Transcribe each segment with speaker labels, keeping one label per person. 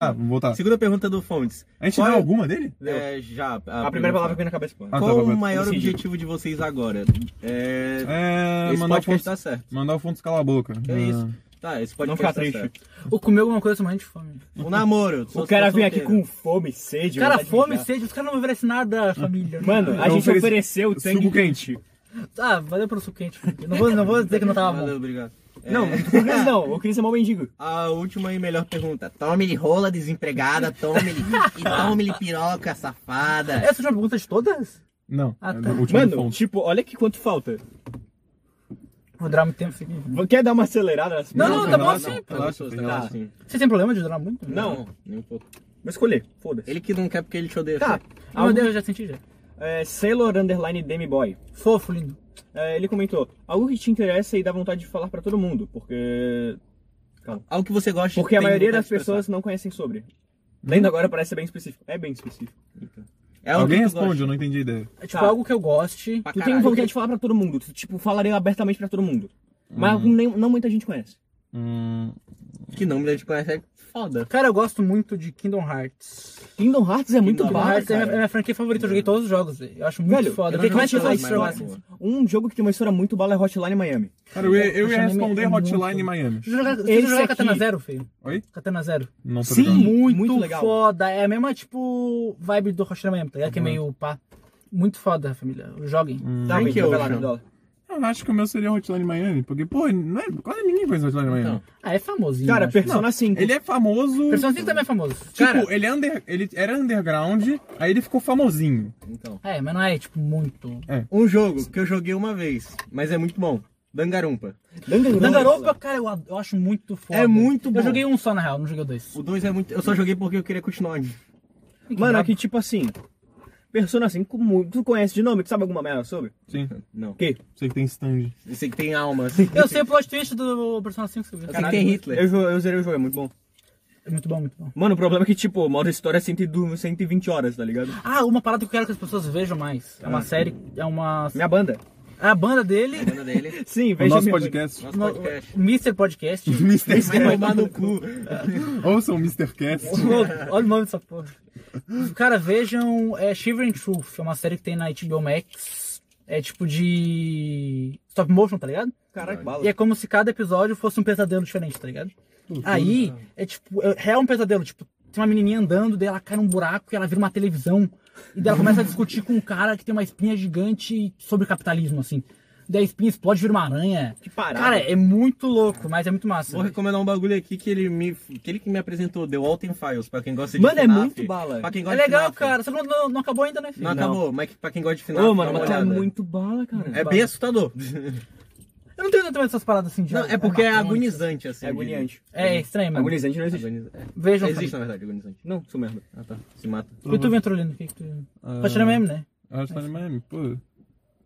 Speaker 1: Ah, vamos voltar.
Speaker 2: Segunda pergunta do Fontes.
Speaker 1: A gente
Speaker 2: Qual
Speaker 1: deu
Speaker 2: é-
Speaker 1: alguma dele?
Speaker 2: É, já.
Speaker 3: A primeira palavra que vem na cabeça, pô.
Speaker 1: Ah,
Speaker 2: Qual
Speaker 1: tá,
Speaker 2: o maior
Speaker 3: decidi.
Speaker 2: objetivo de vocês agora? É.
Speaker 1: É.
Speaker 2: esse
Speaker 1: mandar o
Speaker 2: podcast
Speaker 1: Fontes,
Speaker 2: tá certo.
Speaker 1: mandar o Fontes calar a boca.
Speaker 2: É isso. Tá, esse
Speaker 3: Não
Speaker 2: podcast
Speaker 3: ficar
Speaker 2: tá
Speaker 3: triste.
Speaker 2: certo.
Speaker 4: Ou comer alguma coisa morrendo de fome.
Speaker 2: O namoro.
Speaker 3: O cara vem aqui com fome, sede.
Speaker 4: Cara, fome, sede, os caras não oferecem nada, família.
Speaker 3: Mano, a
Speaker 1: Eu
Speaker 3: gente
Speaker 1: ofereci-
Speaker 3: ofereceu o tangue
Speaker 1: Suco quente.
Speaker 4: Ah, valeu pelo suco quente. Eu Não vou, não vou dizer que não tava
Speaker 2: Valeu,
Speaker 4: bom.
Speaker 2: obrigado.
Speaker 3: Não, o Chris não. O Chris é mau mendigo.
Speaker 2: A última e melhor pergunta. Tome-lhe rola desempregada, tome-lhe. e tome-lhe piroca, safada.
Speaker 4: Essa é uma pergunta de todas?
Speaker 1: Não.
Speaker 4: Ah,
Speaker 1: é
Speaker 4: tá.
Speaker 3: Mano, tipo, olha aqui quanto falta.
Speaker 4: Vou durar muito tempo aqui.
Speaker 3: Quer dar uma acelerada nessa
Speaker 4: Não, não, tá bom assim,
Speaker 1: relaxa,
Speaker 2: Tá,
Speaker 1: relaxa.
Speaker 2: assim.
Speaker 4: Você tem problema de durar muito?
Speaker 3: Não.
Speaker 2: nem um pouco.
Speaker 3: Vou escolher, foda-se.
Speaker 2: Ele que não quer porque ele te odeia.
Speaker 3: Tá.
Speaker 4: Ah, meu Deus, eu já senti já.
Speaker 3: É, Sailor Underline Demi Boy.
Speaker 4: Fofo, lindo.
Speaker 3: É, ele comentou, algo que te interessa e dá vontade de falar pra todo mundo, porque...
Speaker 2: Algo que você gosta
Speaker 3: Porque a maioria das pessoas não conhecem sobre. Lendo agora parece ser bem específico. É bem específico.
Speaker 2: expressar. É
Speaker 1: Alguém responde,
Speaker 2: gosta.
Speaker 1: eu não entendi a ideia.
Speaker 4: É tipo
Speaker 3: Tá.
Speaker 4: algo que eu goste.
Speaker 2: Pra
Speaker 3: Tu tem
Speaker 2: caralho.
Speaker 3: vontade de falar pra todo mundo. Tu, tipo, falaria abertamente pra todo mundo. Mas
Speaker 2: Uhum.
Speaker 3: nem- não muita gente conhece.
Speaker 1: Hum,
Speaker 2: Que não me gente conhece é foda.
Speaker 4: Cara, eu gosto muito de Kingdom Hearts.
Speaker 3: Kingdom Hearts é muito
Speaker 2: Kingdom
Speaker 3: bom,
Speaker 4: Kingdom Hearts é
Speaker 3: cara.
Speaker 4: minha, é minha franquia favorita. Eu joguei todos os jogos. Eu acho muito
Speaker 3: Velho,
Speaker 4: foda.
Speaker 3: eu
Speaker 4: tem
Speaker 3: que
Speaker 4: mais
Speaker 3: mais
Speaker 2: mais.
Speaker 3: Um jogo que tem uma história muito bala é Hotline Miami.
Speaker 1: Cara, eu ia, eu ia responder
Speaker 4: é muito-
Speaker 1: Hotline Miami.
Speaker 4: Você joga, Katana Zero, feio?
Speaker 1: Oi?
Speaker 4: Katana Zero.
Speaker 1: Não
Speaker 3: Sim.
Speaker 1: jogando.
Speaker 4: Muito,
Speaker 3: muito legal.
Speaker 4: foda. É a mesma, tipo, vibe do Hotline Miami, tá ligado? Que é meio pá. Muito foda, família. Joguem.
Speaker 3: Tá,
Speaker 2: Thank you,
Speaker 1: Eu acho que o meu seria Hotline Miami, porque, pô, não é, quase ninguém conhece Hotline Miami.
Speaker 2: Então.
Speaker 4: Ah, é famosinho.
Speaker 3: Cara,
Speaker 4: acho.
Speaker 3: Persona 5.
Speaker 1: Ele é famoso.
Speaker 4: Persona 5 também é famoso.
Speaker 1: Tipo,
Speaker 2: Cara-
Speaker 1: ele, é under, ele era underground, aí ele ficou famosinho.
Speaker 2: Então.
Speaker 4: É, mas não é, tipo, muito.
Speaker 2: Um jogo que eu joguei uma vez, mas é muito bom. Dangarumpa.
Speaker 4: Danganronpa, cara, eu, eu acho muito foda.
Speaker 2: É muito bom.
Speaker 4: Eu joguei um só, na real, não joguei o dois.
Speaker 2: O 2 é muito. Eu só joguei porque eu queria continuar.
Speaker 3: Mano, aqui tipo assim. Persona 5, mu- tu conhece de nome? Tu sabe alguma merda sobre?
Speaker 1: Sim.
Speaker 2: Não.
Speaker 3: O quê?
Speaker 1: Sei que tem stand.
Speaker 2: Eu sei que tem alma. assim.
Speaker 4: Eu sei o plot twist do Persona 5, você viu?
Speaker 2: Eu sei que tem Hitler.
Speaker 3: Eu, eu zerei o jogo, é muito bom.
Speaker 4: É muito bom, muito bom.
Speaker 3: Mano, o problema é que, tipo, o modo história é 100 120 horas, tá ligado?
Speaker 4: Ah, uma parada que eu quero que as pessoas vejam mais. É uma série, é uma...
Speaker 3: Minha banda.
Speaker 4: É a banda dele,
Speaker 2: A banda dele.
Speaker 3: Sim,
Speaker 1: O
Speaker 3: veja
Speaker 1: nosso podcast.
Speaker 2: Nosso
Speaker 4: no,
Speaker 2: podcast.
Speaker 4: Mr. Podcast.
Speaker 1: Mr.
Speaker 2: Vai tomar no cu.
Speaker 1: Ouçam o Mr. Cast.
Speaker 4: Olha o nome dessa porra. Cara, vejam é, Shivering Truth, é uma série que tem na HBO Max. É tipo de stop motion, tá ligado?
Speaker 3: Caraca, bala.
Speaker 4: E é como se cada episódio fosse um pesadelo diferente, tá ligado? Aí, é tipo, é real um pesadelo, tipo, tem uma menininha andando, daí ela cai num buraco e ela vira uma televisão. E daí ela começa a discutir com um cara que tem uma espinha gigante sobre capitalismo, assim. Daí a espinha explode e vira uma aranha.
Speaker 3: Que parada.
Speaker 4: Cara, é muito louco, mas é muito massa.
Speaker 2: Vou recomendar um bagulho aqui que ele me, que ele que me apresentou, The Walton Files, pra quem gosta de
Speaker 3: Mano, é
Speaker 2: FNAF.
Speaker 3: muito bala.
Speaker 2: Pra quem
Speaker 4: É
Speaker 2: gosta
Speaker 4: legal,
Speaker 2: de
Speaker 4: cara. Só que não, não acabou ainda, né, filho?
Speaker 2: Não,
Speaker 3: Não.
Speaker 2: acabou, mas pra quem gosta de FNAF,
Speaker 3: Ô, mano, mas é muito bala, cara.
Speaker 2: É bem assustador.
Speaker 4: Eu não tenho também essas paradas assim de
Speaker 2: Não, é porque é agonizante, assim.
Speaker 3: É agoniante.
Speaker 4: É estranho, mano.
Speaker 3: Agonizante não existe.
Speaker 2: Agoniz- é.
Speaker 4: Vejam.
Speaker 2: Existe, na verdade, agonizante.
Speaker 3: Não, sou merda.
Speaker 2: Ah, tá. Se mata.
Speaker 4: E tu, Ventrolino? O que que tu...
Speaker 1: Ah,
Speaker 4: Hotline Miami, né?
Speaker 1: Hotline Miami, pô.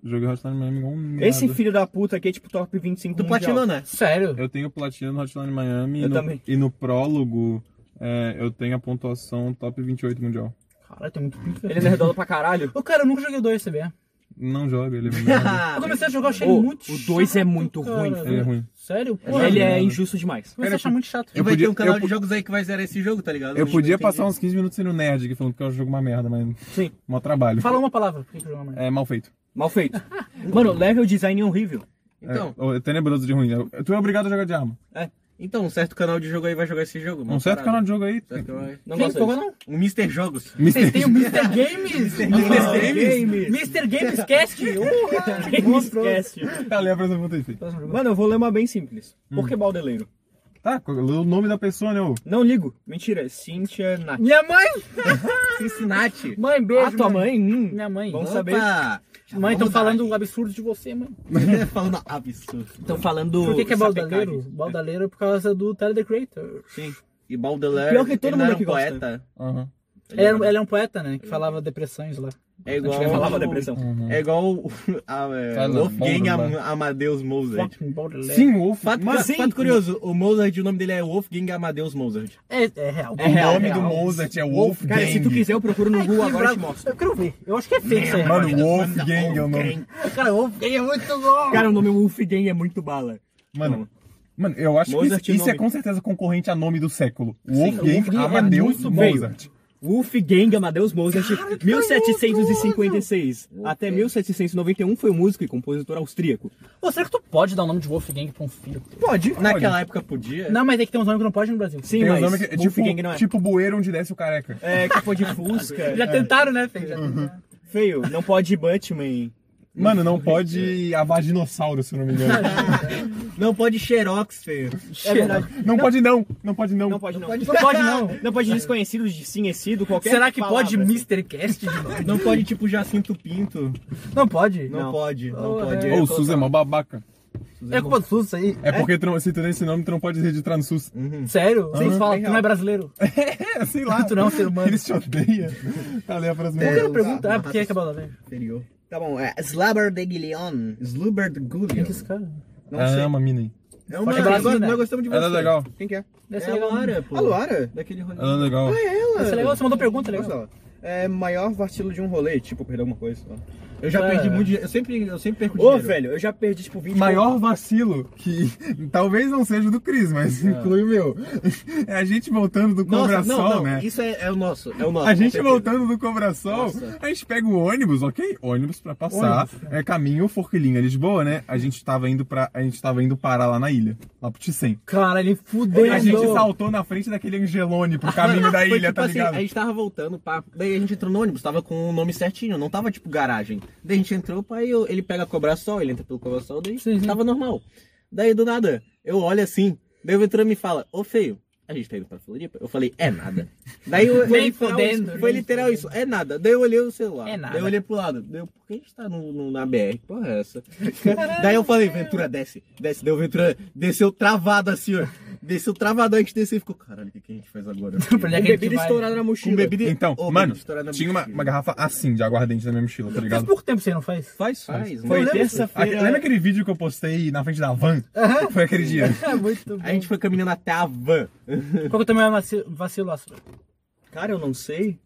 Speaker 1: Joguei Hotline Miami igual um.
Speaker 3: Esse filho da puta aqui é tipo top 25
Speaker 2: Tu
Speaker 3: mundial.
Speaker 2: platinou, né?
Speaker 4: Sério?
Speaker 1: Eu tenho platina no Hotline Miami
Speaker 3: Eu
Speaker 1: e, no,
Speaker 3: também.
Speaker 1: e no prólogo é, eu tenho a pontuação top 28 mundial.
Speaker 4: Caralho, tem muito pica.
Speaker 3: Ele é nerdola pra caralho.
Speaker 4: Ô, cara, eu nunca joguei o 2, CB.
Speaker 1: Não joga, ele é merda.
Speaker 4: Eu comecei a jogar, eu achei
Speaker 3: Ô,
Speaker 4: muito
Speaker 3: o dois é
Speaker 4: chato,
Speaker 3: muito
Speaker 4: cara.
Speaker 3: ruim,
Speaker 1: Ele é ruim.
Speaker 4: Sério? Porra,
Speaker 3: Ele é
Speaker 1: merda.
Speaker 3: injusto demais.
Speaker 4: Comecei a achar muito chato.
Speaker 2: E
Speaker 1: Eu
Speaker 2: vai
Speaker 1: podia-
Speaker 2: ter um canal
Speaker 1: eu
Speaker 2: de jogos aí que vai zerar esse jogo, tá ligado?
Speaker 1: Eu
Speaker 2: não
Speaker 1: podia
Speaker 2: entendi.
Speaker 1: passar uns 15 minutos sendo nerd aqui falando que é um jogo uma merda, mas.
Speaker 3: Sim.
Speaker 1: Mó trabalho.
Speaker 4: Fala uma palavra. Por que eu jogo mais?
Speaker 1: É mal feito.
Speaker 3: Mal feito. Mano, level design é horrível.
Speaker 2: Então,
Speaker 1: É, é tenebroso de ruim. Eu- Tu é obrigado a jogar de arma.
Speaker 2: Então, um certo canal de jogo aí vai jogar esse jogo.
Speaker 1: Um certo canal de jogo aí.
Speaker 2: Certo canal aí.
Speaker 3: Não
Speaker 4: Quem
Speaker 3: disso.
Speaker 4: não?
Speaker 2: Um Mr. Jogos.
Speaker 4: Vocês têm o Mr. Games?
Speaker 3: Mr. Games.
Speaker 4: Mr. Games Cast? Uh,
Speaker 3: Quem me esquece?
Speaker 1: Tá, lê a pergunta aí, filho.
Speaker 3: Mano, eu vou ler uma bem simples. Por que baldeleiro?
Speaker 1: Tá, o nome da pessoa, né? ô?
Speaker 3: Não ligo. Mentira, é Cynthia Nath.
Speaker 4: Minha mãe!
Speaker 2: Cincinnati.
Speaker 4: Mãe, beijo.
Speaker 3: Ah, tua mãe? Hum.
Speaker 4: Minha mãe.
Speaker 3: Vamos
Speaker 4: Opa.
Speaker 3: saber.
Speaker 2: Opa!
Speaker 4: Mãe, estão
Speaker 2: Vamos
Speaker 4: falando um absurdo de você, mãe.
Speaker 2: falando absurdo.
Speaker 3: Estão falando.
Speaker 4: Por que, que é
Speaker 3: sapecagem.
Speaker 4: baldaleiro? Baldaleiro é por causa do Tyler, the Creator.
Speaker 2: Sim. E Baudelaire.
Speaker 3: Pior que todo
Speaker 2: ele não
Speaker 3: mundo
Speaker 2: era
Speaker 3: aqui
Speaker 2: um
Speaker 3: gosta.
Speaker 2: poeta.
Speaker 1: Aham.
Speaker 4: Ele era, ele é um poeta, né? Que falava depressões lá.
Speaker 2: É igual.
Speaker 3: Eu falava depressão.
Speaker 2: É igual o- a, é,
Speaker 1: Fala,
Speaker 2: Wolfgang. Am- Amadeus Mozart.
Speaker 1: Sim, Wolf.
Speaker 2: Fato,
Speaker 1: Mano,
Speaker 2: fato curioso, o Mozart, o nome dele é Wolfgang Amadeus Mozart.
Speaker 4: É, é real.
Speaker 3: É
Speaker 1: o
Speaker 3: real,
Speaker 1: nome
Speaker 3: real.
Speaker 1: do Mozart é Wolfgang.
Speaker 3: Cara, se tu quiser, eu procuro no Google agora e te mostro.
Speaker 4: Eu quero ver. Eu acho que é fake isso aí.
Speaker 1: Mano, Wolfgang é o nome.
Speaker 4: Cara, o Wolfgang é muito bom.
Speaker 3: Cara, o nome Wolfgang é muito bala.
Speaker 1: Mano, mano, eu acho
Speaker 2: Mozart
Speaker 1: que isso, isso é com certeza concorrente a nome do século.
Speaker 4: o
Speaker 1: Wolfgang
Speaker 4: Wolfgang é
Speaker 1: Amadeus
Speaker 4: bom.
Speaker 1: Mozart.
Speaker 3: Wolfgang Amadeus Mozart, 1756 até 1791 foi um músico e compositor austríaco.
Speaker 4: Pô, será que tu pode dar o nome de Wolfgang pra um filho?
Speaker 3: Pode.
Speaker 2: Naquela época podia.
Speaker 4: Não, mas é que tem uns nomes que não pode no Brasil.
Speaker 3: Sim,
Speaker 1: Tem
Speaker 3: mas
Speaker 1: nome que é tipo,
Speaker 3: não é.
Speaker 1: tipo bueiro onde desce o careca.
Speaker 3: É, capô de Fusca.
Speaker 4: Já tentaram, né? Já tentaram.
Speaker 3: Feio, não pode Batman.
Speaker 1: Mano, não pode avar dinossauro, se eu não me engano.
Speaker 2: Não pode Xerox, feio.
Speaker 3: É verdade.
Speaker 1: Não pode não, não pode não.
Speaker 3: Não pode não.
Speaker 4: Não pode, não.
Speaker 3: Não pode desconhecidos de sim sido qualquer
Speaker 4: Será que
Speaker 3: palavra,
Speaker 4: pode
Speaker 3: assim.
Speaker 4: Mr. Cast de novo?
Speaker 2: Não pode, tipo, Jacinto Pinto.
Speaker 4: Não pode.
Speaker 2: Não,
Speaker 3: Não.
Speaker 2: pode, não
Speaker 4: Oh,
Speaker 2: pode.
Speaker 1: Ô, o SUS é mó babaca.
Speaker 4: É culpa do SUS isso aí.
Speaker 1: É porque tu não, se tu tem esse nome, tu não pode registrar no SUS.
Speaker 4: Sério? Vocês falam, tu não é brasileiro.
Speaker 1: É, sei lá.
Speaker 4: Tu não é um ser humano.
Speaker 1: Eles te odeiam. Tá ali a próxima.
Speaker 4: Eu quero perguntar,
Speaker 2: ah,
Speaker 4: por que é que acabou lá,
Speaker 2: Inferior. Tá bom, é Slabber de Guillion. Slubber de Guillion.
Speaker 4: Quem que é esse cara?
Speaker 2: Não
Speaker 1: Ah,
Speaker 2: sei.
Speaker 1: é uma mina aí.
Speaker 2: É uma
Speaker 4: falar
Speaker 2: nós,
Speaker 4: né?
Speaker 2: nós gostamos de você.
Speaker 1: Ela é legal.
Speaker 3: Quem que é?
Speaker 4: Deve
Speaker 2: É a
Speaker 4: legal.
Speaker 2: Luara, pô.
Speaker 3: A Luara?
Speaker 2: Daquele rolê.
Speaker 1: Ela é legal.
Speaker 4: Deve ser legal, você mandou pergunta, legal.
Speaker 3: É maior vacilo de um rolê, tipo, perder alguma coisa. ó.
Speaker 2: Eu já
Speaker 4: É.
Speaker 2: perdi muito dinheiro. Eu sempre, eu sempre perco
Speaker 3: Ô,
Speaker 2: dinheiro.
Speaker 3: velho, eu já perdi, tipo, 20
Speaker 1: Maior vacilo, que talvez não seja do Cris, mas inclui o meu. É a gente voltando do Cobrasol, né?
Speaker 2: Isso é, é o nosso. É o nosso.
Speaker 1: A gente
Speaker 2: certeza.
Speaker 1: voltando do Cobrasol, a gente pega o ônibus, ok? Ônibus pra passar. É caminho Forquilinha Lisboa, né? A gente tava indo para a gente tava indo parar lá na ilha, lá pro Ticem.
Speaker 4: Cara, ele fudeu.
Speaker 1: A gente saltou na frente daquele Angelone pro caminho da
Speaker 2: Foi
Speaker 1: ilha,
Speaker 2: tipo
Speaker 1: tá
Speaker 2: assim,
Speaker 1: ligado?
Speaker 2: a gente tava voltando, pá. Daí a gente entrou no ônibus, tava com o nome certinho, não tava tipo garagem. Daí a gente entrou, e eu- ele pega sol, ele entra pelo cobrar sol, daí
Speaker 4: Sim, sim.
Speaker 2: tava normal. Daí do nada, eu olho assim, daí o Ventura me fala, ô feio, a gente tá indo pra Floripa? Eu falei, é nada. Daí eu, foi
Speaker 4: nem
Speaker 2: literal isso, é nada. Daí eu olhei o celular,
Speaker 4: É nada.
Speaker 2: daí eu olhei pro lado, daí eu, por que a gente tá no, no- na BR? Porra é essa? daí eu falei, Ventura, desce, desce. Daí o Ventura desceu travado assim, ó. Desceu travado, a gente desceu e ficou, caralho, o que, que a gente faz agora?
Speaker 4: É
Speaker 3: Com
Speaker 4: gente
Speaker 3: bebida
Speaker 4: vai?
Speaker 3: estourada na mochila.
Speaker 2: Com bebida
Speaker 1: Então,
Speaker 2: Ô,
Speaker 1: mano,
Speaker 2: bebida
Speaker 1: tinha uma, uma garrafa assim de aguardente na minha mochila, tá
Speaker 4: Faz
Speaker 1: ligado?
Speaker 4: pouco tempo você não faz?
Speaker 2: Faz, faz.
Speaker 3: Foi terça-feira.
Speaker 1: Lembra aquele vídeo que eu postei na frente da van? Foi aquele dia.
Speaker 4: É muito bom.
Speaker 2: A gente foi caminhando até a van.
Speaker 4: Qual que é o teu maior vacilo?
Speaker 3: Cara, eu não sei.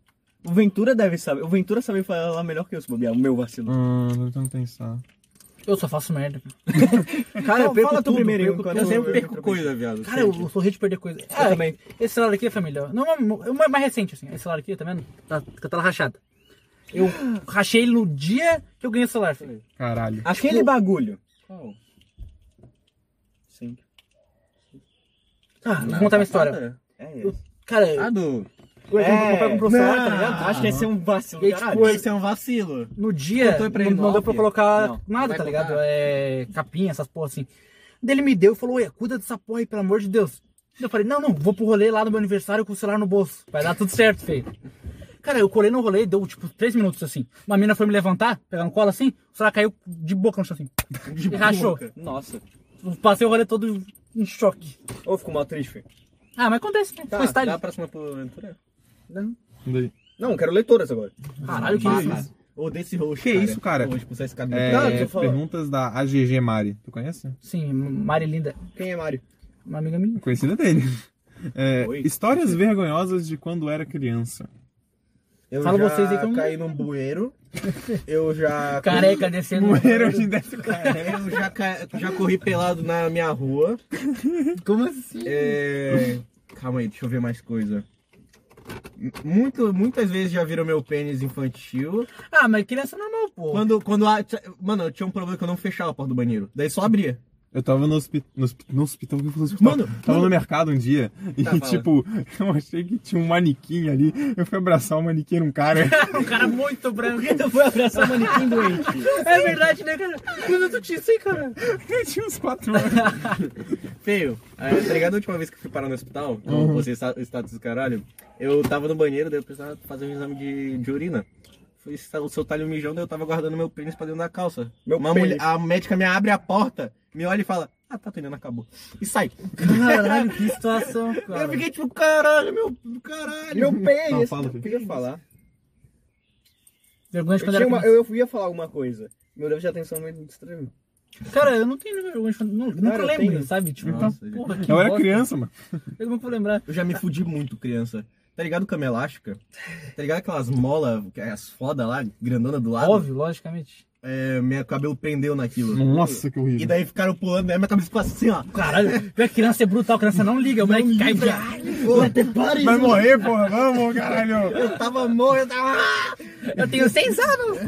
Speaker 3: O Ventura deve saber. O Ventura sabe falar melhor que eu, se bobear. O meu vacilo.
Speaker 1: Hum, tô tentando pensar.
Speaker 4: Eu só faço merda.
Speaker 3: Cara, eu
Speaker 4: perco
Speaker 3: fala tu
Speaker 4: tudo,
Speaker 3: primeiro.
Speaker 4: perco
Speaker 3: enquanto
Speaker 2: Eu sempre
Speaker 3: eu-
Speaker 2: perco coisa, viado.
Speaker 4: Cara, eu sou rei de perder coisa.
Speaker 3: Eu também.
Speaker 4: Esse celular aqui é família. Não, é é mais recente, assim. Esse celular aqui, tá vendo? Tá com a tela rachada. Eu rachei ele no dia que eu ganhei o celular, filho.
Speaker 1: Caralho.
Speaker 3: Aquele bagulho.
Speaker 2: Qual?
Speaker 3: Sim.
Speaker 4: Ah, vou contar minha história.
Speaker 3: É
Speaker 4: Eu-
Speaker 3: esse.
Speaker 4: Cara,
Speaker 2: Ah, do...
Speaker 4: é, um tá ligado?
Speaker 3: Acho que esse é um vacilo.
Speaker 4: E,
Speaker 3: caralho.
Speaker 4: tipo,
Speaker 2: Esse é um vacilo.
Speaker 4: No dia, não,
Speaker 2: ele
Speaker 4: não deu pra colocar
Speaker 3: Não.
Speaker 4: nada,
Speaker 2: Vai
Speaker 4: tá ligado?
Speaker 2: colocar?
Speaker 4: É, capinha, essas porra assim. Daí ele me deu e falou, ué, cuida dessa porra aí, pelo amor de Deus. Eu falei, não, não, vou pro rolê lá no meu aniversário com o celular no bolso. Vai dar tudo certo, feio. Cara, eu colei no rolê, deu tipo três minutos assim. Uma mina foi me levantar, pegar no colo assim, o celular caiu de boca no chão assim.
Speaker 2: De
Speaker 4: E rachou.
Speaker 2: boca.
Speaker 3: Nossa.
Speaker 4: Passei o rolê todo em choque.
Speaker 3: Ô, ficou mal triste, filho.
Speaker 4: Ah, mas acontece, né?
Speaker 2: Tá,
Speaker 4: Foi style.
Speaker 2: dá a próxima pro
Speaker 1: Daí.
Speaker 3: Não, quero ler todas agora.
Speaker 4: Caralho, que isso?
Speaker 2: Ou desse roxo,
Speaker 1: Que isso, cara?
Speaker 2: Hoje, expulsar esse cara
Speaker 1: É,
Speaker 3: Não,
Speaker 1: perguntas da AGG Mari. Tu conhece?
Speaker 4: Sim, Mari Linda,
Speaker 3: Quem é Mário?
Speaker 4: uma amiga minha.
Speaker 1: Conhecida dele. É, histórias vergonhosas de quando era criança.
Speaker 2: Eu
Speaker 4: Fala
Speaker 2: já
Speaker 4: vocês aí que eu não-
Speaker 2: caí num bueiro. Eu já...
Speaker 4: Careca descendo.
Speaker 1: Moeiro onde desce o cara.
Speaker 2: Eu já, ca... já corri pelado na minha rua.
Speaker 4: Como assim?
Speaker 2: É... Calma aí, deixa eu ver mais coisa. Muito, muitas vezes já viram meu pênis infantil.
Speaker 4: Ah, mas criança normal, pô.
Speaker 2: Quando, quando a... Mano, eu tinha um problema que eu não fechava a porta do banheiro. Daí só abria.
Speaker 1: Eu tava no, hospi no, hospi- no hospital, que eu falei hospital.
Speaker 2: Mano,
Speaker 1: tava
Speaker 2: mano.
Speaker 1: no mercado um dia e,
Speaker 2: Tá,
Speaker 1: tipo, eu achei que tinha um manequim ali. Eu fui abraçar o manequim num cara.
Speaker 4: um cara muito branco.
Speaker 3: Tu foi abraçar o manequim doente.
Speaker 4: É verdade, né, cara? Quando tu tinha isso aí, cara?
Speaker 1: eu tinha uns 4 anos.
Speaker 2: Feio, é, tá ligado a última vez que eu fui parar no hospital? Eu postei esta- status do caralho. Eu tava no banheiro, daí eu precisava fazer um exame de, de urina. Fui soltar ali um mijão, daí eu tava guardando meu pênis pra dentro da calça.
Speaker 3: Meu
Speaker 2: Uma
Speaker 3: pênis.
Speaker 2: mulher, a médica me abre a porta, me olha e fala: Ah, tá treinando, acabou. E sai.
Speaker 4: Caralho, que situação, cara.
Speaker 2: Eu fiquei tipo, caralho, meu, caralho.
Speaker 3: Meu pé é
Speaker 1: Não, fala,
Speaker 3: eu queria falar.
Speaker 4: Vergonha de
Speaker 3: Eu,
Speaker 4: quando era
Speaker 3: uma- eu, eu ia falar alguma coisa. Meu déficit de atenção é muito estranho.
Speaker 4: Cara, eu não tenho vergonha de não- Nunca lembro,
Speaker 3: tenho.
Speaker 4: sabe? Tipo,
Speaker 2: Nossa,
Speaker 4: porra, que
Speaker 1: Eu era
Speaker 4: bosta.
Speaker 1: criança, mano.
Speaker 4: Eu eu vou lembrar?
Speaker 2: Eu já me fudi muito, criança. Tá ligado cama elástica? Tá ligado aquelas molas, as foda lá, grandona do lado?
Speaker 4: Óbvio, logicamente.
Speaker 2: É, meu cabelo prendeu naquilo.
Speaker 1: Nossa, que horrível.
Speaker 2: E daí ficaram pulando, né? Minha cabeça ficou assim, ó.
Speaker 4: Caralho, a criança é brutal, a criança não liga, o moleque cai pra...
Speaker 1: Vai morrer, porra. Vamos, caralho.
Speaker 2: Eu tava morto, eu tava.
Speaker 4: Eu tenho seis anos!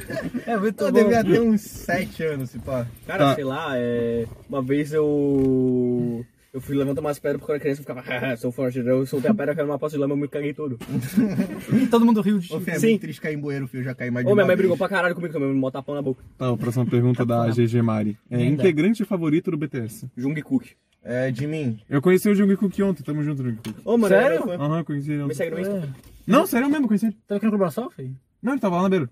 Speaker 4: É muito
Speaker 2: Eu
Speaker 4: bom.
Speaker 2: devia ter uns 7 anos, se pá.
Speaker 3: Cara,
Speaker 1: Tá.
Speaker 3: sei lá, é... uma vez eu. Eu fui levantar umas pedras porque eu era criança e ficava, haha, sou forte. Eu soltei a pedra, caiu numa poça de lama, eu me caguei todo.
Speaker 4: Todo mundo riu de
Speaker 2: Ô, Fê, é
Speaker 3: Sim.
Speaker 2: muito triste cair em bueiro, filho. Eu já caí mais de
Speaker 3: Ô, minha
Speaker 2: uma
Speaker 3: mãe
Speaker 2: vez.
Speaker 3: brigou pra caralho comigo também, me botar pão na boca.
Speaker 1: Tá, a próxima pergunta da GG Mari. É, integrante favorito do BTS?
Speaker 3: Jungkook.
Speaker 2: É, de mim.
Speaker 1: Eu conheci o Jungkook ontem, tamo junto, Jungkook.
Speaker 3: Ô, mano,
Speaker 4: Sério?
Speaker 1: Aham, conheci ele
Speaker 3: Me
Speaker 1: ontem.
Speaker 3: segue no Insta.
Speaker 4: É.
Speaker 1: Não, sério mesmo, conheci ele.
Speaker 4: Tava aqui no Clube filho?
Speaker 1: Não, ele tava lá na beira.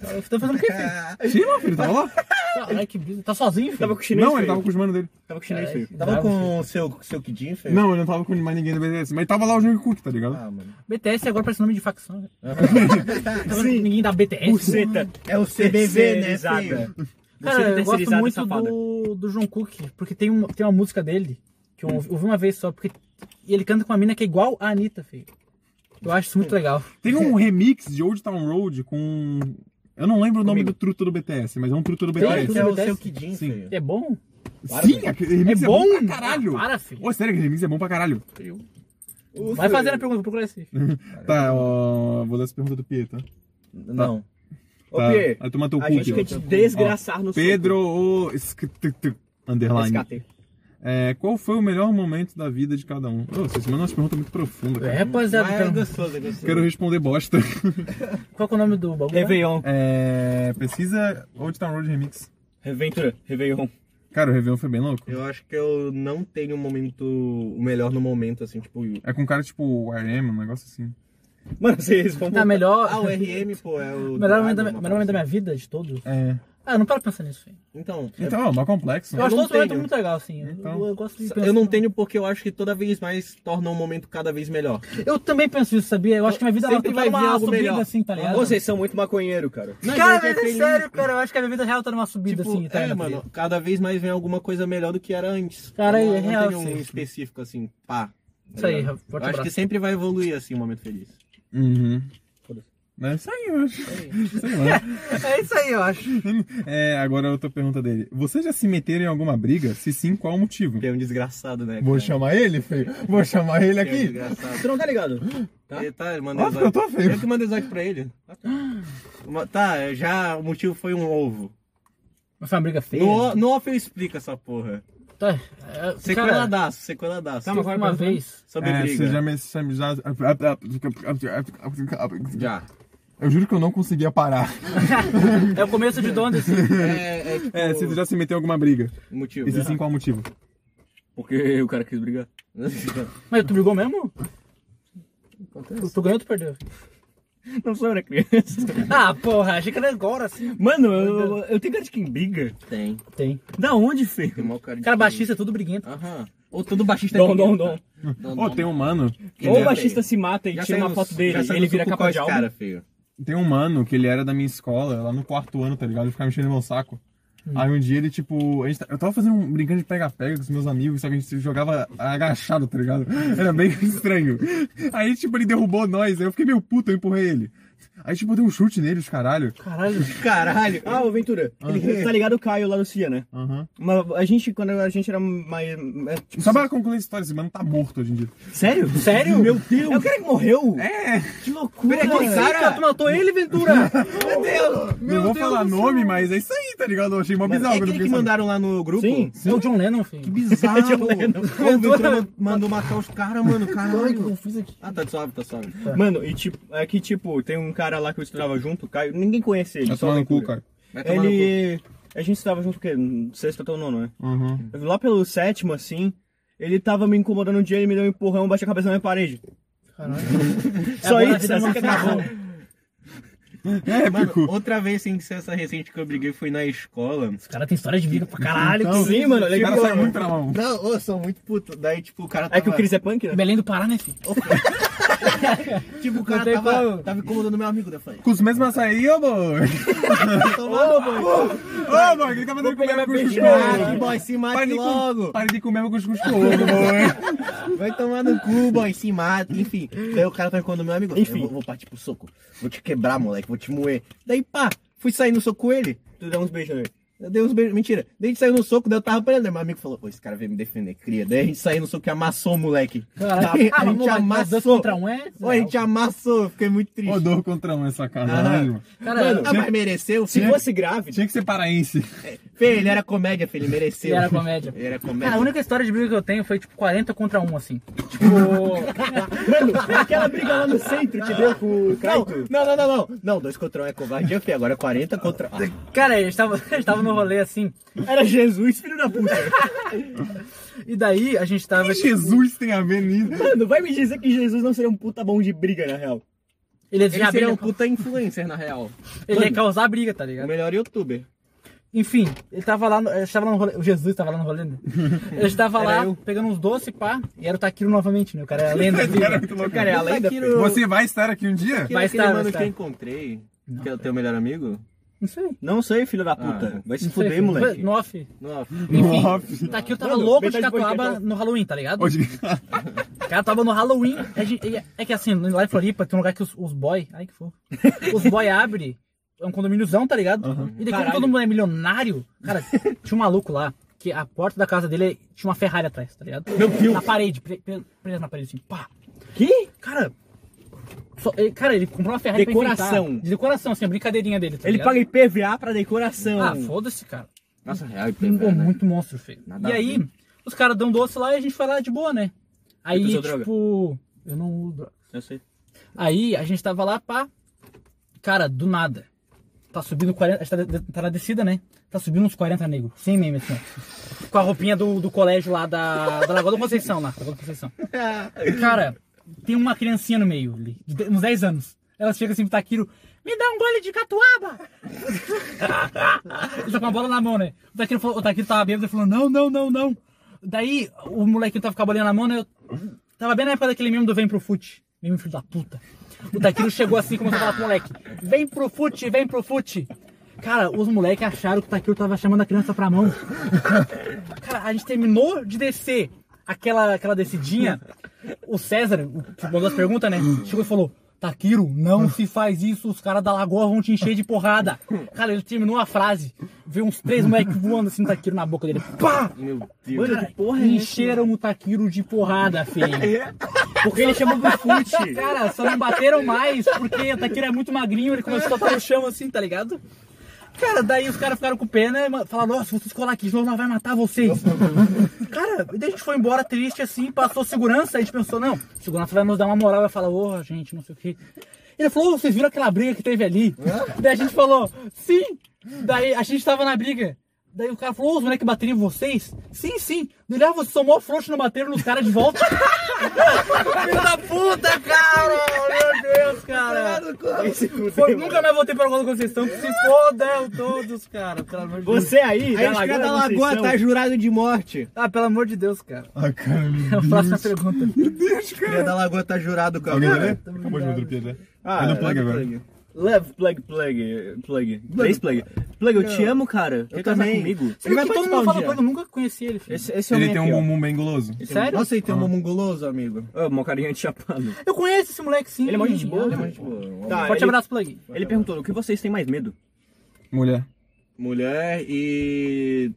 Speaker 4: Tá fazendo o quê, filho?
Speaker 1: Sim, meu filho, tava lá.
Speaker 4: Caralho, que brisa. Tá sozinho, filho?
Speaker 3: Tava com o chinês,
Speaker 1: Não, ele tava com os manos dele.
Speaker 3: Tava com o chinês,
Speaker 4: Caralho.
Speaker 3: feio.
Speaker 2: Tava
Speaker 4: Bravo,
Speaker 2: com o seu, seu Kidin, Fê?
Speaker 1: Não, ele não tava com mais ninguém do BTS. Mas tava lá o Jungkook, tá ligado?
Speaker 2: Ah, mano.
Speaker 4: BTS agora parece nome de facção. né? Tava ninguém da BTS.
Speaker 3: Buceta.
Speaker 2: É o CBV, né, feio?
Speaker 4: Cara, eu gosto muito do, do Jungkook, porque tem, um, tem uma música dele, que eu ouvi ouvi uma vez só, porque e ele canta com uma mina que é igual a Anitta, filho. Eu acho isso muito legal.
Speaker 1: Tem um remix de Old Town Road com. Eu não lembro o nome do truto do BTS, mas é um truto do
Speaker 4: Tem,
Speaker 1: BTS.
Speaker 2: Esse é o seu Kidin,
Speaker 1: Sim.
Speaker 4: É bom?
Speaker 1: Sim, aquele remix
Speaker 4: É
Speaker 1: é,
Speaker 4: bom?
Speaker 1: bom pra caralho.
Speaker 4: Para, filho.
Speaker 1: Ô, sério, aquele remix é bom pra caralho.
Speaker 4: Vai fazendo a pergunta, vou procurar esse.
Speaker 1: Tá, ó, vou dar essa pergunta do Pietro.
Speaker 2: Não.
Speaker 3: Ô,
Speaker 1: Tá,
Speaker 3: Pê,
Speaker 1: aí toma teu
Speaker 3: a
Speaker 1: cu,
Speaker 3: gente quer
Speaker 1: Pietro.
Speaker 3: te desgraçar no
Speaker 1: Pedro o underline.
Speaker 3: SKT.
Speaker 1: É, qual foi o melhor momento da vida de cada um? Ô, vocês mandam umas perguntas muito profundas.
Speaker 4: É,
Speaker 1: Cara.
Speaker 4: rapaziada,
Speaker 2: Mas é gostoso, é gostoso.
Speaker 1: Quero responder bosta.
Speaker 4: qual que é o nome do bagulho?
Speaker 3: Réveillon.
Speaker 1: É, pesquisa Old Town Road Remix.
Speaker 3: Reventura. Réveillon.
Speaker 1: Cara, o Réveillon foi bem louco.
Speaker 2: Eu acho que eu não tenho um momento, o melhor no momento, assim, tipo...
Speaker 1: É com um cara tipo o RM, um negócio assim.
Speaker 3: Mano, vocês vão...
Speaker 4: Ah, melhor.
Speaker 2: Ah, o RM, pô, é o...
Speaker 4: melhor momento, da, melhor momento da minha
Speaker 2: coisa
Speaker 4: vida, de todos.
Speaker 1: É.
Speaker 4: Ah, não para pensar nisso, filho.
Speaker 2: Então,
Speaker 1: Então, é mó complexo.
Speaker 4: Eu acho
Speaker 2: não
Speaker 4: todos os momentos
Speaker 2: tenho.
Speaker 4: muito legal, assim. Eu-
Speaker 1: Então.
Speaker 4: eu, eu gosto de pensar.
Speaker 2: eu não tenho porque eu acho que toda vez mais torna um momento cada vez melhor.
Speaker 4: Eu também penso isso, sabia? Eu acho que minha vida
Speaker 2: Sempre
Speaker 4: tá
Speaker 2: vai
Speaker 4: numa
Speaker 2: vir algo
Speaker 4: subida,
Speaker 2: melhor.
Speaker 4: assim, tá ligado?
Speaker 3: Vocês são muito maconheiro, cara.
Speaker 2: Não,
Speaker 4: Cara,
Speaker 2: gente,
Speaker 4: mas é
Speaker 2: feliz.
Speaker 4: sério, cara. Eu acho que a minha vida real tá numa subida,
Speaker 2: Tipo,
Speaker 4: assim, tá
Speaker 2: é, mano, cada vez mais vem alguma coisa melhor do que era antes.
Speaker 4: Cara,
Speaker 2: não,
Speaker 4: é
Speaker 2: não
Speaker 4: real,
Speaker 2: tem um
Speaker 4: sim.
Speaker 2: específico assim, pá.
Speaker 4: Isso aí,
Speaker 2: Eu acho que sempre vai evoluir assim o momento feliz.
Speaker 1: Uhum. É isso aí, eu acho. Sei lá.
Speaker 4: É isso aí, eu acho.
Speaker 1: É, agora outra pergunta dele. Vocês já se meteram em alguma briga? Se sim, qual o motivo?
Speaker 2: Porque é um desgraçado, né?
Speaker 1: Vou
Speaker 2: cara?
Speaker 1: chamar ele, feio? Vou chamar ele
Speaker 2: é um
Speaker 1: aqui?
Speaker 2: desgraçado.
Speaker 3: Você não tá ligado?
Speaker 2: Tá? Ele tá, ele
Speaker 1: Óbvio que eu tô feio.
Speaker 2: Eu que mandei exótico pra ele. Tá, já o motivo foi um ovo.
Speaker 4: Mas foi uma briga feia.
Speaker 2: No, no off eu explico essa porra.
Speaker 4: Tá, é,
Speaker 2: Sequeladaço, sequeladaço.
Speaker 4: teve uma vez.
Speaker 2: Sobre
Speaker 1: É,
Speaker 2: briga.
Speaker 1: você já me... Já,
Speaker 2: Já.
Speaker 1: Eu juro que eu não conseguia parar.
Speaker 4: É o começo de Donde, assim.
Speaker 2: É, é tipo...
Speaker 1: É, se tu já se meteu em alguma briga.
Speaker 2: Motivo.
Speaker 1: E se sim, qual o motivo?
Speaker 3: Porque o cara quis brigar.
Speaker 4: Mas tu brigou mesmo? Tu, tu ganhou ou tu perdeu?
Speaker 3: Não sou era criança.
Speaker 4: Ah, porra, achei que era agora, assim.
Speaker 3: Mano, eu, eu tenho cara de quem briga.
Speaker 2: Tem.
Speaker 4: Tem.
Speaker 3: Da onde, feio?
Speaker 2: Tem mau cara de
Speaker 4: Cara
Speaker 2: quem-
Speaker 4: baixista é tudo briguento.
Speaker 2: Aham. Ou todo baixista
Speaker 3: Dom,
Speaker 2: é
Speaker 3: dom, dom.
Speaker 2: Dom,
Speaker 1: Ô, tem um mano.
Speaker 3: Ou o baixista
Speaker 2: feio.
Speaker 3: se mata e
Speaker 2: Já
Speaker 3: tira uma foto dele e ele vira capa de álbum.
Speaker 2: cara, feio.
Speaker 1: Tem um mano que ele era da minha escola, lá no quarto ano, tá ligado? Ele ficava mexendo no meu saco. Aí um dia ele, tipo, a gente, tá- eu tava fazendo um brincando de pega-pega com os meus amigos, só que a gente jogava agachado, tá ligado? Era bem estranho. Aí, tipo, ele derrubou nós, aí eu fiquei meio puto, eu empurrei ele. Aí, tipo, eu dei um chute nele, os caralho.
Speaker 4: Caralho.
Speaker 2: Caralho.
Speaker 3: Ah, o Ventura. Ele, tá ligado o Caio lá no CIA, né?
Speaker 1: Aham.
Speaker 3: Mas a gente, quando a gente era mais. é, tipo,
Speaker 1: Só pra concluir a história, esse mano tá morto hoje em dia.
Speaker 3: Sério?
Speaker 4: Sério?
Speaker 3: Meu Deus! É o cara que morreu?
Speaker 1: É,
Speaker 3: Que loucura!
Speaker 2: Peraí, aquele cara-
Speaker 4: tu matou ele, Ventura?
Speaker 2: Meu Deus!
Speaker 1: não vou falar nome, mas é isso aí, tá ligado? Eu achei mó bizarro.
Speaker 2: é aquele que mandaram lá no grupo?
Speaker 3: Sim.
Speaker 4: É o John Lennon, filho.
Speaker 2: Que bizarro! o Ventura mandou matar os caras, mano. Caralho.
Speaker 4: eu fiz aqui.
Speaker 2: Ah, tá suave, tá suave.
Speaker 3: Mano, e tipo, é que tipo, tem um cara lá que eu estudava junto, o Caio, ninguém conhece ele.
Speaker 1: Vai
Speaker 3: só o
Speaker 1: tomar no cu, cara.
Speaker 3: Ele. A gente estava junto o quê? No Sexto até o nono, né?
Speaker 1: Uhum.
Speaker 3: Lá pelo sétimo, assim, ele tava me incomodando um dia, ele me deu um empurrão, bati a cabeça na minha parede.
Speaker 4: Caralho.
Speaker 3: Só
Speaker 4: a
Speaker 3: isso,
Speaker 4: vida
Speaker 3: assim que
Speaker 4: acabou.
Speaker 1: Épico.
Speaker 2: Mano, outra vez sem ser essa recente que eu briguei foi na escola.
Speaker 4: Os caras têm história de vida pra caralho.
Speaker 1: Então,
Speaker 3: Sim, mano,
Speaker 1: Os
Speaker 3: legal.
Speaker 1: caras saem muito na mão.
Speaker 2: Não, ô, sou muito puto. Daí, tipo, o cara tava...
Speaker 3: É que o Cris é punk, né?
Speaker 4: Belém do Pará, né, filho?
Speaker 2: Tipo, o cara tava,
Speaker 4: como.
Speaker 2: tava incomodando meu amigo. Eu falei...
Speaker 1: Com os mesmos açaí, ô boy.
Speaker 2: Ô, boy.
Speaker 1: Ô, boy, quem tá fazendo comer meu cuscuz com
Speaker 2: Ah,
Speaker 1: ovo?
Speaker 2: boy, se
Speaker 1: Pare
Speaker 2: mate
Speaker 1: de, com...
Speaker 2: logo.
Speaker 1: Pare de comer meu cuscuz com ovo, boy.
Speaker 2: Vai tomar no cu, boy, se mata. Enfim, daí o cara tá incomodando meu amigo.
Speaker 3: Enfim.
Speaker 2: Eu vou, vou partir pro soco. Vou te quebrar, moleque. Vou te moer. Daí, pá, fui sair no soco com ele.
Speaker 3: Tu dá uns beijos nele.
Speaker 2: Eu dei uns beijos. Mentira. Daí a gente saiu no soco, daí eu tava pra ele. Daí meu amigo falou, pô, esse cara veio me defender, cria. Daí a gente saiu no soco e amassou o moleque.
Speaker 4: Caralho.
Speaker 2: a
Speaker 4: Ah,
Speaker 2: gente
Speaker 4: dois
Speaker 2: amassou.
Speaker 4: contra um é?
Speaker 2: Pô, a gente amassou. Fiquei muito triste.
Speaker 1: Dor contra um é sacanagem, mano.
Speaker 4: Cara,
Speaker 3: Mano,
Speaker 2: Ah, mas mereceu,
Speaker 3: Se
Speaker 2: filho.
Speaker 3: fosse grave,
Speaker 1: Tinha que ser paraense.
Speaker 2: Fê, ele era comédia, filho. Ele mereceu.
Speaker 4: Ele era comédia.
Speaker 2: Ele era
Speaker 4: Cara,
Speaker 2: comédia.
Speaker 4: a única história de briga que eu tenho foi tipo 40 contra 1, assim. Tipo.
Speaker 3: Mano, aquela briga lá no centro que deu com o
Speaker 2: Não,
Speaker 3: Caio.
Speaker 2: não, não, não, não. Não, dois contra um é covardia, Fê. Agora é 40 contra. Ah,
Speaker 4: Cara, a gente tava, a gente tava no rolê assim.
Speaker 3: Era Jesus, filho da puta.
Speaker 4: E daí a gente tava.
Speaker 1: O que Jesus tem a ver nisso?
Speaker 3: Mano, vai me dizer que Jesus não seria um puta bom de briga, na real.
Speaker 4: Ele
Speaker 2: Ele seria
Speaker 4: briga.
Speaker 2: um puta influencer, na real.
Speaker 4: Ele ia causar briga, tá
Speaker 2: O
Speaker 4: ligado?
Speaker 2: melhor youtuber.
Speaker 4: Enfim, ele tava lá, no, tava lá no rolê, o Jesus tava lá no rolê, né? Ele tava
Speaker 2: Era
Speaker 4: lá
Speaker 2: eu.
Speaker 4: pegando uns doces, pá, e era o Taquiro novamente, né? O cara é a lenda.
Speaker 1: Cara é muito louco.
Speaker 3: Cara, é a lenda, filho.
Speaker 1: Você vai estar aqui um dia?
Speaker 4: Vai estar, vai
Speaker 2: mano
Speaker 4: estar.
Speaker 2: que eu encontrei. Que é o teu melhor amigo?
Speaker 4: Não sei.
Speaker 3: Não sei, filho da puta.
Speaker 2: Ah,
Speaker 3: vai se
Speaker 4: sei,
Speaker 3: fuder, moleque.
Speaker 4: No off.
Speaker 2: Não.
Speaker 4: Enfim,
Speaker 1: Off.
Speaker 4: o Taquiro tava
Speaker 3: Mano,
Speaker 4: louco de catuaba
Speaker 3: é
Speaker 4: no Halloween, tá ligado?
Speaker 1: Hoje...
Speaker 4: O cara tava no Halloween. gente- e- É que assim, lá em Floripa tem um lugar que os, os boy. Ai que fofo. Os boy abrem. É um condomíniozão, tá ligado? E daí, como todo mundo é milionário, cara, tinha um maluco lá. Que a porta da casa dele tinha uma Ferrari atrás, tá ligado?
Speaker 3: Meu Deus.
Speaker 4: Na parede, pre- pre- presa na parede, assim, pá.
Speaker 3: Que?
Speaker 4: Cara. Só- ele- cara, ele comprou uma Ferrari pra
Speaker 3: Decoração.
Speaker 4: De decoração, assim, a brincadeirinha dele, tá
Speaker 3: Ele
Speaker 4: ligado?
Speaker 3: paga IPVA pra decoração.
Speaker 4: Ah, foda-se, cara.
Speaker 2: Nossa, real,
Speaker 4: Pô,
Speaker 2: IPVA, né?
Speaker 4: muito monstro, feio.
Speaker 2: Nada
Speaker 4: e
Speaker 2: a
Speaker 4: aí,
Speaker 2: ver.
Speaker 4: os caras dão doce lá e a gente vai lá de boa, né? Aí,
Speaker 3: usou droga?
Speaker 4: tipo. Eu não uso droga.
Speaker 3: Eu sei.
Speaker 4: Aí a gente tava lá, pá. Cara, do nada. Tá subindo 40. A gente tá, de- tá na descida, né? Tá subindo uns 40 negros. Sem meme, assim, ó. Com a roupinha do, do colégio lá da, da Lagoa da Conceição, lá. Lagoa da Conceição. Cara, tem uma criancinha no meio uns 10 anos. Ela chega assim pro Taquiro, me dá um gole de catuaba! Ele tá com a bola na mão, né? O Taquiro, falou, o Taquiro tava bêbado e falou, não, não, não, não. Daí, o molequinho tava com a bolinha na mão, né? Eu tava bem na época daquele meme do Vem pro Fute. Meme filho da puta. O Taquiro chegou assim e começou a falar pro moleque, vem pro fute, vem pro fute. Cara, os moleques acharam que o Taquiro tava chamando a criança pra mão. Cara, a gente terminou de descer aquela, aquela descidinha. O César, mandou as perguntas, né? Chegou e falou: Taquiro, não se faz isso, os caras da lagoa vão te encher de porrada. Cara, ele terminou a frase. Veio uns três moleques voando assim, Taquiro na boca dele. Pá!
Speaker 2: Meu Deus.
Speaker 4: Cara,
Speaker 3: que porra é
Speaker 4: encheram o Taquiro de porrada, feio.
Speaker 3: Porque ele chamou pro fute.
Speaker 4: Cara, só não bateram mais, porque o Taquiro é muito magrinho, ele começou a tocar no chão assim, tá ligado? Cara, daí os caras ficaram com pena e falaram, nossa, vocês colar aqui, senão nós vai matar vocês. cara, daí a gente foi embora triste assim, passou segurança, a gente pensou, não, segurança vai nos dar uma moral, vai falar, ô, gente, não sei o quê. Ele falou, "Ô, vocês viram aquela briga que teve ali? Daí a gente falou, sim. Daí a gente tava na briga. Daí o cara falou, os moleques bateram em vocês? Sim, sim. Daí, ah, vocês são mó frouxo, não bateram nos caras de volta. Filho da puta, cara! Meu Deus, cara! Foi- nunca mais voltei pra Lagoa da Conceição, que se fodam todos, cara. Pelo amor de Deus.
Speaker 3: Você aí,
Speaker 2: Aí os caras da Lagoa tá jurado de morte.
Speaker 4: Ah, pelo amor de Deus, cara.
Speaker 1: Ah, cara, meu
Speaker 4: A próxima pergunta.
Speaker 1: Deus,
Speaker 2: Cria
Speaker 1: cara.
Speaker 2: da Lagoa tá jurado, cara.
Speaker 1: Alguém vai ler? Acabou de piada.
Speaker 3: Ah,
Speaker 1: Vai no plug agora.
Speaker 3: Leve, plug, plug, plug. Três plug. Plug, eu te amo, cara. Quer casar
Speaker 2: também.
Speaker 3: comigo?
Speaker 4: Ele vai todo mundo
Speaker 3: um
Speaker 4: fala coisa, eu nunca conheci ele, filho.
Speaker 3: Esse, esse
Speaker 1: Ele
Speaker 3: homem
Speaker 1: tem
Speaker 3: aqui,
Speaker 1: um
Speaker 3: ó.
Speaker 1: bumbum bem guloso.
Speaker 4: Sério?
Speaker 2: Nossa, ele tem um mamão guloso, amigo.
Speaker 3: Ô, Uma carinha de chapado.
Speaker 4: Eu conheço esse moleque, sim.
Speaker 3: Ele é mó gente boa,
Speaker 4: Ah,
Speaker 3: né?
Speaker 2: Mas, tipo,
Speaker 3: Tá,
Speaker 4: Forte
Speaker 3: ele,
Speaker 4: abraço, Plug.
Speaker 3: ele perguntou, o que vocês têm mais medo?
Speaker 1: Mulher.
Speaker 2: mulher e.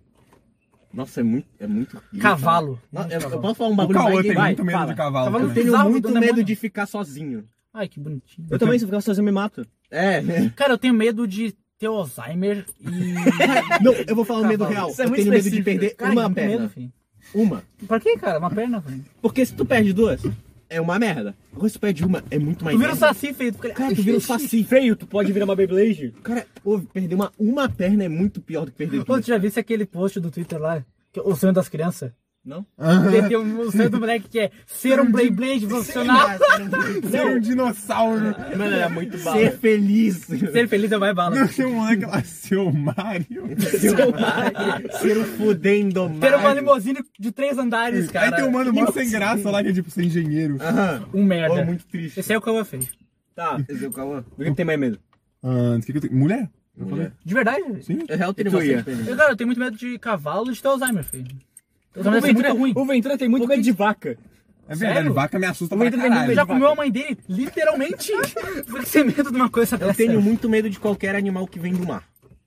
Speaker 2: Nossa, é muito. É muito.
Speaker 4: Cavalo.
Speaker 2: Não, eu, eu posso falar um
Speaker 1: O
Speaker 2: bagulho
Speaker 1: Cauã
Speaker 2: mais
Speaker 1: tem
Speaker 2: gay?
Speaker 1: muito medo
Speaker 3: fala.
Speaker 1: de cavalo.
Speaker 4: Cavalo
Speaker 2: Eu
Speaker 1: também.
Speaker 2: tenho
Speaker 4: Bizarro
Speaker 2: muito
Speaker 4: do
Speaker 2: medo de ficar sozinho.
Speaker 4: Ai, que bonitinho.
Speaker 3: Eu também, se eu ficar sozinho, me mato.
Speaker 2: É, né?
Speaker 4: Cara, eu tenho medo de ter Alzheimer e...
Speaker 2: Não, eu vou falar o medo real.
Speaker 3: Isso é
Speaker 2: eu
Speaker 3: muito
Speaker 2: tenho medo de
Speaker 3: específico.
Speaker 2: perder
Speaker 4: Cara,
Speaker 2: uma perna.
Speaker 4: medo, filho.
Speaker 2: Uma.
Speaker 4: Pra quê, cara? Uma perna, filho.
Speaker 2: Porque se tu perde duas, é uma merda. Agora se tu perde uma, é muito mais
Speaker 4: Tu vira o
Speaker 2: merda.
Speaker 4: saci, feio. Cara,
Speaker 2: Cara, tu vira um saci.
Speaker 3: Feio, tu pode virar uma Beyblade?
Speaker 2: Cara, pô, perder uma, uma perna é muito pior do que perder
Speaker 4: Pô,
Speaker 2: duas.
Speaker 4: tu já viu aquele post do Twitter lá? Que- O sonho das crianças?
Speaker 2: Não?
Speaker 4: Tem um o sonho do moleque que é ser um Blade Blade profissional.
Speaker 1: Ser um dinossauro.
Speaker 3: Mano, era muito bala.
Speaker 2: Ser feliz.
Speaker 4: Ser feliz é mais bala.
Speaker 1: Não, tem um moleque lá, seu Mario.
Speaker 2: Ser um fudendo
Speaker 4: Ter uma
Speaker 2: Mario.
Speaker 4: limousine de três andares, cara.
Speaker 1: Aí tem um mano mó sem graça lá que é tipo ser engenheiro.
Speaker 2: Aham.
Speaker 4: Um merda.
Speaker 2: Pô, muito triste.
Speaker 4: Esse aí é o eu fez.
Speaker 3: Tá,
Speaker 2: Esse é o Cauã.
Speaker 3: do que tem mais medo?
Speaker 1: Ah, que que eu tenho? Mulher?
Speaker 4: De verdade.
Speaker 1: Sim.
Speaker 2: Eu real uma
Speaker 3: ia?
Speaker 2: certeza.
Speaker 4: Eu, cara, eu tenho muito medo de cavalo e de ter Alzheimer, filho.
Speaker 3: O
Speaker 4: Alzheimer é
Speaker 3: Ventura,
Speaker 4: muito ruim.
Speaker 3: o Ventura tem muito medo de vaca.
Speaker 1: É verdade,
Speaker 4: Sério?
Speaker 1: vaca me assusta
Speaker 3: O
Speaker 1: pra
Speaker 3: tem
Speaker 1: caralho.
Speaker 4: Já comeu a mãe dele, literalmente. Por que ter medo de uma coisa
Speaker 2: Eu
Speaker 4: dessa?
Speaker 2: tenho muito medo de qualquer animal que vem do mar.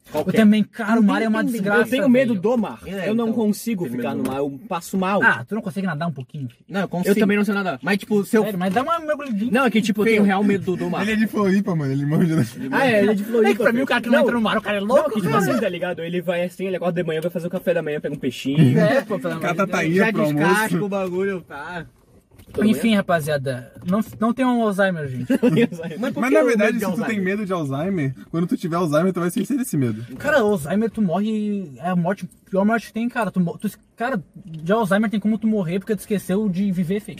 Speaker 4: Eu
Speaker 2: Qualquer.
Speaker 4: também, cara, o mar é uma
Speaker 2: Eu
Speaker 4: desgraça.
Speaker 3: Eu tenho medo
Speaker 4: velho.
Speaker 3: do mar.
Speaker 2: É,
Speaker 3: eu não
Speaker 2: então,
Speaker 3: consigo ficar no mar, eu passo mal.
Speaker 4: Ah, tu não consegue nadar um pouquinho? filho?
Speaker 2: Não, eu consigo.
Speaker 3: eu também não sei nadar.
Speaker 2: Mas, tipo, se eu...
Speaker 4: Sério, mas dá uma mergulhadinha.
Speaker 3: Não, é que tipo, eu tenho real medo do, do mar.
Speaker 1: Ele é de Floripa, mano. Ele manja.
Speaker 3: Ah, é, ele é de Floripa.
Speaker 4: É que pra mim o cara que não,
Speaker 3: não
Speaker 4: entra no mar, o cara é
Speaker 3: Não,
Speaker 4: louco.
Speaker 3: que tipo assim, tá ligado? Ele vai assim, ele acorda de manhã, vai fazer o café da manhã, pega um peixinho.
Speaker 4: É, pô, pelo amor de
Speaker 1: Cata
Speaker 4: Deus.
Speaker 2: Já descasca o bagulho, tá?
Speaker 4: Enfim, rapaziada, não, não tenham Alzheimer, gente.
Speaker 2: Mas,
Speaker 1: Mas na verdade, se tu tem medo de Alzheimer, quando tu tiver Alzheimer, tu vai esquecer desse medo.
Speaker 4: Cara, Alzheimer, tu morre. É a morte, a pior morte que tem, cara. Tu, tu- cara, de Alzheimer tem como tu morrer porque tu esqueceu de viver, feio.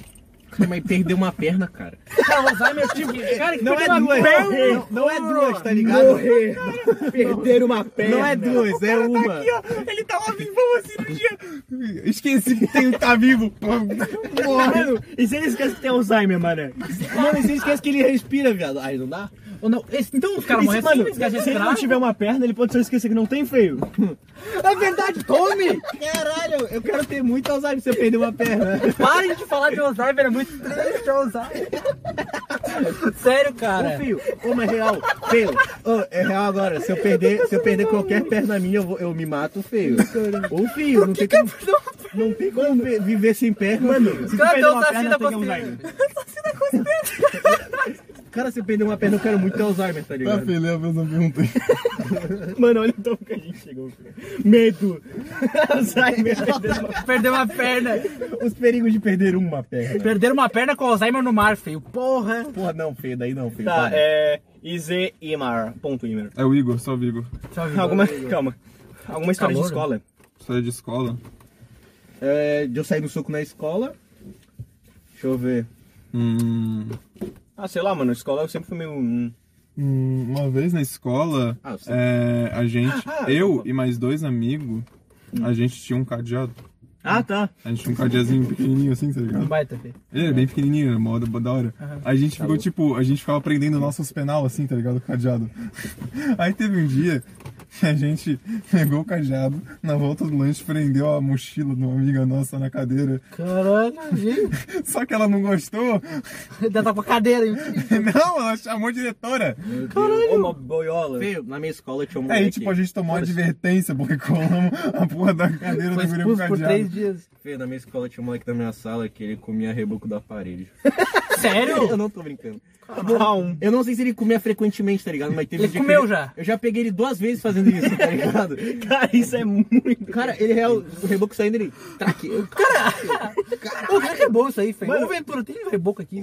Speaker 2: Mas perdeu uma perna, cara.
Speaker 4: Cara, Alzheimer, tipo, cara, que
Speaker 2: Não é
Speaker 4: uma
Speaker 2: duas,
Speaker 4: perna.
Speaker 2: não, não é duas, tá ligado?
Speaker 3: Morrer. Perder uma perna.
Speaker 2: Não é duas, é uma.
Speaker 1: Ele tava vivão a cirurgia. Esqueci que tem, tá vivo.
Speaker 3: Mano, e se ele esquece que tem Alzheimer, mano?
Speaker 2: Mano, e você esquece que ele respira, viado. Aí não dá?
Speaker 4: Ou não, esse- então os caras morrem
Speaker 3: se,
Speaker 4: assim,
Speaker 3: mano, se ele não tiver uma perna, ele pode só esquecer que não tem feio.
Speaker 2: É verdade, tome! Caralho, eu quero ter muito Alzheimer se eu perder uma perna.
Speaker 4: Parem de falar de Alzheimer, é muito triste Alzheimer. Sério, cara.
Speaker 2: Ô, filho, ô, mas real, feio. Ô, é real agora, se eu perder, se eu perder qualquer perna minha, eu, vou- eu me mato, feio. Ô, filho, não tem como, não tem como vi- viver sem perna, mano.
Speaker 3: Se tu perder uma
Speaker 4: tá
Speaker 3: perna,
Speaker 4: assim da
Speaker 3: tem Alzheimer.
Speaker 2: Cara, se eu perder uma perna, eu quero muito ter Alzheimer, tá
Speaker 1: Tá,
Speaker 2: ligado?
Speaker 1: Felipe, eu não perguntei.
Speaker 3: Mano, olha então que a gente chegou. Medo. Alzheimer.
Speaker 4: Perdeu uma perna.
Speaker 2: Os perigos de perder uma perna.
Speaker 4: Perderam uma perna com Alzheimer no mar, feio. Porra.
Speaker 2: Porra, não, feio, daí não, feio.
Speaker 3: Tá,
Speaker 2: para.
Speaker 3: é. Ize Imar. Ponto Imar.
Speaker 1: É o Igor, só o Igor.
Speaker 3: Alguma. Calma. Alguma história de
Speaker 4: Calor.
Speaker 3: escola?
Speaker 1: Sai de escola.
Speaker 2: É, de eu sair no soco na escola. Deixa eu ver.
Speaker 1: Hum,
Speaker 3: Ah, sei lá, mano. Escola eu sempre fui meio. hum,
Speaker 1: hum, uma vez na escola,
Speaker 2: Ah,
Speaker 1: é, a gente,
Speaker 3: Ah,
Speaker 1: eu e mais dois amigos, a gente tinha um cadeado.
Speaker 3: Ah, tá.
Speaker 1: A gente tinha um cadeazinho pequenininho assim, tá
Speaker 4: Um
Speaker 1: ligado?
Speaker 4: baita, feio.
Speaker 1: Ele é bem pequenininho, era mó da hora. A gente ficou tipo, a gente ficava prendendo nossos penal assim, tá ligado? O cadeado. Aí teve um dia que a gente pegou o cadeado, na volta do lanche prendeu a mochila de uma amiga nossa na cadeira.
Speaker 4: Caralho, gente.
Speaker 1: Só que ela não gostou.
Speaker 4: Ainda tá com a cadeira, hein?
Speaker 1: Não, ela chamou a diretora.
Speaker 3: Ô, uma boiola.
Speaker 2: Feio, na minha escola tinha um
Speaker 1: Aí,
Speaker 2: moleque.
Speaker 1: tipo, a gente tomou uma advertência porque colamos a porra da cadeira do guri pro cadeado.
Speaker 4: Dias.
Speaker 2: Feio, na minha escola tinha um moleque da minha sala que ele comia reboco do aparelho.
Speaker 4: Sério?
Speaker 2: Eu não tô brincando.
Speaker 3: Não.
Speaker 2: Eu não sei se ele comia frequentemente, tá ligado? Mas teve
Speaker 4: Ele
Speaker 2: um dia que
Speaker 4: comeu
Speaker 2: ele-
Speaker 4: já?
Speaker 2: Eu já peguei ele duas vezes fazendo isso, tá ligado?
Speaker 3: Cara, isso é muito.
Speaker 2: Cara, ele real, o reboco saindo, ele. Traque. Eu,
Speaker 4: Pô, cara, que bom isso aí, feio. Ô, Ventura, tem um reboco aqui.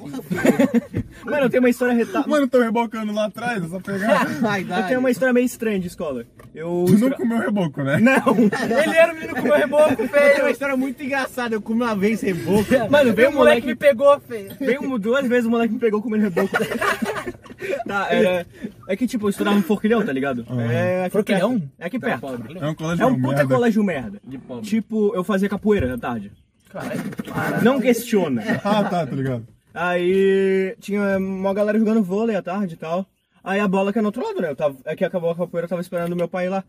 Speaker 3: Mano, eu tenho uma história reta...
Speaker 1: Mano, tô rebocando lá atrás, é só pegar.
Speaker 2: Vai,
Speaker 3: Eu tenho uma história meio estranha de escola. Eu.
Speaker 1: Tu não comeu reboco, né?
Speaker 3: Não!
Speaker 4: Ele era o menino com o reboco,
Speaker 2: Tem uma
Speaker 4: feio.
Speaker 2: história muito engraçada. Eu comi uma vez reboco.
Speaker 3: Mano, veio
Speaker 4: o
Speaker 3: um
Speaker 4: moleque
Speaker 3: moleque.
Speaker 4: me pegou, feio.
Speaker 3: Veio um- duas vezes o moleque me pegou comendo reboco. tá, era. É que tipo, eu estudava no Forquilhão, tá ligado? É aqui
Speaker 4: Forquilhão?
Speaker 3: perto. É aqui perto.
Speaker 1: É um colégio
Speaker 3: É um puta
Speaker 1: merda.
Speaker 3: colégio merda.
Speaker 2: De pobre.
Speaker 3: Tipo, eu fazia capoeira à tarde.
Speaker 4: Caralho.
Speaker 3: Não questiona.
Speaker 1: Ah, tá, tá ligado.
Speaker 3: Aí tinha uma galera jogando vôlei à tarde e tal. Aí a bola que é no outro lado, né? Eu tava, é que acabou a capoeira, eu tava esperando meu pai ir lá.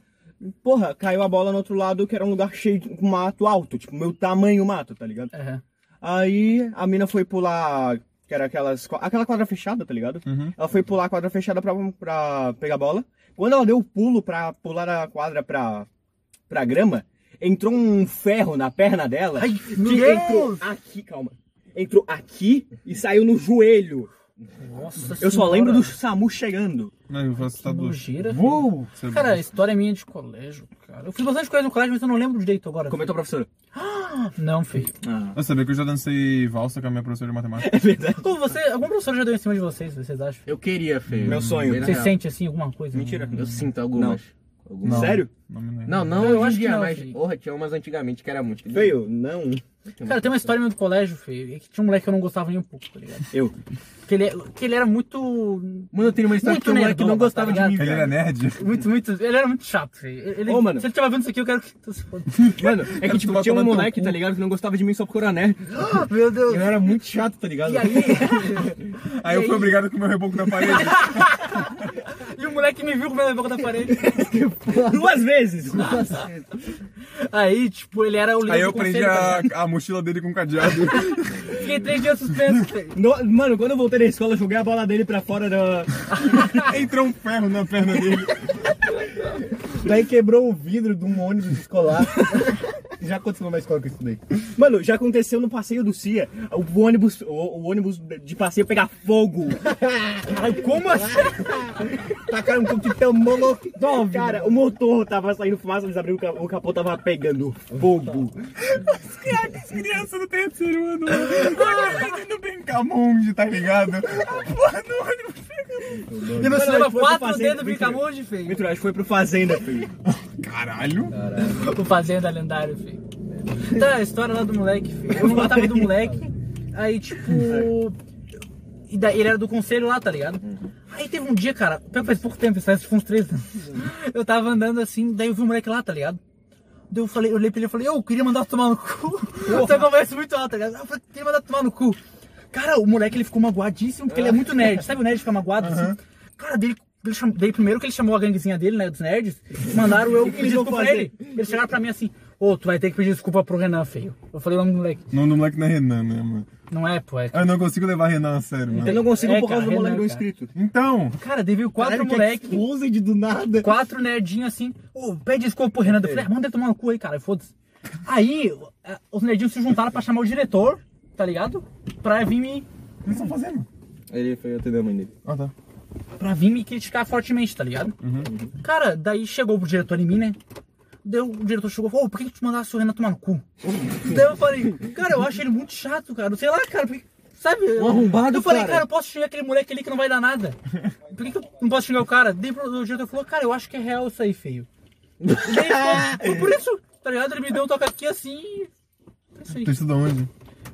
Speaker 3: Porra, caiu a bola no outro lado, que era um lugar cheio de mato alto, tipo, meu tamanho mato, tá ligado?
Speaker 4: É.
Speaker 3: Aí a mina foi pular, que era aquelas, aquela quadra fechada, tá ligado? Ela foi pular a quadra fechada pra, pra pegar a bola. Quando ela deu o pulo pra pular a quadra pra, pra grama, entrou um ferro na perna dela.
Speaker 4: Ai,
Speaker 3: que
Speaker 4: meu Deus!
Speaker 3: entrou aqui, calma. Entrou aqui e saiu no joelho.
Speaker 4: Nossa
Speaker 3: Eu só lembro do SAMU chegando.
Speaker 1: Não, eu faço tá doido.
Speaker 4: Nojeira,
Speaker 3: Uou!
Speaker 1: Você-
Speaker 4: Cara, a história é minha de colégio, cara. Eu fiz bastante coisa no colégio, mas eu não lembro direito agora.
Speaker 3: Comentou a professora.
Speaker 4: Não, feio.
Speaker 3: Ah,
Speaker 1: Eu sabia que eu já dancei valsa com a minha professora de matemática.
Speaker 3: é verdade.
Speaker 4: Você, algum professor já deu em cima de vocês, vocês acham?
Speaker 2: Eu queria, feio.
Speaker 3: Meu sonho.
Speaker 2: Bem na
Speaker 4: Você
Speaker 2: real.
Speaker 4: sente, assim, alguma coisa?
Speaker 3: Mentira.
Speaker 2: Eu sinto algumas. Algumas.
Speaker 1: Não.
Speaker 3: Sério?
Speaker 1: Não me lembro.
Speaker 2: Não, não,
Speaker 4: Eu acho que
Speaker 2: dia,
Speaker 4: não,
Speaker 2: mas.
Speaker 4: filho.
Speaker 2: Porra, tinha umas antigamente que era muito.
Speaker 3: Feio? Não.
Speaker 4: Cara, tem uma história minha do colégio, feio. é que tinha um moleque que eu não gostava nem um pouco, tá ligado?
Speaker 3: Eu.
Speaker 4: Que ele, que ele era muito.
Speaker 2: Mano, eu tenho uma história
Speaker 4: Muito
Speaker 2: que o moleque não gostava
Speaker 4: tá
Speaker 2: de mim.
Speaker 1: Ele era nerd.
Speaker 4: Muito, muito. Ele era muito chato, feio. Ele,
Speaker 3: Ô, mano.
Speaker 4: Se ele estiver vendo isso aqui, eu quero que tu se foda.
Speaker 3: Mano, é que tipo, tinha um moleque, tá ligado, que não gostava de mim só porque eu era nerd.
Speaker 4: Meu Deus.
Speaker 2: Eu era muito chato, tá ligado?
Speaker 4: E aí.
Speaker 1: Aí eu fui obrigado a comer o reboco na parede.
Speaker 4: e o moleque me viu comendo a boca da parede.
Speaker 3: Duas vezes!
Speaker 4: Aí, tipo, ele era o líder
Speaker 1: Aí eu
Speaker 4: do
Speaker 1: prendi
Speaker 4: conselho, tá
Speaker 1: a mochila dele com cadeado.
Speaker 4: Fiquei três dias suspenso.
Speaker 3: No- mano, quando eu voltei da escola, eu joguei a bola dele pra fora da.
Speaker 1: Entrou um ferro na perna dele.
Speaker 2: Daí quebrou o vidro de um ônibus escolar. Já aconteceu na escola que eu estudei.
Speaker 3: Mano, já aconteceu no passeio do CIA. O ônibus, o, o ônibus de passeio pegar fogo.
Speaker 4: Caralho, como assim?
Speaker 2: Tacaram um coquetel molotov.
Speaker 3: Cara, o motor tava saindo fumaça, eles abriram o capô, o capô tava pegando fogo.
Speaker 1: As crianças do terceiro ano. A brincar monge, tá ligado? Porra, no ônibus.
Speaker 4: E
Speaker 3: acho que foi pro
Speaker 4: quatro dedos brinca
Speaker 3: Vitor.
Speaker 4: monge, feio.
Speaker 3: Vitor, acho que foi pro Fazenda, filho.
Speaker 1: Caralho.
Speaker 4: O Fazenda lendário, filho. Tá, a história lá do moleque, filho. Eu não gostava do moleque. Aí, tipo. E daí, ele era do conselho lá, tá ligado? Aí teve um dia, cara, faz pouco tempo, isso faz uns três anos. Eu tava andando assim, daí eu vi um moleque lá, tá ligado? Eu falei, eu olhei pra ele e falei, eu queria mandar tomar no cu. Essa conversa muito alta, ligado? Eu falei, queria mandar tomar no cu. Cara, o moleque ele ficou magoadíssimo, porque ele é muito nerd. Sabe o nerd fica magoado assim? Cara, dele, ele chamou, daí primeiro que ele chamou a ganguezinha dele, né, dos nerds, mandaram eu pedir desculpa pra ele. Eles chegaram pra mim assim, ô, tu vai ter que pedir desculpa pro Renan, feio. Eu falei o nome do moleque.
Speaker 1: O nome do moleque não é Renan, né, mano?
Speaker 4: Não é, pô, é.
Speaker 1: Eu não consigo levar Renan a sério, mano.
Speaker 3: Eu não consigo
Speaker 4: É,
Speaker 3: por causa
Speaker 4: cara,
Speaker 3: do moleque
Speaker 4: Renan, cara.
Speaker 3: inscrito.
Speaker 1: Então,
Speaker 4: Cara, veio quatro
Speaker 2: Caralho, que
Speaker 4: moleque,
Speaker 2: exposed do nada.
Speaker 4: quatro nerdinhos assim, ô, pede desculpa pro Renan. Eu falei, ah, manda ele tomar no cu aí, cara, foda-se. Aí, eh, os nerdinhos se juntaram pra chamar o diretor, tá ligado? Pra vir me,
Speaker 1: o que eles estão fazendo?
Speaker 2: Ele foi atender a mãe dele.
Speaker 1: Ah, tá.
Speaker 4: pra vir me criticar fortemente, tá ligado? Cara, daí chegou o diretor em mim, né? Daí o diretor chegou e falou, por que, que tu mandasse o Renan tomar no cu? daí eu falei, cara, eu acho ele muito chato, cara. Sei lá, cara, por que- sabe?
Speaker 2: Um arrombado,
Speaker 4: Eu falei,
Speaker 2: cara.
Speaker 4: cara, eu posso xingar aquele moleque ali que não vai dar nada. Por que, que eu não posso xingar o cara? Daí o diretor falou, cara, eu acho que é real isso aí, feio. E daí foi, foi por isso, tá ligado? Ele me deu um toque aqui assim. isso aí.
Speaker 1: Tu estuda onde?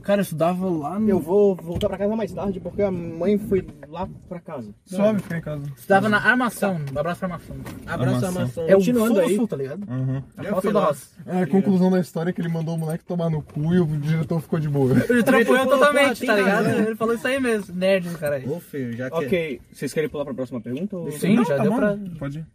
Speaker 4: Cara, eu estudava lá no.
Speaker 3: Eu vou voltar pra casa mais tarde porque a mãe foi lá pra casa.
Speaker 1: Suave, fica em casa.
Speaker 4: Estudava na armação. Um abraço pra armação.
Speaker 2: Abraço a
Speaker 1: Amação.
Speaker 2: maçã.
Speaker 4: É o
Speaker 3: Continuando aí.
Speaker 4: sul, tá ligado?
Speaker 1: Uhum.
Speaker 4: A
Speaker 2: fui
Speaker 4: da roça.
Speaker 1: A conclusão da história é que ele mandou o moleque tomar no cu e o diretor ficou de boa.
Speaker 4: Ele
Speaker 2: falou,
Speaker 4: totalmente,
Speaker 2: "Pô,
Speaker 4: tá ligado?
Speaker 2: razão."
Speaker 4: Ele falou isso aí mesmo. Nerd do caralho.
Speaker 2: Ô, feio, já que...
Speaker 3: Ok, vocês querem pular pra próxima pergunta? Ou...
Speaker 4: Sim,
Speaker 1: Não,
Speaker 4: já
Speaker 1: tá
Speaker 4: deu pra.
Speaker 1: Pode ir.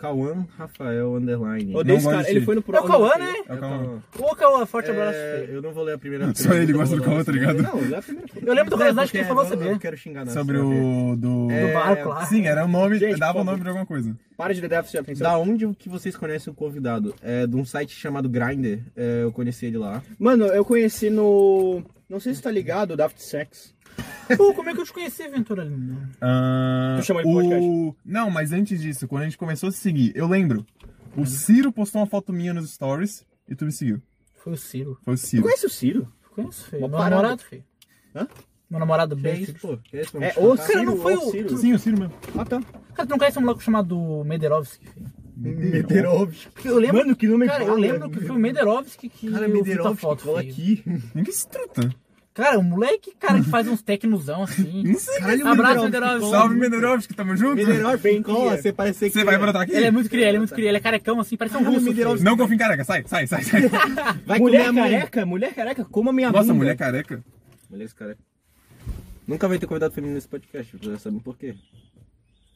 Speaker 2: É... Cauã Rafael Underline.
Speaker 3: Odeio esse cara. Ele foi no pro-
Speaker 4: É o Cauã, né?
Speaker 1: É o Cauã.
Speaker 4: Ô, Cauã, forte abraço.
Speaker 2: É,
Speaker 4: filho.
Speaker 2: eu não vou ler a primeira
Speaker 1: Só ele gosta do
Speaker 2: ler
Speaker 1: Cauã, tá ligado?
Speaker 2: Não, lê a primeira.
Speaker 4: Eu lembro do curiosidade que ele falou
Speaker 2: eu não-
Speaker 4: saber.
Speaker 2: Eu quero xingar não.
Speaker 1: Sobre o. do.
Speaker 2: É,
Speaker 4: Do barco lá.
Speaker 1: Sim, era o nome. Dava o nome de alguma coisa.
Speaker 3: Para de déficit de atenção.
Speaker 2: Da onde que vocês conhecem o convidado? É de um site chamado Grindr. É, eu conheci ele lá.
Speaker 3: Mano, eu conheci no. Não sei se tá ligado, Daft Sex.
Speaker 4: Pô, como é que eu te conheci, Ventura Lindo?
Speaker 1: Ah,
Speaker 3: Tu chamou ele pro
Speaker 1: o... Não, mas antes disso, quando a gente começou a se seguir, eu lembro. O Ciro postou uma foto minha nos stories e tu me seguiu.
Speaker 4: Foi o Ciro.
Speaker 1: Foi o
Speaker 3: Tu
Speaker 1: Ciro.
Speaker 3: conhece o Ciro?
Speaker 4: Conheço, filho.
Speaker 3: Uma
Speaker 4: Meu
Speaker 3: parada.
Speaker 4: namorado, filho.
Speaker 3: Hã?
Speaker 4: Meu namorado
Speaker 2: Que é
Speaker 4: bem.
Speaker 2: isso, pô? Que é isso?
Speaker 3: É, o
Speaker 2: chutar?
Speaker 4: Cara, não
Speaker 3: Ciro,
Speaker 4: foi
Speaker 3: o
Speaker 4: o-
Speaker 3: Ciro.
Speaker 1: Sim, o Ciro mesmo.
Speaker 3: Ah, tá.
Speaker 4: Cara, tu não conhece um moleque chamado Mederovski, filho?
Speaker 3: Mederovski.
Speaker 4: Eu lembro.
Speaker 3: Mano, que nome
Speaker 4: Cara, eu lembro que foi o Mederovski que
Speaker 2: Cara, Mederovski,
Speaker 4: foto,
Speaker 2: cola aqui.
Speaker 1: Ninguém se truta.
Speaker 4: Cara, o moleque, cara, que faz uns tecnozão assim.
Speaker 1: Não sei.
Speaker 2: Caralho,
Speaker 4: Abraço,
Speaker 2: Mederovski.
Speaker 1: Salve, Mederovski, tamo junto?
Speaker 2: Mederovski,
Speaker 3: Bem
Speaker 2: cola, você parece que...
Speaker 1: Você vai brotar aqui?
Speaker 4: Ele é muito cria, ele é muito cria, ele é carecão assim, parece um russo.
Speaker 2: Mederovski.
Speaker 1: Não confia em careca, sai, sai, sai, sai.
Speaker 2: Vai
Speaker 3: mulher careca, mulher careca, como a minha
Speaker 1: Nossa, mulher careca.
Speaker 2: Mulher esse cara. Nunca vai ter convidado feminino nesse podcast, vocês já sabem por quê.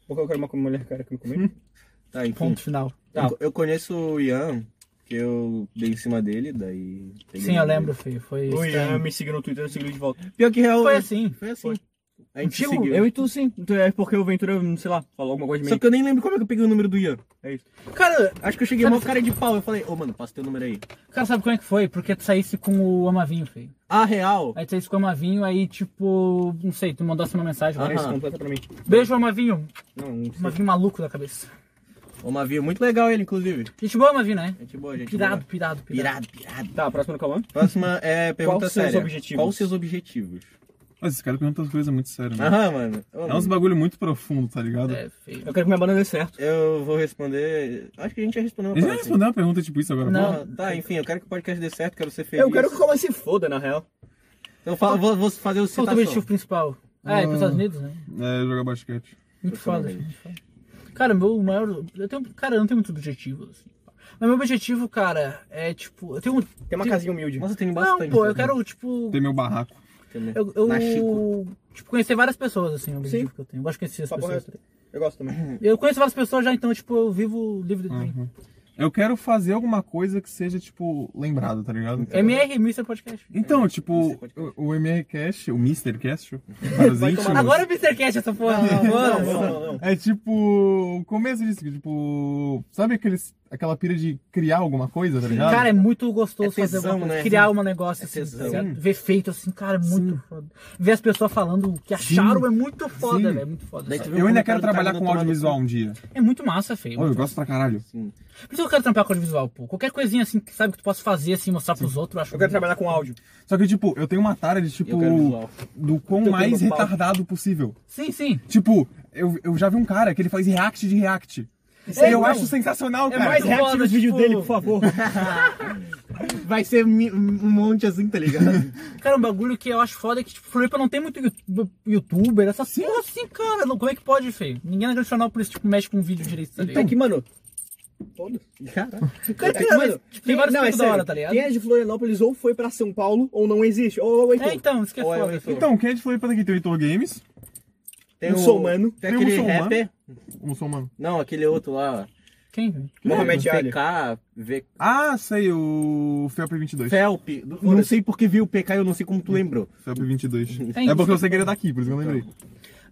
Speaker 3: Porque eu quero uma mulher careca comigo.
Speaker 2: Tá, enfim.
Speaker 4: Ponto final.
Speaker 2: Eu, eu conheço o Ian, que eu dei em cima dele, daí...
Speaker 4: Sim, eu lembro, filho. Foi
Speaker 3: O Ian me seguiu no Twitter, eu segui de volta.
Speaker 2: Pior que real...
Speaker 4: Foi
Speaker 2: é-
Speaker 4: assim.
Speaker 2: Foi assim. A gente
Speaker 3: Contigo?
Speaker 2: seguiu.
Speaker 3: Eu e tu sim. Então é porque o Ventura, sei lá, falou alguma coisa de
Speaker 2: Só
Speaker 3: mim.
Speaker 2: que eu nem lembro como é que eu peguei o número do Ian.
Speaker 3: É isso.
Speaker 4: Cara,
Speaker 2: Acho que eu cheguei
Speaker 4: Sabe-
Speaker 2: mó cara de pau. Eu falei, ô mano, passa teu número aí.
Speaker 4: cara, sabe como é que foi? Porque tu saísse com o Amavinho, filho.
Speaker 2: Ah, real?
Speaker 4: Aí tu saísse com o Amavinho, aí tipo, não sei, tu mandasse uma mensagem. Lá.
Speaker 3: isso, completa pra mim.
Speaker 4: Beijo, Amavinho.
Speaker 3: Não, não sei.
Speaker 4: Amavinho maluco da cabeça.
Speaker 2: Ô, Mavinho, muito legal ele, inclusive.
Speaker 4: Gente boa, Amavinho, né?
Speaker 2: Gente boa, gente
Speaker 4: Pirado,
Speaker 2: boa.
Speaker 4: pirado, pirado.
Speaker 2: Pirado, pirado.
Speaker 3: Tá, próximo no Cauã.
Speaker 2: Próxima é pergunta
Speaker 3: seus
Speaker 2: séria.
Speaker 3: objetivos?
Speaker 2: Quais os seus objetivos?
Speaker 1: Mas esse cara pergunta coisas muito sérias, mano.
Speaker 2: Aham, mano. Ô,
Speaker 1: É uns bagulho muito profundo, tá ligado?
Speaker 4: É, feio.
Speaker 3: Eu quero que minha banda dê certo.
Speaker 2: Eu vou responder. Acho que a gente já respondeu uma
Speaker 1: Ele já
Speaker 2: parada
Speaker 1: respondeu uma pergunta tipo isso agora.
Speaker 4: Não.
Speaker 1: porra.
Speaker 2: Porra, Tá, enfim, eu quero que o podcast dê certo, quero ser feliz.
Speaker 3: Eu quero que o Coma se foda, na real.
Speaker 2: Então fala, vou, vou fazer o
Speaker 4: Qual o teu
Speaker 2: citação.
Speaker 4: objetivo principal? Ah, é pros Estados Unidos, né?
Speaker 1: É, jogar basquete.
Speaker 4: Muito foda, muito foda. Cara, meu maior. Eu tenho, cara, eu não tenho muitos objetivos, assim. Mas meu objetivo, cara, é tipo. Eu tenho.
Speaker 3: Tem uma
Speaker 4: Tem-
Speaker 3: casinha humilde.
Speaker 2: Nossa, tem
Speaker 4: Não,
Speaker 2: bastante.
Speaker 4: pô, eu
Speaker 2: né?
Speaker 4: quero, tipo.
Speaker 1: Ter meu barraco.
Speaker 4: Eu, eu
Speaker 2: Na Chico.
Speaker 4: tipo, conhecer várias pessoas, assim, é o objetivo
Speaker 3: Sim.
Speaker 4: que eu tenho. Eu gosto de conhecer as
Speaker 3: Papo
Speaker 4: pessoas.
Speaker 3: Eu gosto também.
Speaker 4: Eu conheço várias pessoas já, então, tipo, eu vivo livre de mim.
Speaker 1: Uhum. Eu quero fazer alguma coisa que seja, tipo, lembrada, tá ligado?
Speaker 4: MR, Mr. Podcast.
Speaker 1: Então, tipo, o, o MR Cast, o Mr. Cast, para os íntimos,
Speaker 4: Agora é o Mr. Cast essa porra.
Speaker 3: Não, não, não, não.
Speaker 1: é tipo o começo disso, tipo, sabe aqueles, aquela pira de criar alguma coisa, tá ligado?
Speaker 4: Cara, é muito gostoso
Speaker 2: É
Speaker 4: fazer
Speaker 2: tesão,
Speaker 4: alguma coisa,
Speaker 2: né?
Speaker 4: criar um negócio
Speaker 2: É
Speaker 4: assim,
Speaker 2: tesão.
Speaker 4: tá?
Speaker 1: Sim.
Speaker 4: Ver feito assim, cara, é muito foda. Ver as pessoas falando o que acharam é muito foda,
Speaker 1: Sim.
Speaker 4: velho. É muito foda.
Speaker 1: Eu
Speaker 2: um
Speaker 1: ainda quero
Speaker 2: cara
Speaker 1: trabalhar com audiovisual um dia.
Speaker 4: É muito massa, feio.
Speaker 1: Oh, eu gosto pra caralho.
Speaker 2: Sim.
Speaker 4: Por isso que eu quero trampar com audiovisual, pô. Qualquer coisinha assim, que sabe que tu possa fazer, assim, mostrar pros outros, eu acho
Speaker 3: Eu quero trabalhar com áudio.
Speaker 1: Só que, tipo, eu tenho uma tara de, tipo,
Speaker 2: quero visual.
Speaker 1: do quão mais retardado possível.
Speaker 4: Sim, sim.
Speaker 1: Tipo, eu, eu já vi um cara que ele faz react de react.
Speaker 4: É,
Speaker 1: e eu
Speaker 4: então,
Speaker 1: acho sensacional,
Speaker 4: é
Speaker 1: cara.
Speaker 4: mais
Speaker 3: React
Speaker 4: foda,
Speaker 3: nos vídeos
Speaker 4: tipo-
Speaker 3: dele, por favor.
Speaker 2: Vai ser mi- um monte assim, tá ligado?
Speaker 4: Cara, um bagulho que eu acho foda é que, tipo, Floripa não tem muito you- youtuber, essa porra assim, cara. Não, como é que pode, feio? Ninguém na Grande Jornal por isso, tipo, mexe com vídeo direito, tá
Speaker 3: É
Speaker 4: ligado?
Speaker 3: que, mano.
Speaker 2: Caralho.
Speaker 4: Cara,
Speaker 3: É mano,
Speaker 4: mas tem vários
Speaker 3: não, é
Speaker 4: tipos da hora, tá ligado?
Speaker 3: Quem é de Florianópolis ou foi pra São Paulo ou não existe. Ou, ou então.
Speaker 4: É, então, isso que é
Speaker 2: Ou é o
Speaker 4: foda.
Speaker 2: Heitor.
Speaker 4: feio.
Speaker 1: Então, quem é de Floripa daqui? Tem o Heitor Games,
Speaker 2: Tem
Speaker 3: Um muçulmano.
Speaker 2: Tem
Speaker 1: Tem
Speaker 2: aquele
Speaker 1: muçulmano.
Speaker 2: rapper.
Speaker 1: o muçulmano.
Speaker 2: Não, aquele outro lá.
Speaker 4: Quem?
Speaker 3: Mohamed Ali.
Speaker 2: PK, v...
Speaker 1: Ah, sei, o Felp22.
Speaker 2: Felp. Não sei porque vi o PK e eu não sei como tu lembrou.
Speaker 1: Felp22.
Speaker 4: Tem
Speaker 1: É porque eu sei que ele é daqui, por isso que eu lembrei.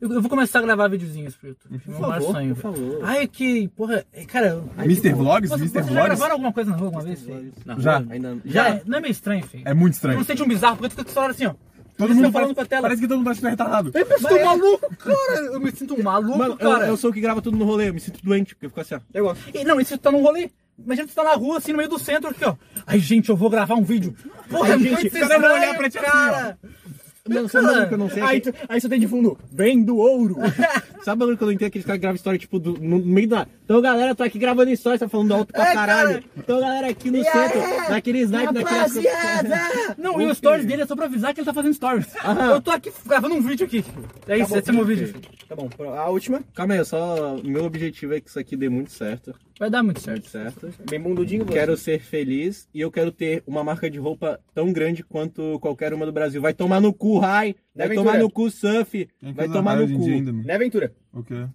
Speaker 4: Eu, eu vou começar a gravar videozinhos pro YouTube. Meu maior
Speaker 2: favor,
Speaker 4: sonho,
Speaker 2: por favor.
Speaker 4: Ai, que, porra, é, cara...
Speaker 1: Mr. Vlogs? Mr.
Speaker 4: vocês já
Speaker 1: Vlogs?
Speaker 4: gravaram alguma coisa na rua alguma vez? Na
Speaker 1: Já.
Speaker 4: rua?
Speaker 2: Ainda
Speaker 4: Já?
Speaker 2: já.
Speaker 4: é- não é meio estranho, feio?
Speaker 1: É muito
Speaker 4: Não
Speaker 1: estranho.
Speaker 4: sente um bizarro, porque tu fica hora assim, ó.
Speaker 1: Todo mundo
Speaker 4: falando
Speaker 1: parece,
Speaker 4: com a tela.
Speaker 1: parece que todo mundo tá retardado.
Speaker 4: Eu me sinto maluco, cara. Eu me sinto um maluco,
Speaker 2: Mano, eu,
Speaker 4: cara.
Speaker 2: eu sou o que grava tudo no rolê, eu me sinto doente, porque eu fico assim, ó.
Speaker 3: Eu gosto.
Speaker 4: E, não, isso tá num rolê. Imagina tu tá na rua, assim, no meio do centro, aqui, ó. Ai, gente, eu vou gravar um vídeo. Porra,
Speaker 3: Ai, gente,
Speaker 1: caras vão olhar pra ti assim,
Speaker 4: cara.
Speaker 2: Sabe o bagulho que eu não sei?
Speaker 3: Aí, tu- aí só tem de fundo, vem do ouro.
Speaker 2: Sabe o bagulho que eu não entendo? Aqueles caras que gravam história, tipo, do- no meio da. Então, galera, tô aqui gravando história, tá falando alto pra
Speaker 4: É,
Speaker 2: caralho.
Speaker 4: cara.
Speaker 2: Então, galera, aqui no centro, naquele snipe, naquelas.
Speaker 4: Não, e o stories dele é só pra avisar que ele tá fazendo stories. Eu tô aqui gravando um vídeo aqui. É isso, esse é meu vídeo.
Speaker 3: Tá bom, a última,
Speaker 2: Calma aí, só. Meu objetivo é que isso aqui dê muito certo.
Speaker 4: Vai dar muito certo.
Speaker 2: Certo?
Speaker 3: bem bundudinho. você.
Speaker 2: Quero ser feliz e eu quero ter uma marca de roupa tão grande quanto qualquer uma do Brasil. Vai tomar no cu, Rai. Vai
Speaker 3: Aventura.
Speaker 2: tomar no cu, Surf. Vai tomar no cu.
Speaker 1: ainda, mano?
Speaker 3: Né, Aventura?
Speaker 1: O quê?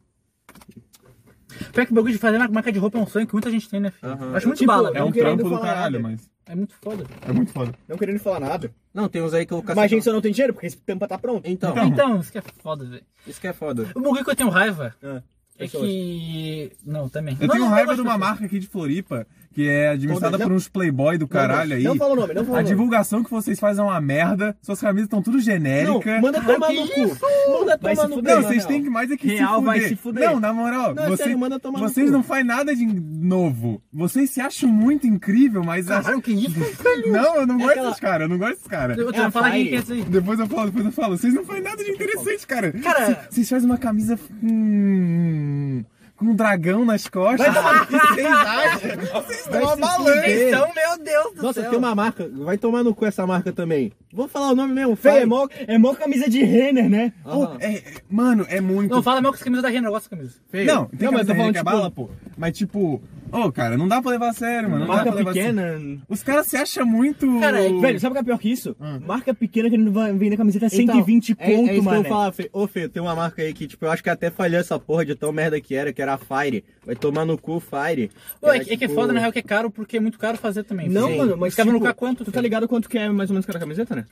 Speaker 4: Pior que o bagulho de fazer marca de roupa é um sonho que muita gente tem, né, filho? Eu Acho muito
Speaker 3: Tipo,
Speaker 4: bala,
Speaker 1: É um trampo do caralho,
Speaker 3: nada.
Speaker 1: mas
Speaker 4: É muito foda.
Speaker 1: é muito foda.
Speaker 3: Não querendo falar nada.
Speaker 2: Não, tem uns aí que eu vou
Speaker 3: Mas a gente só não tem dinheiro, porque esse tampa tá pronto.
Speaker 2: Então,
Speaker 1: Então.
Speaker 4: Então, isso que é foda, velho.
Speaker 2: isso que é foda.
Speaker 4: O bagulho que eu tenho raiva
Speaker 3: Ah,
Speaker 4: é que... Não, também.
Speaker 1: Eu
Speaker 4: Não,
Speaker 1: tenho
Speaker 4: não,
Speaker 1: raiva de uma
Speaker 4: pessoas.
Speaker 1: marca aqui de Floripa, que é administrada por uns playboy do caralho aí.
Speaker 3: Não fala o nome, não fala
Speaker 1: A
Speaker 3: o nome.
Speaker 1: divulgação que vocês fazem é uma merda, suas camisas estão tudo
Speaker 2: Não,
Speaker 1: genéricas.
Speaker 2: manda tomar no cu. Manda
Speaker 3: Vai
Speaker 2: tomar
Speaker 3: se
Speaker 2: no
Speaker 3: fuder.
Speaker 2: cu.
Speaker 1: Não, vocês têm que mais é que
Speaker 3: Real
Speaker 1: se
Speaker 3: vai
Speaker 1: fuder.
Speaker 3: se fuder.
Speaker 1: Não, na moral,
Speaker 2: Não, é
Speaker 1: você-
Speaker 2: sério, manda tomar no
Speaker 1: vocês
Speaker 2: cu.
Speaker 1: não fazem nada de novo. Vocês se acham muito incrível, mas...
Speaker 4: Caralho, que isso?
Speaker 1: Não, eu não gosto
Speaker 2: aquela-
Speaker 1: desses caras, eu não gosto desses caras.
Speaker 4: Eu
Speaker 2: É a
Speaker 4: quem é isso aí.
Speaker 1: Depois eu falo, depois eu falo. Vocês não fazem nada de interessante, cara.
Speaker 4: Cara-
Speaker 1: Cê- Vocês fazem uma camisa com... com um dragão nas costas. Que vocês acham? Vocês estão
Speaker 2: Vai
Speaker 1: abalando.
Speaker 2: fuder.
Speaker 4: Então, meu Deus do
Speaker 2: Nossa,
Speaker 4: céu.
Speaker 2: tem uma marca. Vai tomar no cu essa marca também. Vou falar o nome mesmo.
Speaker 3: Fê,
Speaker 2: Fire.
Speaker 3: é mó, é mó camisa de Renner, né?
Speaker 2: Aham.
Speaker 1: É, é- mano, é muito...
Speaker 4: Não, fala mal com as camisas da Renner, eu gosto da camisa.
Speaker 2: Feio.
Speaker 1: Não, tem
Speaker 3: Não, mas eu tô falando,
Speaker 1: que é
Speaker 3: tipo-
Speaker 1: bala, pô. Mas tipo, ô, cara, não dá pra levar a sério, mano. Não dá
Speaker 3: Marca
Speaker 1: pra levar a sério.
Speaker 3: pequena.
Speaker 1: Os caras se acham muito.
Speaker 4: Cara, é-
Speaker 3: Velho, sabe o que é pior que isso? Marca pequena querendo va- vender camiseta a 120
Speaker 2: Então, é,
Speaker 3: conto,
Speaker 2: é isso
Speaker 3: mano.
Speaker 2: que eu falo, Fê. Ô, Fê, tem uma marca aí que, tipo, eu acho que até falhou essa porra de tão merda que era, que era a Fire. Vai tomar no cu, Fire.
Speaker 4: Pô, é,
Speaker 2: Era,
Speaker 4: que- é que é
Speaker 2: tipo,
Speaker 4: foda, na real, que é caro, porque é muito caro fazer também.
Speaker 3: Não,
Speaker 4: filho.
Speaker 3: mano, mas
Speaker 4: Ficava no
Speaker 3: tipo,
Speaker 4: K quanto?
Speaker 3: Tu tá ligado quanto que é mais ou menos cada camiseta, né?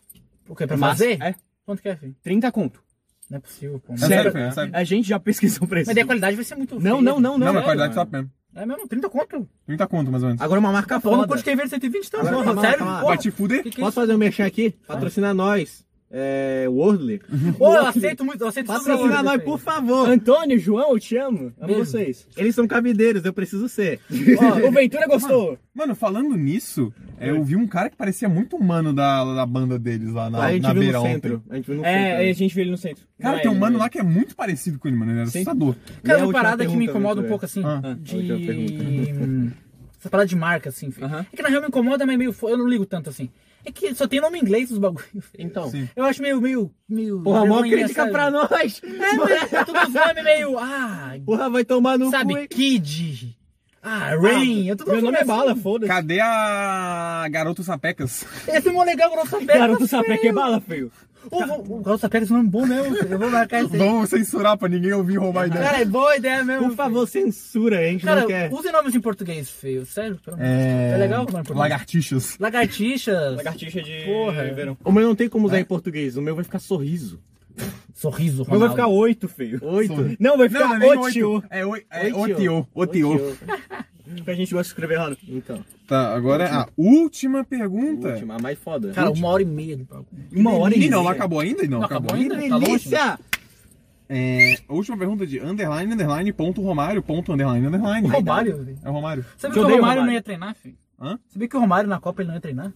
Speaker 4: O que, pra
Speaker 3: Mas-
Speaker 4: fazer?
Speaker 3: É.
Speaker 4: Quanto que é, filho?
Speaker 3: 30 conto.
Speaker 4: Não é possível, pô.
Speaker 1: É sério, é sério.
Speaker 3: A gente já pesquisou o preço.
Speaker 4: mas daí a qualidade vai ser muito
Speaker 3: Não,
Speaker 4: feia,
Speaker 3: não, não,
Speaker 1: Não,
Speaker 3: não.
Speaker 1: mas
Speaker 3: é,
Speaker 1: qualidade top mesmo.
Speaker 4: É mesmo? 30 conto?
Speaker 1: 30 conto, mais ou menos.
Speaker 2: Agora uma marca
Speaker 4: Tá falando
Speaker 2: foda.
Speaker 4: com de TV de 120, então,
Speaker 2: Agora,
Speaker 4: porra,
Speaker 2: calma lá,
Speaker 4: sério?
Speaker 2: calma
Speaker 1: Vai te fuder?
Speaker 4: que que é
Speaker 2: Posso fazer um merchan aqui? Patrocina nós. É. Wordley.
Speaker 4: Pô, eu aceito muito, eu aceito super
Speaker 2: Patrocina nós, por favor.
Speaker 3: Antônio, João, eu te amo. Amo
Speaker 4: Beijo.
Speaker 3: vocês.
Speaker 2: Eles são cabideiros, eu preciso ser.
Speaker 3: Ó, o Ventura gostou.
Speaker 1: Mano, falando nisso, é, eu vi um cara que parecia muito humano da, da banda deles lá na,
Speaker 2: a gente
Speaker 1: na
Speaker 2: viu
Speaker 1: beira
Speaker 2: no
Speaker 1: ontem.
Speaker 2: centro. A gente viu no
Speaker 3: É,
Speaker 2: centro.
Speaker 3: aí a gente viu ele no centro.
Speaker 1: Cara,
Speaker 3: Não
Speaker 1: tem um
Speaker 3: é,
Speaker 1: mano lá que é muito parecido com ele, mano. Ele era
Speaker 3: Sim.
Speaker 1: assustador.
Speaker 4: Cara, uma parada que me incomoda um pouco assim,
Speaker 1: Ah.
Speaker 4: de... Essa parada de marca, assim, filho.
Speaker 3: Aham.
Speaker 4: É que na real me incomoda, mas meio... Eu não ligo tanto, assim. É que só tem nome em inglês os bagulho.
Speaker 2: Então.
Speaker 1: Sim.
Speaker 4: Eu acho meio, meio, meio...
Speaker 2: Porra, mó crítica
Speaker 4: sabe?
Speaker 2: pra nós.
Speaker 4: É, mas é tudo os nomes meio... Ah,
Speaker 2: Porra, vai tomar no cu.
Speaker 4: sabe,
Speaker 2: hein?
Speaker 4: Kid... Ah, Rain... eu tô
Speaker 3: Meu nome é
Speaker 4: assim.
Speaker 3: Bala, foda-se.
Speaker 1: Cadê a Garoto Sapecas?
Speaker 4: Esse é mó legal, o Garoto Sapecas.
Speaker 3: Garoto Sapeca é bala, feio.
Speaker 4: O, o, o Garoto Sapecas é um nome bom mesmo. Eu vou marcar esse aí.
Speaker 1: Vamos censurar pra ninguém ouvir roubar a ideia.
Speaker 4: Cara, é boa ideia mesmo.
Speaker 2: Por favor, censura, a gente
Speaker 4: Cara,
Speaker 2: não quer.
Speaker 4: usem nomes em português, feio. Sério?
Speaker 1: É...
Speaker 4: É legal, mano, por-
Speaker 1: Lagartixas.
Speaker 4: Lagartixas.
Speaker 3: Lagartixa de
Speaker 4: Porra.
Speaker 3: verão.
Speaker 2: O meu não tem como usar em português, o meu vai ficar sorriso.
Speaker 4: Sorriso,
Speaker 3: O meu vai
Speaker 4: Ronaldo.
Speaker 3: ficar oito, feio.
Speaker 2: Oito.
Speaker 3: Não, vai
Speaker 1: Não,
Speaker 3: ficar
Speaker 1: não é nem
Speaker 3: otio.
Speaker 1: oito. É, é otio. Otio.
Speaker 3: Porque a gente gosta de escrever errado.
Speaker 2: Então,
Speaker 1: Tá, agora a última pergunta.
Speaker 2: última, a mais foda.
Speaker 4: Cara, uma hora e meia de bagulho.
Speaker 3: Uma hora
Speaker 1: E
Speaker 3: e
Speaker 1: não, não
Speaker 3: meia.
Speaker 1: acabou ainda? Não,
Speaker 4: Não,
Speaker 1: acabou,
Speaker 4: acabou
Speaker 1: ainda?
Speaker 4: ainda? Tá longe,
Speaker 2: Delícia!
Speaker 1: É, a última pergunta de underline, underline, ponto Romário, ponto underline, underline.
Speaker 4: O Romário, velho.
Speaker 1: É o Romário.
Speaker 4: Sabe
Speaker 3: Eu
Speaker 4: que o Romário
Speaker 3: Romário.
Speaker 4: não ia treinar, filho?
Speaker 1: Hã?
Speaker 4: Sabia que o Romário na Copa ele não ia treinar?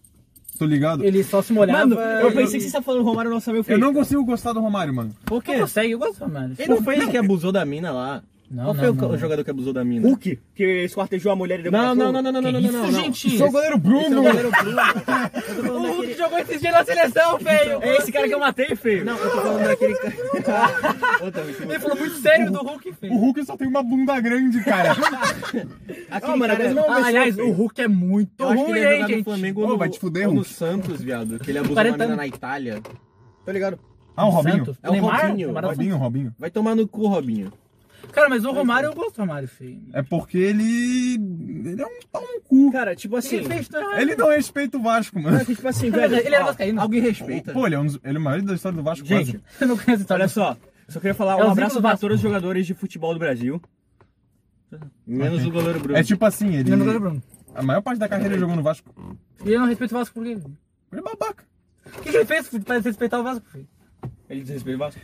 Speaker 1: Tô ligado.
Speaker 4: Ele só se molhava.
Speaker 3: Mano, eu pensei que você tá falando Romário não sabia o
Speaker 1: Eu
Speaker 3: feio.
Speaker 1: não consigo gostar do Romário, mano.
Speaker 2: Por quê?
Speaker 4: Não consegue, eu gosto do Romário.
Speaker 2: Ele não foi ele que abusou da mina lá.
Speaker 4: Não,
Speaker 2: Qual
Speaker 4: não,
Speaker 2: foi o-
Speaker 4: não.
Speaker 2: o jogador que abusou da mina?
Speaker 3: Hulk, que esquartejou a mulher e deu
Speaker 2: Não,
Speaker 3: um
Speaker 2: não, não, não, não, não, não, não,
Speaker 4: isso,
Speaker 2: não.
Speaker 4: gente?
Speaker 1: Sou o goleiro
Speaker 2: é
Speaker 1: Bruno!
Speaker 2: o goleiro Bruno.
Speaker 4: O Hulk
Speaker 2: daquele...
Speaker 4: jogou esses dias na seleção, feio.
Speaker 3: É esse cara que eu matei, feio.
Speaker 2: Não, eu tô falando daquele cara...
Speaker 4: Ele falou muito sério do Hulk,
Speaker 1: O
Speaker 4: feio.
Speaker 1: Hulk só tem uma bunda grande, cara.
Speaker 2: Aquele
Speaker 3: Ó, mano,
Speaker 2: cara-
Speaker 3: não-
Speaker 4: Ah, aliás, o Hulk é muito
Speaker 2: Eu acho que
Speaker 4: ruim,
Speaker 2: ele ia
Speaker 4: hein,
Speaker 2: jogar no
Speaker 4: gente?
Speaker 2: Flamengo no,
Speaker 1: vai te fuder,
Speaker 2: ou no
Speaker 1: Hulk.
Speaker 2: Santos, viado. Que ele abusou
Speaker 4: 40
Speaker 2: da mina na Itália.
Speaker 3: Tô ligado.
Speaker 1: Ah, o Robinho.
Speaker 2: É o? Robinho,
Speaker 1: Robinho, Robinho.
Speaker 2: Vai tomar no cu, Robinho.
Speaker 4: Cara, mas o Romário, eu gosto do Romário, feio.
Speaker 1: É porque ele. Ele é um pau no cu.
Speaker 3: Cara, tipo assim...
Speaker 4: Ele fez, é?
Speaker 1: Ele não respeita o Vasco, mano.
Speaker 3: Cara, que, tipo assim, velho...
Speaker 4: Ele é vascaíno.
Speaker 2: Alguém respeita.
Speaker 1: Pô, ele é, um dos, ele é o maior da história do Vasco,
Speaker 3: Gente,
Speaker 1: quase.
Speaker 4: Eu não conheço a história.
Speaker 3: Olha só, eu só queria falar
Speaker 4: É
Speaker 3: um
Speaker 4: o
Speaker 3: abraço pra todos os jogadores de futebol do Brasil.
Speaker 2: Menos o goleiro Bruno.
Speaker 1: É tipo assim, ele.
Speaker 4: Não, não lembro, Bruno.
Speaker 1: A maior parte da carreira ele jogou no Vasco.
Speaker 4: E eu não respeito o Vasco por quê? O
Speaker 1: Ele é babaca.
Speaker 4: que, que ele fez pra respeitar o Vasco, filho?
Speaker 3: Ele desrespeita o Vasco.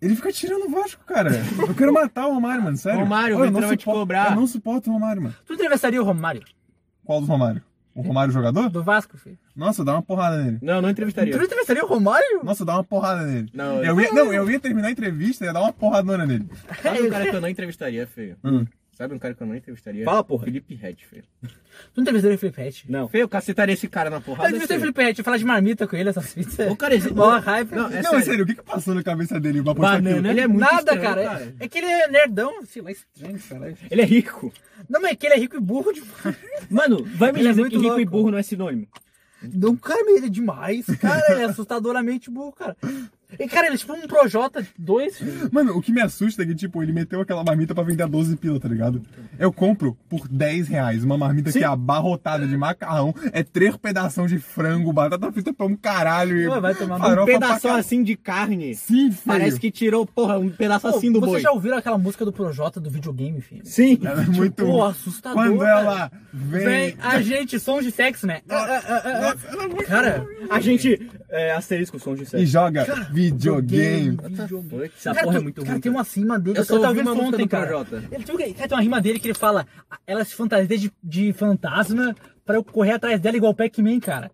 Speaker 1: Ele fica tirando o Vasco, cara. Eu quero matar o Romário, mano, sério.
Speaker 2: Romário, o
Speaker 1: Ô, eu não
Speaker 2: vai te
Speaker 1: suporto-
Speaker 2: cobrar.
Speaker 1: Eu não suporto o Romário, mano.
Speaker 4: Tu entrevistaria o Romário
Speaker 1: Qual do Romário? O Romário jogador?
Speaker 4: do Vasco, filho?
Speaker 1: Nossa, dá uma porrada nele.
Speaker 2: Não, não entrevistaria.
Speaker 4: Tu entrevistaria o Romário?
Speaker 1: Nossa, dá uma porrada nele.
Speaker 2: Não,
Speaker 1: eu ia, não, eu ia terminar a entrevista e ia dar uma porradona nele.
Speaker 2: Sabe um cara que eu não entrevistaria, feio?
Speaker 1: Hum.
Speaker 2: Sabe um cara que eu não entrevistaria?
Speaker 3: Fala, porra.
Speaker 2: Felipe Red, feio.
Speaker 4: Tu entrevistaria o Felipe Rett?
Speaker 3: Não.
Speaker 2: Feio, eu cacetaria esse cara na
Speaker 4: Eu
Speaker 2: porrada.
Speaker 4: entrevistei o. Felipe Rett, eu falar de marmita com ele, essas pizzas.
Speaker 2: O cara esse-
Speaker 4: Mó hype.
Speaker 2: Não, é
Speaker 1: não,
Speaker 2: sério.
Speaker 1: sério, o que que passou na cabeça dele pra postar
Speaker 2: Banana.
Speaker 1: aquilo?
Speaker 2: Ele é muito
Speaker 4: Nada,
Speaker 2: estranho,
Speaker 4: cara.
Speaker 2: cara.
Speaker 4: É que ele é nerdão, sei lá, estranho, cara.
Speaker 3: Ele é rico.
Speaker 4: Não, mas é que ele é rico e burro demais.
Speaker 3: Mano, vai me
Speaker 4: Ele é
Speaker 3: dizer
Speaker 4: muito
Speaker 3: que rico
Speaker 4: louco.
Speaker 3: e burro não é sinônimo.
Speaker 4: Não, cara, ele é demais. Cara, ele é assustadoramente burro, cara. E, cara, ele é tipo um Projota 2, filho.
Speaker 1: Mano, o que me assusta é que, tipo, ele meteu aquela marmita pra vender a 12 pila, tá ligado? Eu compro por 10 reais uma marmita que é abarrotada de macarrão, é três pedaços de frango, batata frita pra um caralho e
Speaker 4: Pô, vai tomar
Speaker 2: Um pedaço assim de carne.
Speaker 1: Sim, feio.
Speaker 2: Parece que tirou, porra, um pedaço
Speaker 4: Pô,
Speaker 2: assim do
Speaker 4: Vocês
Speaker 2: boi.
Speaker 4: já ouviram aquela música do Projota do videogame, filho?
Speaker 3: Sim.
Speaker 1: Ela é muito...
Speaker 4: Pô, assustador.
Speaker 1: Quando
Speaker 4: cara.
Speaker 1: ela vem...
Speaker 4: Vem, a gente, sons de sexo, né? Ah, ah, ah, ah,
Speaker 1: Nossa, é.
Speaker 4: Cara,
Speaker 3: A gente. É, asterisco, som de
Speaker 1: E
Speaker 3: sexo.
Speaker 1: joga videogame.
Speaker 4: videogame.
Speaker 3: Essa
Speaker 4: Cara,
Speaker 3: porra é
Speaker 4: tem-
Speaker 3: muito
Speaker 4: cara,
Speaker 3: ruim.
Speaker 4: tem uma cima dele.
Speaker 2: Eu só ouvi uma
Speaker 4: ontem,
Speaker 2: do
Speaker 4: cara. Ele tem, cara, tem uma rima dele que ele fala: ela se fantasia de, de fantasma pra eu correr atrás dela igual o Pac-Man, cara.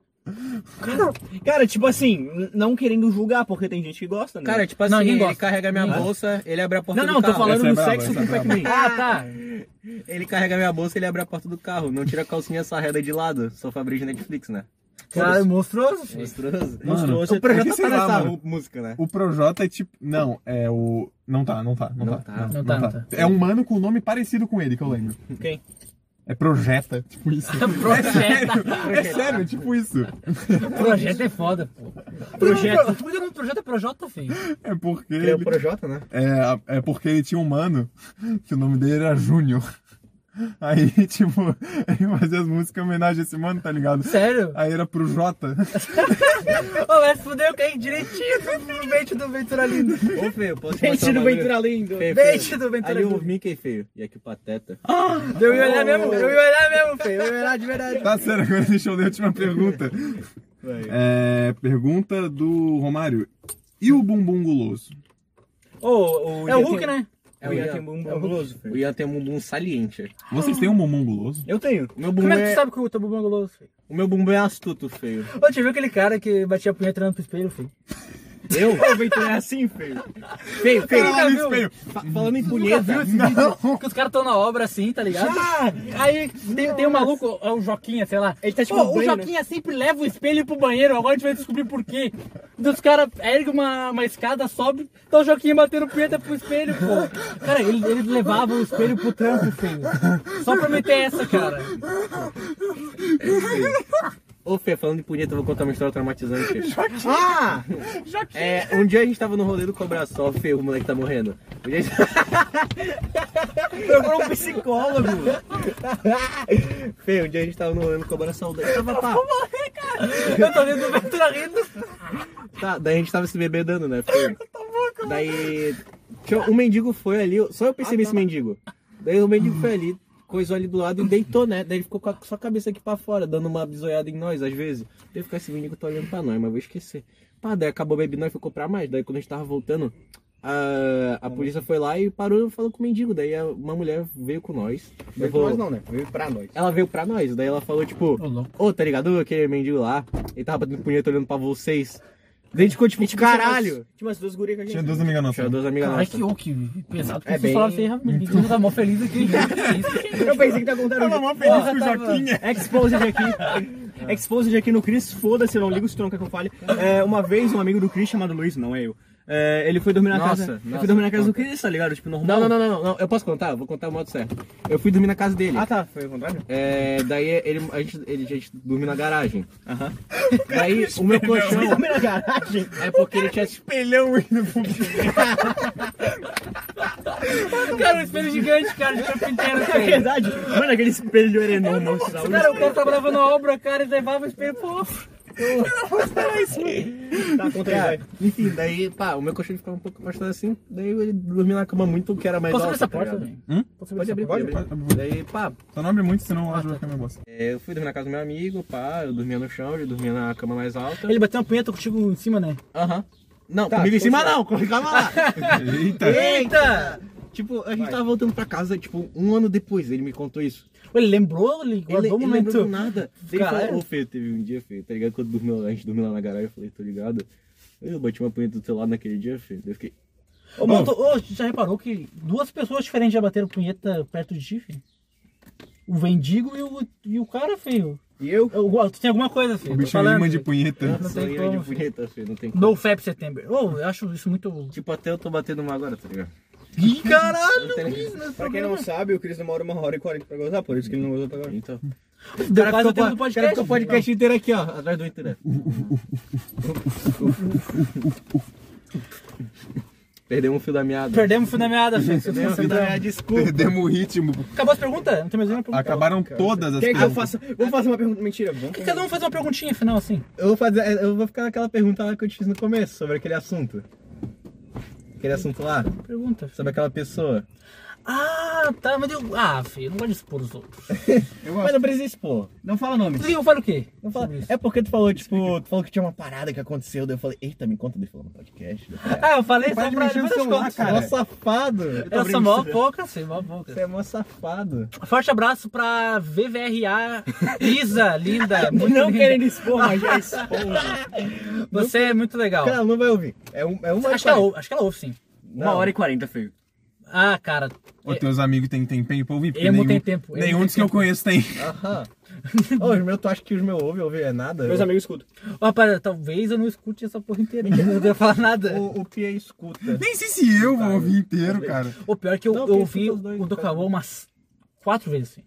Speaker 4: Cara,
Speaker 3: Cara, tipo assim, não querendo julgar, porque tem gente que gosta, né?
Speaker 2: Cara, tipo assim,
Speaker 4: Não,
Speaker 2: ele
Speaker 4: gosta.
Speaker 2: carrega minha
Speaker 4: Ninguém
Speaker 2: bolsa, ele abre a porta
Speaker 3: não,
Speaker 2: do
Speaker 3: não, tô
Speaker 2: carro.
Speaker 3: falando
Speaker 1: Essa é
Speaker 3: no
Speaker 1: brava,
Speaker 3: sexo com
Speaker 1: é
Speaker 3: o. Pac-Man.
Speaker 4: ah, tá.
Speaker 2: Ele carrega minha bolsa, ele abre a porta do carro. Não tira a calcinha sarreda de lado. Sou Fabrício Netflix, né?
Speaker 4: Cara, monstruoso, filho.
Speaker 2: Monstruoso.
Speaker 3: Monstruoso.
Speaker 2: O projeto
Speaker 1: é que
Speaker 2: tá nessa
Speaker 1: mano.
Speaker 2: música, né?
Speaker 1: O Projota é tipo. Não, é o. Não tá, não tá, não,
Speaker 2: Não
Speaker 1: tá.
Speaker 2: tá.
Speaker 4: Não tá, não tá.
Speaker 1: É um mano com nome parecido com ele, que eu lembro.
Speaker 3: Quem?
Speaker 1: É Projeta, tipo isso.
Speaker 4: Projeta.
Speaker 1: É sério, é tipo isso.
Speaker 4: Projeto é foda, pô.
Speaker 3: Projeto.
Speaker 4: Por que o nome do projeto é Projota, filho?
Speaker 1: É porque.
Speaker 2: Ele é o Projota, né?
Speaker 1: é, é porque ele tinha um mano que o nome dele era Júnior. Aí, tipo, ele fazia as músicas em homenagem a esse mano, tá ligado?
Speaker 4: Sério?
Speaker 1: Aí era pro Jota.
Speaker 4: Ô, mas fudeu, eu caí direitinho no bait do Ventura Lindo.
Speaker 2: Ô, feio, posso um
Speaker 3: do? Ventura Lindo.
Speaker 2: Feio,
Speaker 4: Beijo
Speaker 2: feio.
Speaker 4: do Ventura
Speaker 2: Ali o
Speaker 4: Lindo.
Speaker 2: Mickey, feio. E aqui o Pateta.
Speaker 4: Eu ia olhar mesmo, eu ia olhar mesmo, filho. Eu ia olhar de verdade.
Speaker 1: Tá sério, agora deixa eu ler a última pergunta. É, pergunta do Romário. E o bumbum guloso?
Speaker 3: Ô,
Speaker 4: É o Hulk, né?
Speaker 2: É,
Speaker 3: O Ian tem bumbum guloso,
Speaker 2: O. Ian tem um bumbum saliente.
Speaker 1: Vocês têm um bumbum guloso?
Speaker 3: Eu tenho.
Speaker 2: O meu bumbum
Speaker 4: Como é que tu
Speaker 2: é,
Speaker 4: sabe que o teu bumbum é guloso, filho?
Speaker 2: o meu bumbum é astuto, feio.
Speaker 4: Ô, te viu aquele cara que batia a punheta pro espelho, filho?
Speaker 2: Eu?
Speaker 3: Ô, é assim.
Speaker 2: Feio, feio.
Speaker 4: viu?
Speaker 1: espelho.
Speaker 2: Fa- Falando em punheta.
Speaker 4: vídeo? Que os caras estão na obra assim, tá ligado? Aí tem, tem um maluco, é o Joquinha, sei lá.
Speaker 3: Ele tá tipo
Speaker 4: Pô, o? Joquinha sempre leva o espelho pro banheiro, agora a gente vai descobrir por quê. Dos caras erguem uma, uma escada, sobe, tá o Joquinha batendo punheta pro espelho, pô. Cara, ele, ele levava o espelho pro trampo, feio. Só pra meter essa, cara.
Speaker 2: Ô, Fê, falando de punheta, eu vou contar uma história traumatizante.
Speaker 3: Ah!
Speaker 2: É, um dia a gente tava no rolê do Cobra Sol, Fê, o moleque tá morrendo. Um dia a gente...
Speaker 3: Procurou um psicólogo.
Speaker 2: Fê, um dia a gente tava no rolê do Cobra Sol, daí tava pá.
Speaker 4: Eu tô vendo o Ventura rindo.
Speaker 2: Tá, daí a gente tava se bebedando, né, Fê? Daí tinha- um mendigo foi ali, só eu percebi esse mendigo. Daí o mendigo foi ali, coisou ali do lado e deitou, né? Daí ele ficou com a sua cabeça aqui pra fora, dando uma bisoiada em nós, às vezes. Daí ficou esse mendigo tá olhando pra nós, mas eu vou esquecer. Pá, daí acabou bebendo, nós ficou pra mais. Daí quando a gente tava voltando, a, a polícia foi lá e parou e falou com o mendigo. Daí a- uma mulher veio com nós.
Speaker 3: Veio
Speaker 2: levou-
Speaker 3: pra nós não, né? Veio pra nós.
Speaker 2: Ela veio pra nós, daí ela falou, tipo,
Speaker 4: Ô,
Speaker 2: ô, tá ligado? Aquele mendigo lá, ele tava batendo punheta olhando pra vocês. Daí a gente ficou tipo, caralho!
Speaker 3: Tinha umas duas gurias com a gente.
Speaker 1: Tinha duas amigas nossas.
Speaker 2: Tinha duas amigas
Speaker 4: Ai,
Speaker 2: nossas.
Speaker 4: que, ô, que pesado que
Speaker 3: É bem-
Speaker 4: falaram assim, rapaz. Eu tava mó feliz aqui. Que?
Speaker 3: Eu pensei que tá contando.
Speaker 1: Tava mó feliz com o
Speaker 4: tava-
Speaker 1: Joquinha.
Speaker 3: Exposed aqui. Exposed aqui no Chris, foda-se, eu não ligo se tu não quer que eu fale. É, uma vez, um amigo do Chris chamado Luiz, não é eu. É, ele foi dormir na
Speaker 2: Nossa,
Speaker 3: casa.
Speaker 2: Nossa,
Speaker 3: foi dormir na casa do. Chris, tá ligado? Tipo, normal.
Speaker 2: Não, não, não, não, não, eu posso contar? Vou contar o modo certo. Eu fui dormir na casa dele.
Speaker 3: Ah, tá, foi o contrário?
Speaker 2: É, daí ele, a, gente, ele, a gente dormiu na garagem.
Speaker 3: Aham.
Speaker 2: Daí o meu colchão.
Speaker 3: Dormi na garagem.
Speaker 2: É porque ele tinha.
Speaker 1: Espelhão indo pro
Speaker 4: Cara, um espelho gigante, cara, de corpo inteiro.
Speaker 3: É
Speaker 4: feio.
Speaker 3: verdade. Mano, aquele espelho era enorme.
Speaker 4: Cara, o cara tava gravando a obra, cara, e levava o espelho pro...
Speaker 3: Tá, conta aí, vai.
Speaker 2: É, enfim, daí, pá, o meu colchão ficava um pouco afastado assim. Daí ele dormiu na cama muito que era mais
Speaker 4: Posso abrir
Speaker 2: alta.
Speaker 4: essa
Speaker 2: tá
Speaker 4: porta,
Speaker 2: ligado?
Speaker 4: velho?
Speaker 1: Hum?
Speaker 4: Posso
Speaker 2: Pode abrir,
Speaker 4: essa
Speaker 2: pode
Speaker 4: porta?
Speaker 2: abrir. Daí, pá,
Speaker 1: Só não abre muito, senão o áudio vai ficar meio bosta.
Speaker 2: é, eu fui dormir na casa do meu amigo, pá, eu dormia no chão, ele dormia na cama mais alta.
Speaker 4: Ele bateu uma punheta contigo em cima, né?
Speaker 2: Aham. Não,
Speaker 3: Tá,
Speaker 2: comigo em cima
Speaker 3: continua.
Speaker 2: não, calma lá.
Speaker 1: Eita!
Speaker 4: Eita!
Speaker 2: tipo, a gente tava voltando pra casa, tipo, um ano depois, ele me contou isso.
Speaker 4: Ele lembrou, ele
Speaker 2: Ele,
Speaker 4: guardou o
Speaker 2: ele lembrou do
Speaker 4: momento.
Speaker 2: nada.
Speaker 4: Caralho.
Speaker 2: falou, ô Fê, teve um dia, Fê, tá ligado? Quando dormiu, a gente dormiu lá na garagem, eu falei, tô ligado. Eu bati uma punheta do teu lado naquele dia, Fê. Daí Eu fiquei,
Speaker 4: Ô, mano, tu- ô, tu já reparou que duas pessoas diferentes já bateram punheta perto de ti, filho? O vendigo e o, e o cara, filho.
Speaker 3: E eu?
Speaker 4: Eu- tu tem alguma coisa, filho?
Speaker 1: O
Speaker 4: tô
Speaker 1: bicho é imã de
Speaker 4: filho.
Speaker 1: punheta.
Speaker 4: Não
Speaker 2: sou
Speaker 4: tem como,
Speaker 2: de
Speaker 4: filho.
Speaker 2: punheta, Fê, não tem como.
Speaker 4: No Fap Setembro. Ô, eu acho isso muito.
Speaker 2: Tipo, até eu tô batendo uma agora, tá ligado?
Speaker 4: Ih, caralho!
Speaker 3: Pra quem não sabe, o Chris demora uma hora e quarenta pra gozar, por isso que ele não gozou pra agora.
Speaker 2: Então.
Speaker 4: Deu quase o tempo do
Speaker 2: o cara
Speaker 4: podcast.
Speaker 2: ficou o podcast inteiro aqui, ó, atrás do internet. Perdemos o fio da meada.
Speaker 4: Perdemos o fio da meada, filho.
Speaker 2: Perdemos o fio da meada, desculpa.
Speaker 1: Perdemos o ritmo.
Speaker 4: Acabou as perguntas? Não tem mais nenhuma pergunta?
Speaker 1: Acabaram todas as
Speaker 3: Quer que eu
Speaker 1: perguntas.
Speaker 3: faça? Vou fazer uma pergunta. Mentira, vamos.
Speaker 4: Cada um faz uma perguntinha final, assim.
Speaker 2: Eu vou fazer, eu vou ficar naquela pergunta lá que eu te fiz no começo, sobre aquele assunto. Aquele assunto lá,
Speaker 4: Pergunta.
Speaker 2: sobre aquela pessoa.
Speaker 4: Ah, tá, mas eu. Ah, filho, eu não gosto de expor os outros.
Speaker 3: Eu
Speaker 2: Mas não precisa expor.
Speaker 3: Não fala nome.
Speaker 4: Tu eu falo o quê?
Speaker 2: Não fala-. É porque tu falou, tipo, tu falou que tinha uma parada que aconteceu, daí eu falei, eita, me conta, daí falou no podcast. Daí eu falei,
Speaker 4: Ah, eu falei só
Speaker 1: de
Speaker 4: pra
Speaker 1: mexer no
Speaker 4: eu
Speaker 1: celular, cara.
Speaker 2: Mó safado.
Speaker 4: Eu sou mó pouca, assim, mó pouca.
Speaker 2: Você é mó safado.
Speaker 4: Forte abraço pra VVRA Isa, linda. Muito
Speaker 3: Não
Speaker 4: linda.
Speaker 3: querendo expor, mas já expor.
Speaker 4: Você é muito legal.
Speaker 2: Cara, ela não vai ouvir. É, um, é uma
Speaker 4: acho, que ela, ouve- acho que ela ouve, sim.
Speaker 3: Uma hora e quarenta, feio.
Speaker 4: Ah, cara.
Speaker 1: Os teus amigos têm tempinho pra ouvir? Porque
Speaker 4: Emo
Speaker 1: nenhum,
Speaker 4: tem tempo,
Speaker 1: Nenhum
Speaker 4: tem
Speaker 1: dos que eu
Speaker 4: tempo.
Speaker 1: conheço tem.
Speaker 2: Aham. Ô, os meus, tu acha que os meus ouvem? Ouvem é nada?
Speaker 3: Meus amigos escutam.
Speaker 4: Rapaz, talvez eu não escute essa porra inteira. Eu não devo falar nada.
Speaker 2: O, o Pia escuta.
Speaker 1: Nem sei se eu vou ouvir inteiro, cara.
Speaker 4: O pior é que eu,
Speaker 2: Não,
Speaker 4: eu ouvi o do umas quatro vezes, assim.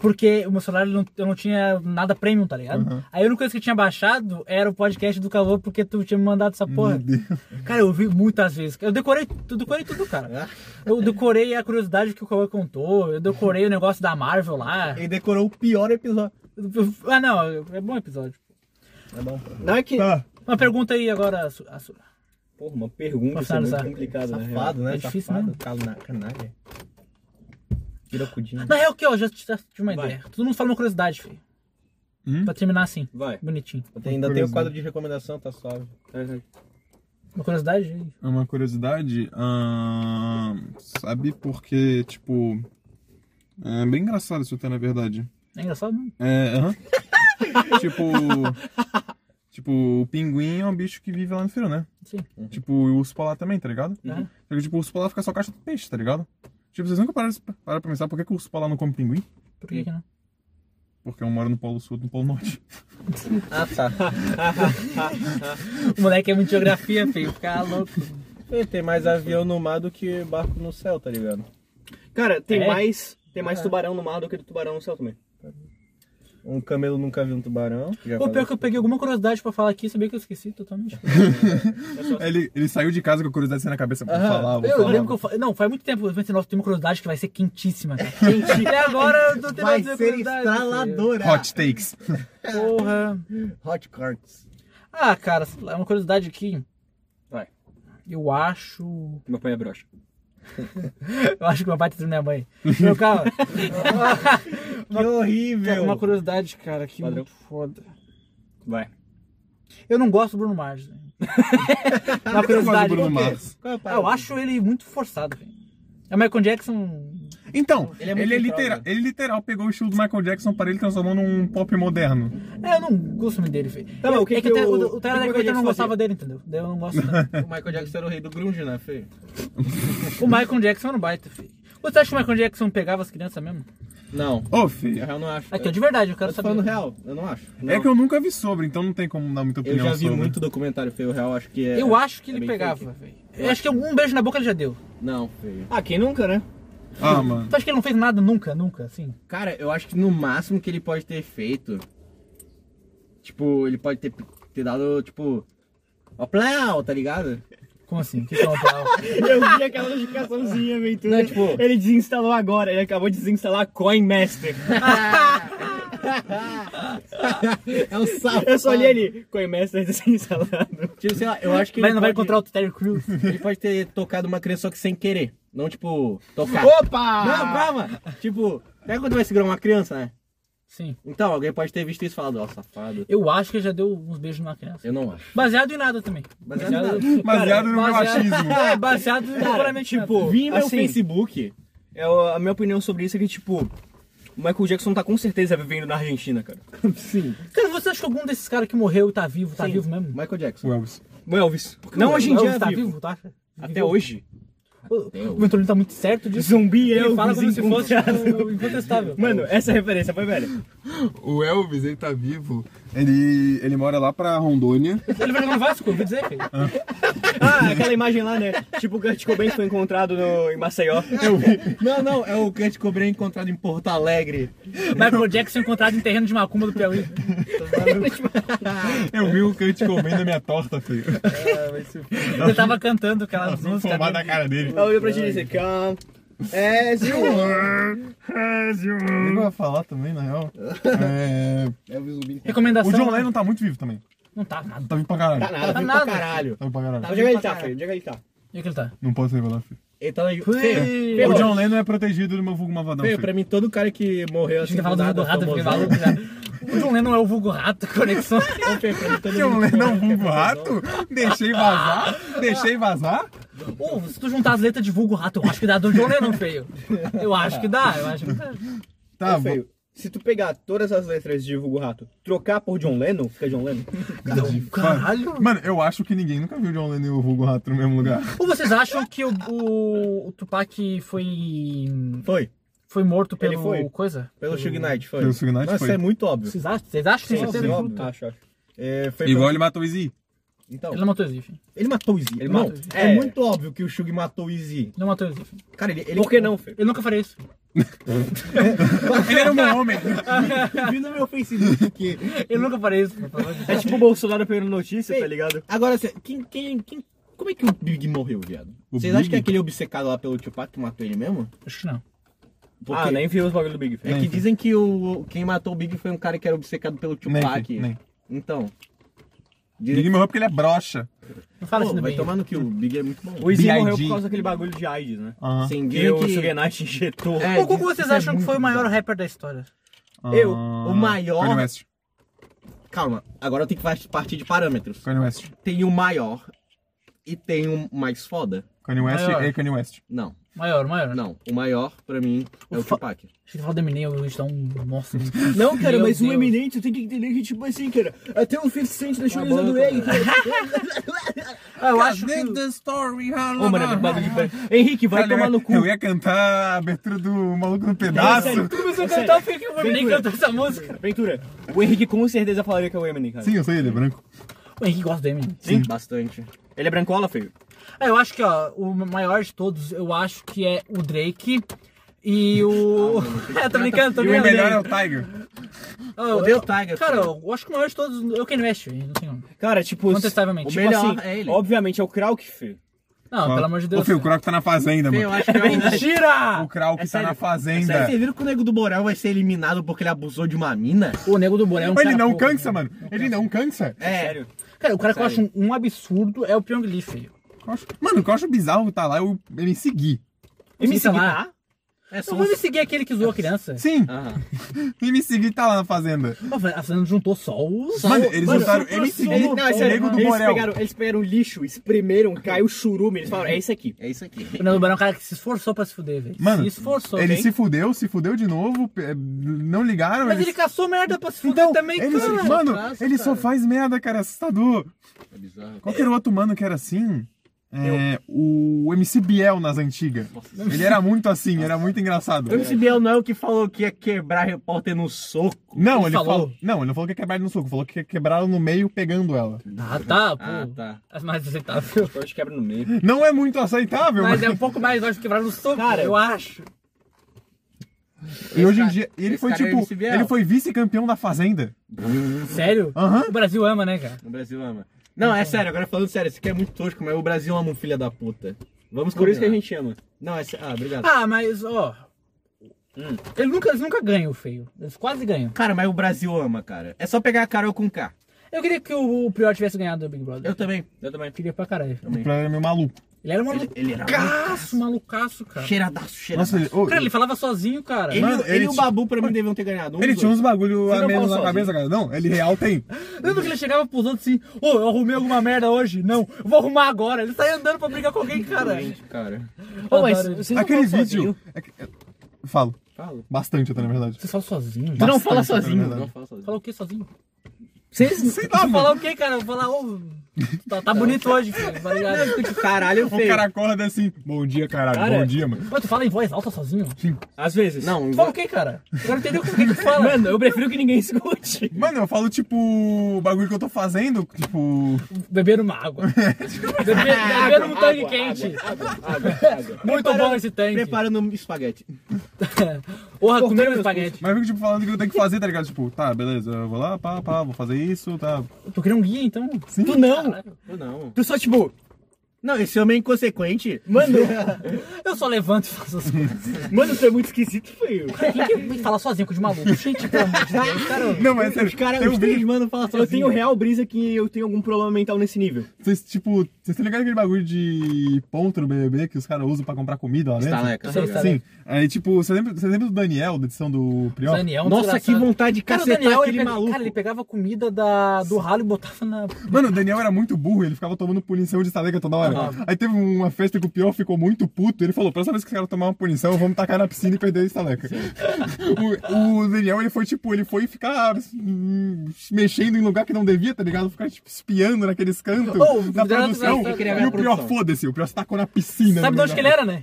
Speaker 4: Porque o meu celular não, eu não tinha nada premium, tá ligado? Aí a única coisa que eu tinha baixado era o podcast do Caô, porque tu tinha me mandado essa porra.
Speaker 1: Meu Deus.
Speaker 4: Cara, eu ouvi muitas vezes. Eu decorei, eu decorei tudo, cara. Eu decorei a curiosidade que o Cauê contou, eu decorei o negócio da Marvel lá.
Speaker 2: Ele decorou o pior episódio.
Speaker 4: Ah, não, é bom episódio.
Speaker 2: É bom.
Speaker 3: Não é que.
Speaker 1: Tá.
Speaker 4: Uma pergunta aí agora, Assu-
Speaker 3: Porra, uma pergunta isso é muito complicada, né?
Speaker 2: Safado, né?
Speaker 4: É difícil,
Speaker 2: Safado,
Speaker 4: né?
Speaker 2: cana- Canalha.
Speaker 4: Na real, que ó, já tive uma
Speaker 3: Vai.
Speaker 4: ideia. Todo mundo fala uma curiosidade, filho.
Speaker 1: Hum?
Speaker 4: Pra terminar assim,
Speaker 2: Vai.
Speaker 4: bonitinho.
Speaker 2: Eu tenho- ainda tem o quadro de recomendação, tá suave.
Speaker 4: Uma curiosidade?
Speaker 1: É uma curiosidade. ahn, sabe porque, tipo. É bem engraçado isso até, na verdade.
Speaker 4: É engraçado, não?
Speaker 1: É, aham. tipo. Tipo, o pinguim é um bicho que vive lá no frio, né?
Speaker 4: Sim.
Speaker 1: Tipo, o urso polar também, tá ligado?
Speaker 4: Uhum.
Speaker 1: Só que, tipo, o urso polar fica só caixa de peixe, tá ligado? Tipo, vocês nunca pararam, pararam pra pensar por que, que o urso polar não come pinguim?
Speaker 4: Por que, que não?
Speaker 1: Porque um mora no Polo Sul e no Polo Norte.
Speaker 2: Ah, tá.
Speaker 4: O moleque é muito geografia, feio. Fica louco.
Speaker 2: Tem mais avião no mar do que barco no céu, tá ligado?
Speaker 3: Cara, tem
Speaker 4: É?
Speaker 3: mais. Tem mais
Speaker 4: Ah.
Speaker 3: tubarão no mar do que tubarão no céu também.
Speaker 2: Um camelo nunca viu um tubarão. Falei.
Speaker 4: pior que eu peguei alguma curiosidade pra falar aqui, sabia que eu esqueci totalmente.
Speaker 1: Ele, ele saiu de casa com a curiosidade assim na cabeça pra
Speaker 2: Aham.
Speaker 1: falar.
Speaker 4: Eu
Speaker 1: falar.
Speaker 4: lembro que eu falei. Não, faz muito tempo eu pensei, nossa, tem uma curiosidade que vai ser quentíssima, cara. Quente. Até agora eu tô tendo
Speaker 2: Vai
Speaker 4: essa
Speaker 2: ser
Speaker 4: curiosidade.
Speaker 2: estraladora.
Speaker 1: Hot takes.
Speaker 4: Porra.
Speaker 2: Hot cards.
Speaker 4: Ah, cara, lá, uma curiosidade aqui.
Speaker 3: Vai.
Speaker 4: Eu acho.
Speaker 3: Meu pai é broxa.
Speaker 4: Eu acho que meu pai tá minha mãe. Meu calma.
Speaker 2: Que horrível.
Speaker 4: uma curiosidade, cara, que
Speaker 3: Padrão.
Speaker 4: muito foda.
Speaker 3: Vai.
Speaker 4: Eu não gosto do Bruno Mars. velho. uma
Speaker 1: Eu
Speaker 4: curiosidade.
Speaker 1: gosto do Bruno? Mars.
Speaker 2: É
Speaker 4: Ah, eu acho ele muito forçado, velho. É o Michael Jackson.
Speaker 1: Então,
Speaker 2: Ele
Speaker 1: ele
Speaker 2: é
Speaker 1: é,
Speaker 2: muito
Speaker 1: literal,
Speaker 2: droga.
Speaker 1: ele literal pegou o estilo do Michael Jackson para ele transformou num pop moderno.
Speaker 4: É, eu não gosto muito dele, velho.
Speaker 3: Tá, o que
Speaker 4: é que,
Speaker 3: que
Speaker 4: até
Speaker 3: o-
Speaker 4: o, Tyler
Speaker 3: Michael
Speaker 4: não gostava
Speaker 3: fazia?
Speaker 4: dele, entendeu? Daí eu não gosto não.
Speaker 2: O Michael Jackson era o rei do grunge, né, feio?
Speaker 4: o Michael Jackson era um baita, filho. Você acha que o Michael Jackson pegava as crianças mesmo?
Speaker 2: Não.
Speaker 1: Ô,
Speaker 2: Na
Speaker 1: filho.
Speaker 2: real, eu não acho.
Speaker 4: Aqui, ó, de verdade, eu quero
Speaker 2: Eu tô
Speaker 4: saber.
Speaker 2: falando real, eu não acho.
Speaker 1: É que eu nunca vi sobre, então não tem como dar muita
Speaker 2: Eu
Speaker 1: opinião
Speaker 2: já vi
Speaker 1: sobre.
Speaker 2: muito documentário feio real, acho que é.
Speaker 4: Eu acho que
Speaker 2: é
Speaker 4: ele
Speaker 2: bem
Speaker 4: pegava,
Speaker 2: fake.
Speaker 4: velho. Eu acho que um beijo na boca ele já deu.
Speaker 2: Não, feio.
Speaker 3: Ah, quem nunca, né?
Speaker 1: Ah, mano.
Speaker 4: Tu acha que ele não fez nada nunca, nunca, assim?
Speaker 2: Cara, eu acho que no máximo que ele pode ter feito. Tipo, ele pode ter, ter dado, tipo. Ó, plau, tá ligado?
Speaker 4: Como assim? O que que é um plau?
Speaker 3: Eu vi aquela notificaçãozinha, aventura.
Speaker 2: Não, tipo-
Speaker 3: Ele desinstalou agora, ele acabou de desinstalar Coin Master.
Speaker 2: É um sapo.
Speaker 3: Eu só olhei ali, Coin Master desinstalado.
Speaker 2: Tipo, sei lá, eu acho que
Speaker 4: Mas
Speaker 2: ele
Speaker 4: não vai
Speaker 2: pode-
Speaker 4: encontrar o Terry Crews.
Speaker 2: Ele pode ter tocado uma criança só que sem querer. Não, tipo, tocar.
Speaker 3: Opa!
Speaker 2: Não, calma! Tipo, pega quando vai segurar uma criança, né?
Speaker 4: Sim.
Speaker 2: Então, alguém pode ter visto isso e falado, ó, safado.
Speaker 4: Eu acho que ele já deu uns beijos numa criança.
Speaker 2: Eu não acho.
Speaker 4: Baseado em nada também.
Speaker 2: Baseado em nada.
Speaker 1: Baseado no meu achismo.
Speaker 4: É, baseado puramente
Speaker 3: tipo, vi meu
Speaker 2: assim-
Speaker 3: Facebook. É, o- a minha opinião sobre isso é que, tipo, o Michael Jackson tá com certeza vivendo na Argentina, cara.
Speaker 2: Sim.
Speaker 4: Cara, você acha que algum desses caras que morreu e tá vivo, tá
Speaker 2: Sim.
Speaker 4: vivo mesmo?
Speaker 2: Michael Jackson.
Speaker 1: O Elvis.
Speaker 3: O Elvis. Não, hoje em
Speaker 4: O
Speaker 3: dia
Speaker 4: Elvis
Speaker 3: é
Speaker 4: tá
Speaker 3: vivo.
Speaker 4: vivo, acha?
Speaker 3: Até hoje.
Speaker 4: O, o Venturino tá muito certo disso.
Speaker 3: Zumbi
Speaker 4: Ele
Speaker 3: Elvis
Speaker 4: fala como se fosse tipo, incontestável.
Speaker 3: Mano, essa referência foi velha.
Speaker 1: O Elvis, ele tá vivo. Ele, ele mora lá pra Rondônia.
Speaker 4: Ele vai jogar no Vasco, eu ouvi dizer, filho.
Speaker 3: Ah, aquela imagem lá, né? Tipo, o Kurt Cobain foi encontrado no, em Maceió.
Speaker 2: Não, não, é o Kurt Cobain encontrado em Porto Alegre.
Speaker 4: Michael Jackson encontrado em terreno de macumba do Piauí.
Speaker 1: Eu vi o Kurt Cobain na minha torta, filho.
Speaker 4: Ele tava cantando aquelas
Speaker 1: Vou
Speaker 4: músicas.
Speaker 1: formar
Speaker 4: dele.
Speaker 1: na cara dele.
Speaker 3: Ela olhou pra ti e disse, come as you are.
Speaker 1: Eu ia falar também, na real. É...
Speaker 2: Elvis Zumbi.
Speaker 4: Recomendação.
Speaker 1: O John Lennon tá muito vivo também.
Speaker 4: Não tá nada.
Speaker 1: Tá vivo pra caralho.
Speaker 3: Tá nada.
Speaker 2: Tá
Speaker 4: nada.
Speaker 2: pra caralho.
Speaker 1: Tá vivo pra caralho.
Speaker 3: Onde é que ele tá, filho? Onde é que ele tá?
Speaker 4: E é que ele tá?
Speaker 1: Não posso revelar, filho.
Speaker 2: Ele tá na... Feio,
Speaker 1: O John Lennon é protegido do meu vulgo malvadão,
Speaker 2: feio,
Speaker 1: filho.
Speaker 2: pra mim, todo cara que morreu
Speaker 4: A
Speaker 2: assim
Speaker 4: gente fala do vulgo rato, eu fiquei maluco já. O John Lennon é o vulgo rato, conexão.
Speaker 1: John Lennon é um vulgo rato? Deixei vazar? Deixei vazar?
Speaker 4: Ô, se tu juntar as letras de vulgo rato, eu acho que dá do John Lennon, feio. Eu acho que dá, eu acho que dá.
Speaker 1: Tá,
Speaker 3: Ô, feio. Se tu pegar todas as letras de Vulgo Rato, trocar por John Lennon, fica John Lennon.
Speaker 4: Caralho.
Speaker 1: Mano, eu acho que ninguém nunca viu o John Lennon e o vulgo rato no mesmo lugar.
Speaker 4: Ou vocês acham que o, o, o Tupac foi.
Speaker 2: Foi.
Speaker 4: Foi morto
Speaker 3: Ele
Speaker 4: pelo.
Speaker 3: foi.
Speaker 4: coisa?
Speaker 2: Pelo Suge Knight, foi.
Speaker 1: Pelo Suge Knight,
Speaker 2: Nossa,
Speaker 1: foi.
Speaker 2: isso é muito óbvio.
Speaker 4: Vocês acham? Vocês acham? Tem
Speaker 2: Sim,
Speaker 4: certeza?
Speaker 2: sim, óbvio.
Speaker 3: Acho, acho.
Speaker 2: É, foi
Speaker 1: Igual
Speaker 2: pelo-
Speaker 1: ele matou o Izzy.
Speaker 2: Então,
Speaker 4: Ele não matou o Ziff.
Speaker 2: ele matou o Izzy.
Speaker 3: Ele
Speaker 2: não,
Speaker 3: matou Izzy.
Speaker 2: é,
Speaker 3: É.
Speaker 2: muito óbvio que o Suge matou o Izzy.
Speaker 4: Não matou o Ziff.
Speaker 2: Cara, ele... ele
Speaker 3: Por que não, feio?
Speaker 4: Eu nunca faria isso.
Speaker 1: Ele era um homem.
Speaker 2: Vi no meu Facebook.
Speaker 4: Eu nunca faria isso.
Speaker 3: É tipo o Bolsonaro pegando notícia,
Speaker 2: Ei.
Speaker 3: tá ligado?
Speaker 2: Agora, cê- quem, quem, quem... Como é que o Big morreu, viado?
Speaker 1: O
Speaker 2: Vocês acham
Speaker 1: Big?
Speaker 2: que é aquele obcecado lá pelo Tupac que matou ele mesmo?
Speaker 4: Acho que não.
Speaker 2: Porque
Speaker 3: Ah, nem vi os bagulho do Big,
Speaker 2: é
Speaker 3: feio.
Speaker 2: que dizem que o, quem matou o Big foi um cara que era obcecado pelo
Speaker 1: Nem,
Speaker 2: Tupac.
Speaker 1: filho, nem.
Speaker 2: Então.
Speaker 1: Big
Speaker 2: Dizem
Speaker 1: morreu porque ele é broxa.
Speaker 4: Não fala
Speaker 2: Pô,
Speaker 4: assim
Speaker 2: vai
Speaker 4: bem.
Speaker 2: tomar no que o Big é muito bom.
Speaker 3: O Izzy
Speaker 1: B.I.G.
Speaker 3: morreu por causa daquele bagulho de AIDS, né?
Speaker 1: Aham.
Speaker 2: Sim,
Speaker 3: Que o Knight injetou.
Speaker 2: É,
Speaker 4: Qual, vocês
Speaker 2: é
Speaker 4: acham que foi o maior rapper da história?
Speaker 2: Eu,
Speaker 1: Ah,
Speaker 2: o maior-
Speaker 1: Kanye West.
Speaker 2: calma, agora eu tenho que partir de parâmetros.
Speaker 1: Kanye West.
Speaker 2: Tem o maior e tem o mais foda.
Speaker 1: Kanye West
Speaker 4: Maior.
Speaker 1: e Kanye West.
Speaker 2: Não,
Speaker 4: Maior, maior.
Speaker 2: não. O maior, pra mim, é o
Speaker 4: fa-
Speaker 2: Tupac.
Speaker 4: Achei que falar do Eminem, eu dar um. Nossa.
Speaker 3: Não, cara,
Speaker 4: Meu
Speaker 3: mas o. Eminem, tu tem que entender que, tipo assim, cara, até o 50 Cent deixou
Speaker 2: Tá
Speaker 3: ele usando.
Speaker 4: Ah, eu acho que.
Speaker 1: the story,
Speaker 3: Ô, mano, é bagulho diferente. Henrique, vai
Speaker 1: Cara, eu
Speaker 3: tomar no cu.
Speaker 1: Eu ia cantar a abertura do Maluco no Pedaço.
Speaker 3: sério.
Speaker 4: Tu começou a
Speaker 3: É
Speaker 4: cantar, eu fiquei que o Eminem cantou essa música.
Speaker 3: Ventura, o Henrique com certeza falaria que é o Eminem, cara.
Speaker 1: Sim, eu sei, ele é branco.
Speaker 4: O Henrique gosta do Eminem.
Speaker 2: Sim, bastante.
Speaker 3: Ele é brancola, feio?
Speaker 4: Ah, eu acho que, ó, o maior de todos, eu acho que é o Drake. E o. é, tô brincando, tô
Speaker 1: E o
Speaker 4: brincando.
Speaker 1: melhor é o Tiger.
Speaker 4: Eu-
Speaker 2: Odeio o Tiger,
Speaker 4: Cara,
Speaker 2: filho.
Speaker 4: eu acho que o maior de todos é o Kanye West, não tem.
Speaker 3: Cara, tipo...
Speaker 4: Contestavelmente.
Speaker 3: Tipo
Speaker 2: melhor
Speaker 3: assim,
Speaker 2: é ele.
Speaker 3: obviamente é o Krauk, feio.
Speaker 4: Não, pelo amor de Deus.
Speaker 1: Ô, filho, o Croc tá na fazenda,
Speaker 2: Eu
Speaker 1: mano.
Speaker 2: acho que é o...
Speaker 4: Mentira!
Speaker 1: O Krauk
Speaker 2: É
Speaker 1: tá
Speaker 2: sério,
Speaker 1: na
Speaker 2: é
Speaker 1: fazenda.
Speaker 2: sério, Vocês viram que o Nego do Borel vai ser eliminado porque ele abusou de uma mina?
Speaker 4: O Nego do Boré é um
Speaker 1: Ele
Speaker 4: cara
Speaker 1: não
Speaker 4: pouco,
Speaker 1: cansa,
Speaker 4: né?
Speaker 1: mano. Ele não cansa.
Speaker 2: É.
Speaker 3: Sério.
Speaker 4: Cara, o cara que eu acho um, absurdo é o Pyong Lee, feio.
Speaker 1: Eu acho- Mano, o que eu acho bizarro tá lá é o me seguir.
Speaker 3: E me
Speaker 4: Sim, tá
Speaker 3: seguir,
Speaker 4: lá.
Speaker 3: tá?
Speaker 2: É só
Speaker 4: Eu vou me seguir aquele que zoou a criança.
Speaker 1: Sim, e me seguir tá lá na fazenda.
Speaker 4: A Fernanda juntou só os.
Speaker 1: Mano, eles
Speaker 3: Mano,
Speaker 1: juntaram
Speaker 3: só- só-
Speaker 1: seguir
Speaker 3: Não, é
Speaker 1: o
Speaker 3: sério,
Speaker 1: nego do
Speaker 3: eles
Speaker 1: Borel.
Speaker 3: pegaram, eles pegaram lixo, espremeram, caiu churume, eles falaram, é isso aqui.
Speaker 2: É isso aqui.
Speaker 4: O Nego do Boré é um cara que se esforçou pra se fuder, velho.
Speaker 1: Mano,
Speaker 4: se esforçou,
Speaker 1: Ele se fudeu, se fudeu de novo, pe- não ligaram.
Speaker 4: Mas
Speaker 1: eles-
Speaker 4: ele caçou merda pra se fuder
Speaker 1: Então,
Speaker 4: também,
Speaker 1: ele,
Speaker 4: cara.
Speaker 1: mano, ele só
Speaker 2: cara.
Speaker 1: faz merda, cara, assustador.
Speaker 2: É bizarro.
Speaker 1: Qual que era o outro mano que era assim? É, o MC Biel nas antigas. Ele era muito assim, era muito engraçado.
Speaker 2: O MC Biel não é o que falou que ia quebrar repórter no soco.
Speaker 1: Não,
Speaker 4: Ele
Speaker 1: ele
Speaker 4: falou?
Speaker 1: falou. Não, ele não falou que ia quebrar no soco, falou que ia quebrar no meio pegando ela.
Speaker 4: Ah, tá, pô.
Speaker 2: Ah, tá.
Speaker 4: É mais aceitável.
Speaker 3: Pode quebra no meio.
Speaker 1: Não é muito aceitável,
Speaker 4: Mas
Speaker 1: mas
Speaker 4: é um pouco mais, eu acho, quebrar no soco,
Speaker 3: Cara,
Speaker 4: eu acho.
Speaker 1: E hoje em dia, ele foi
Speaker 2: cara é
Speaker 1: tipo,
Speaker 2: MC Biel.
Speaker 1: ele foi vice-campeão da Fazenda.
Speaker 4: Sério?
Speaker 1: Aham.
Speaker 4: O Brasil ama, né, cara?
Speaker 2: O Brasil ama. Não, é sério, agora falando sério, isso aqui é muito tosco, mas o Brasil ama um filho da puta. Vamos
Speaker 3: Por isso que a gente ama.
Speaker 2: Não, é sério. Ah, obrigado.
Speaker 4: Ah, mas, ó. Ele nunca, eles nunca ganham, feio. Eles quase ganham.
Speaker 2: Cara, mas o Brasil ama, cara. É só pegar a Carol com K.
Speaker 4: Eu queria que o, o Prior tivesse ganhado o Big Brother.
Speaker 2: Eu também.
Speaker 3: Eu também.
Speaker 4: Eu queria pra caralho.
Speaker 1: O Prior era meio maluco.
Speaker 4: Ele era um
Speaker 2: Ele, ele era
Speaker 4: malucaço, malucaço, cara.
Speaker 2: cheiradaço, cheiradaço.
Speaker 1: Nossa, ele, ô,
Speaker 4: Cara, ele falava sozinho, cara.
Speaker 2: Ele,
Speaker 1: Mano,
Speaker 2: ele,
Speaker 1: ele
Speaker 2: e o Babu pra mim deviam ter ganhado. Um
Speaker 1: ele tinha uns bagulho a menos na cabeça, cara. Não, ele real tem.
Speaker 4: Lembra que ele chegava pros outros assim, ô, eu arrumei alguma merda hoje? Não, eu vou arrumar agora. Ele saía andando pra brigar com alguém, cara.
Speaker 2: Gente, cara.
Speaker 3: Ô, mas vocês
Speaker 1: Aquele vídeo. é Falo.
Speaker 2: Fala.
Speaker 1: Bastante até, na verdade.
Speaker 4: Você fala sozinho?
Speaker 3: Tu não fala sozinho.
Speaker 2: Não fala sozinho.
Speaker 4: Fala o que sozinho?
Speaker 3: Vocês...
Speaker 1: Sei lá,
Speaker 4: falar o que, cara? Vou falar, ô. Tá, tá bonito hoje, filho. Tá ligado?
Speaker 2: Caralho,
Speaker 1: O
Speaker 2: feio.
Speaker 1: cara acorda assim, bom dia, caralho,
Speaker 3: Cara,
Speaker 1: bom dia, mano.
Speaker 4: Mas tu fala em voz alta sozinho?
Speaker 3: Às vezes.
Speaker 2: Não,
Speaker 4: Tu fala o que, cara? Eu quero entender o que tu fala.
Speaker 3: Mano, eu prefiro que ninguém escute.
Speaker 1: Mano, eu falo, tipo, o bagulho que eu tô fazendo, tipo.
Speaker 4: Beber uma água. Beber, beber um tanque quente. Muito bom esse tanque.
Speaker 2: Preparando espaguete.
Speaker 4: Porra, comer um espaguete.
Speaker 1: Mas eu fico, tipo, falando o que eu tenho que fazer, tá ligado? Tipo, tá, beleza, eu vou lá, pá, pá, vou fazer isso, tá.
Speaker 4: Tu queria um guia, então?
Speaker 1: Sim.
Speaker 3: Tu não.
Speaker 2: Eu não.
Speaker 3: Tu só, tipo...
Speaker 2: Não, esse homem é inconsequente.
Speaker 3: Mano,
Speaker 4: Eu só levanto e faço as coisas.
Speaker 3: mano, tu é muito esquisito, feio.
Speaker 4: Quem que fala sozinho com de maluco? Gente, pelo amor de Deus, cara.
Speaker 1: Não, mas é
Speaker 2: Os caras, os três mano falam
Speaker 3: Eu
Speaker 2: sozinho.
Speaker 3: tenho real brisa que eu tenho algum problema mental nesse nível.
Speaker 1: Vocês, tipo, vocês estão ligados aquele bagulho de ponto no BBB que os caras usam pra comprar comida lá dentro?
Speaker 2: Estaleca.
Speaker 4: Sei, estaleca.
Speaker 1: Sim. Aí, tipo, você lembra, você lembra do Daniel, da edição do Prior?
Speaker 4: Daniel,
Speaker 2: Nossa, que vontade de
Speaker 4: Cara,
Speaker 2: cacetar
Speaker 4: Daniel, ele,
Speaker 2: aquele
Speaker 4: pega-
Speaker 2: maluco.
Speaker 4: cara, ele pegava comida da, do ralo e botava na.
Speaker 1: Mano, o Daniel era muito burro, ele ficava tomando punição de estaleca toda hora.
Speaker 4: Aham.
Speaker 1: Aí teve uma festa que o Pior ficou muito puto, ele falou, próxima vez que os caras tomar uma punição, vamos tacar na piscina e perder a estaleca. O, o Daniel, ele foi tipo, ele foi ficar hum, mexendo em lugar que não devia, tá ligado? Ficar tipo, espiando naqueles cantos
Speaker 4: Oh,
Speaker 1: da
Speaker 4: o
Speaker 1: produção. E o Pior, foda-se, o Pior se tacou na piscina.
Speaker 4: Sabe de
Speaker 1: no
Speaker 4: onde que
Speaker 1: lugar.
Speaker 4: ele era, né?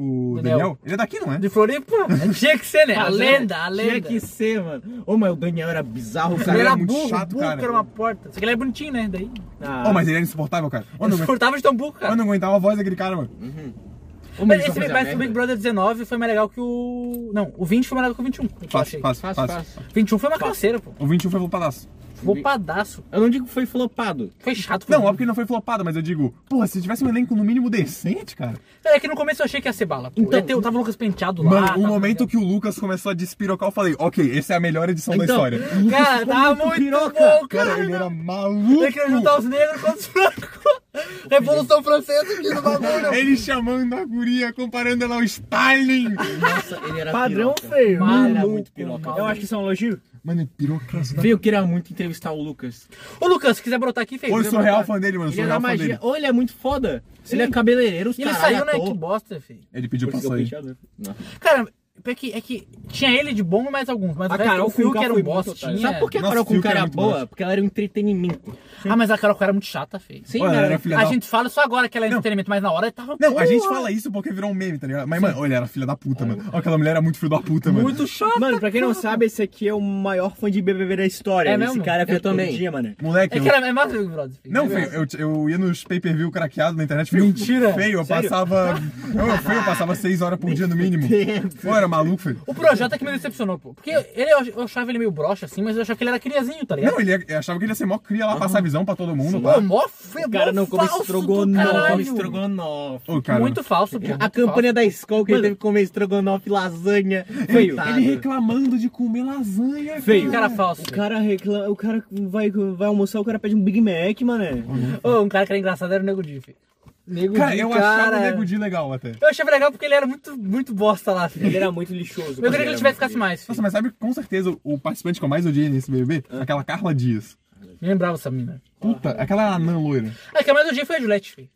Speaker 1: O
Speaker 4: Daniel?
Speaker 1: Daniel? Ele é daqui, não é?
Speaker 4: De Floripa. Tinha que ser, né? A lenda, a
Speaker 2: Tinha
Speaker 4: lenda.
Speaker 2: que ser, mano. Ô, mas o Daniel era bizarro,
Speaker 4: Ele
Speaker 2: cara.
Speaker 1: era
Speaker 4: era
Speaker 1: muito
Speaker 4: burro,
Speaker 1: chato,
Speaker 4: burro,
Speaker 1: cara.
Speaker 4: era uma porta. Só que ele é bonitinho, né? Daí.
Speaker 2: Ah,
Speaker 1: Oh, mas ele era insuportável, cara. Eu
Speaker 4: Ele cortava de tão burro,
Speaker 1: eu
Speaker 4: cara.
Speaker 1: não aguentava a voz daquele cara, mano.
Speaker 2: Ô,
Speaker 4: Mas
Speaker 2: mas
Speaker 4: esse que o Big Brother 19 foi mais legal que o. Não, o 20 foi mais legal que o 21. Eu
Speaker 1: Fácil, fácil,
Speaker 2: Fácil,
Speaker 1: fácil.
Speaker 2: fácil.
Speaker 4: 21 foi uma canseira, pô.
Speaker 1: O 21 foi flopadaço.
Speaker 4: Flopadaço.
Speaker 2: Eu não digo que foi flopado.
Speaker 4: Foi chato. Foi
Speaker 1: Não, óbvio que não foi flopado, mas eu digo, porra, se tivesse um elenco no mínimo decente, cara.
Speaker 4: É que no começo eu achei que ia ser bala. Pô.
Speaker 2: Então-
Speaker 4: ter- tava o Lucas penteado lá.
Speaker 1: Mano, o momento que o Lucas começou a despirocar, eu falei, ok, essa é a melhor edição da
Speaker 2: Então,
Speaker 1: história.
Speaker 4: Cara, tava muito
Speaker 2: piroca.
Speaker 4: bom,
Speaker 1: Cara,
Speaker 4: cara.
Speaker 1: ele era maluco.
Speaker 4: Ele queria juntar os negros com os brancos. Revolução Francesa aqui no bagulho.
Speaker 1: Ele chamando a guria, comparando ela ao Stalin.
Speaker 2: Nossa, ele era
Speaker 3: Padrão
Speaker 2: piroca.
Speaker 3: feio.
Speaker 4: Maluco,
Speaker 2: muito piroca.
Speaker 3: Eu acho que isso é um elogio.
Speaker 1: Mano, é pirocaço da
Speaker 2: Feio, eu queria muito entrevistar o Lucas.
Speaker 4: Ô, Lucas, se quiser brotar aqui, feio.
Speaker 1: Pô, eu sou real fã dele, mano.
Speaker 2: Ele
Speaker 1: Sou
Speaker 2: é da
Speaker 1: real fã
Speaker 2: magia.
Speaker 1: dele.
Speaker 2: Ou ele é muito foda. Ele é cabeleireiro, os
Speaker 4: E ele saiu, né?
Speaker 2: ator.
Speaker 4: Que bosta, feio.
Speaker 1: Ele pediu pra sair.
Speaker 4: Cara, é que, é que tinha ele de bom mais alguns. Mas
Speaker 3: A Carol
Speaker 4: Fiuk era um bosta. Tinha...
Speaker 2: Sabe por que a Carol com
Speaker 1: Fiuk
Speaker 2: cara
Speaker 1: era
Speaker 2: boa? Porque ela era um entretenimento.
Speaker 4: Ah, mas a Carol Conká era muito chata, feio.
Speaker 2: Sim,
Speaker 1: ela era filha
Speaker 4: A
Speaker 1: da...
Speaker 4: gente fala só agora que ela é entretenimento, mas na hora ele tava.
Speaker 1: Não, a gente fala isso porque virou um meme, tá ligado? Mas, mano, olha, era filha da puta, mano. Olha, aquela mulher era muito filho da puta, mano.
Speaker 4: Muito chata.
Speaker 3: Mano, pra quem não sabe, esse aqui é o maior fã de BBB da história.
Speaker 4: É
Speaker 3: esse
Speaker 4: mesmo?
Speaker 3: cara é
Speaker 2: Eu também.
Speaker 3: dia, mano.
Speaker 1: Moleque,
Speaker 4: É
Speaker 1: eu...
Speaker 4: que era é mais Big Brother, filho.
Speaker 1: Não, feio, eu, eu ia nos pay-per-view craqueado na internet. Feio,
Speaker 4: Mentira.
Speaker 1: Feio, eu
Speaker 3: Sério?
Speaker 1: passava... Eu, feio, eu passava seis horas por dia no mínimo. Pô, era maluco, feio.
Speaker 4: O Projota que me decepcionou, pô. Porque ele, eu achava ele meio broxa, assim, mas eu achava que ele era criazinho, tá ligado?
Speaker 1: Não, ele ia- eu achava que ele ia ser mó cria lá, passar visão pra todo mundo,
Speaker 4: Pô, mó feio,
Speaker 3: O cara não come
Speaker 4: falso
Speaker 3: estrogonofe.
Speaker 2: Come estrogonofe.
Speaker 1: Cara,
Speaker 4: Muito falso, pô.
Speaker 2: A campanha da escola que ele teve que comer estrogonofe, lasanha.
Speaker 3: Feio.
Speaker 1: Ele reclamando de comer lasanha,
Speaker 4: falso.
Speaker 3: Feio.
Speaker 4: Cara falso.
Speaker 3: O cara reclama, o cara vai, vai almoçar, o cara pede um Big Mac, mané.
Speaker 4: Ô, um cara que era engraçado era o Nego Di, filho. Nego
Speaker 1: Cara,
Speaker 4: Di,
Speaker 1: eu
Speaker 4: cara...
Speaker 1: achava o Nego Di legal até.
Speaker 4: Eu achava legal porque ele era muito, muito bosta lá, filho.
Speaker 3: Ele era muito lixoso.
Speaker 4: Eu queria que ele tivesse ficasse mais, filho.
Speaker 1: Nossa, mas sabe com certeza o participante que eu mais odiei nesse BBB? Aquela Carla Dias.
Speaker 4: Me lembrava essa mina.
Speaker 1: Puta, aquela anã loira.
Speaker 4: Ah, que mais odiei foi a Juliette, filho.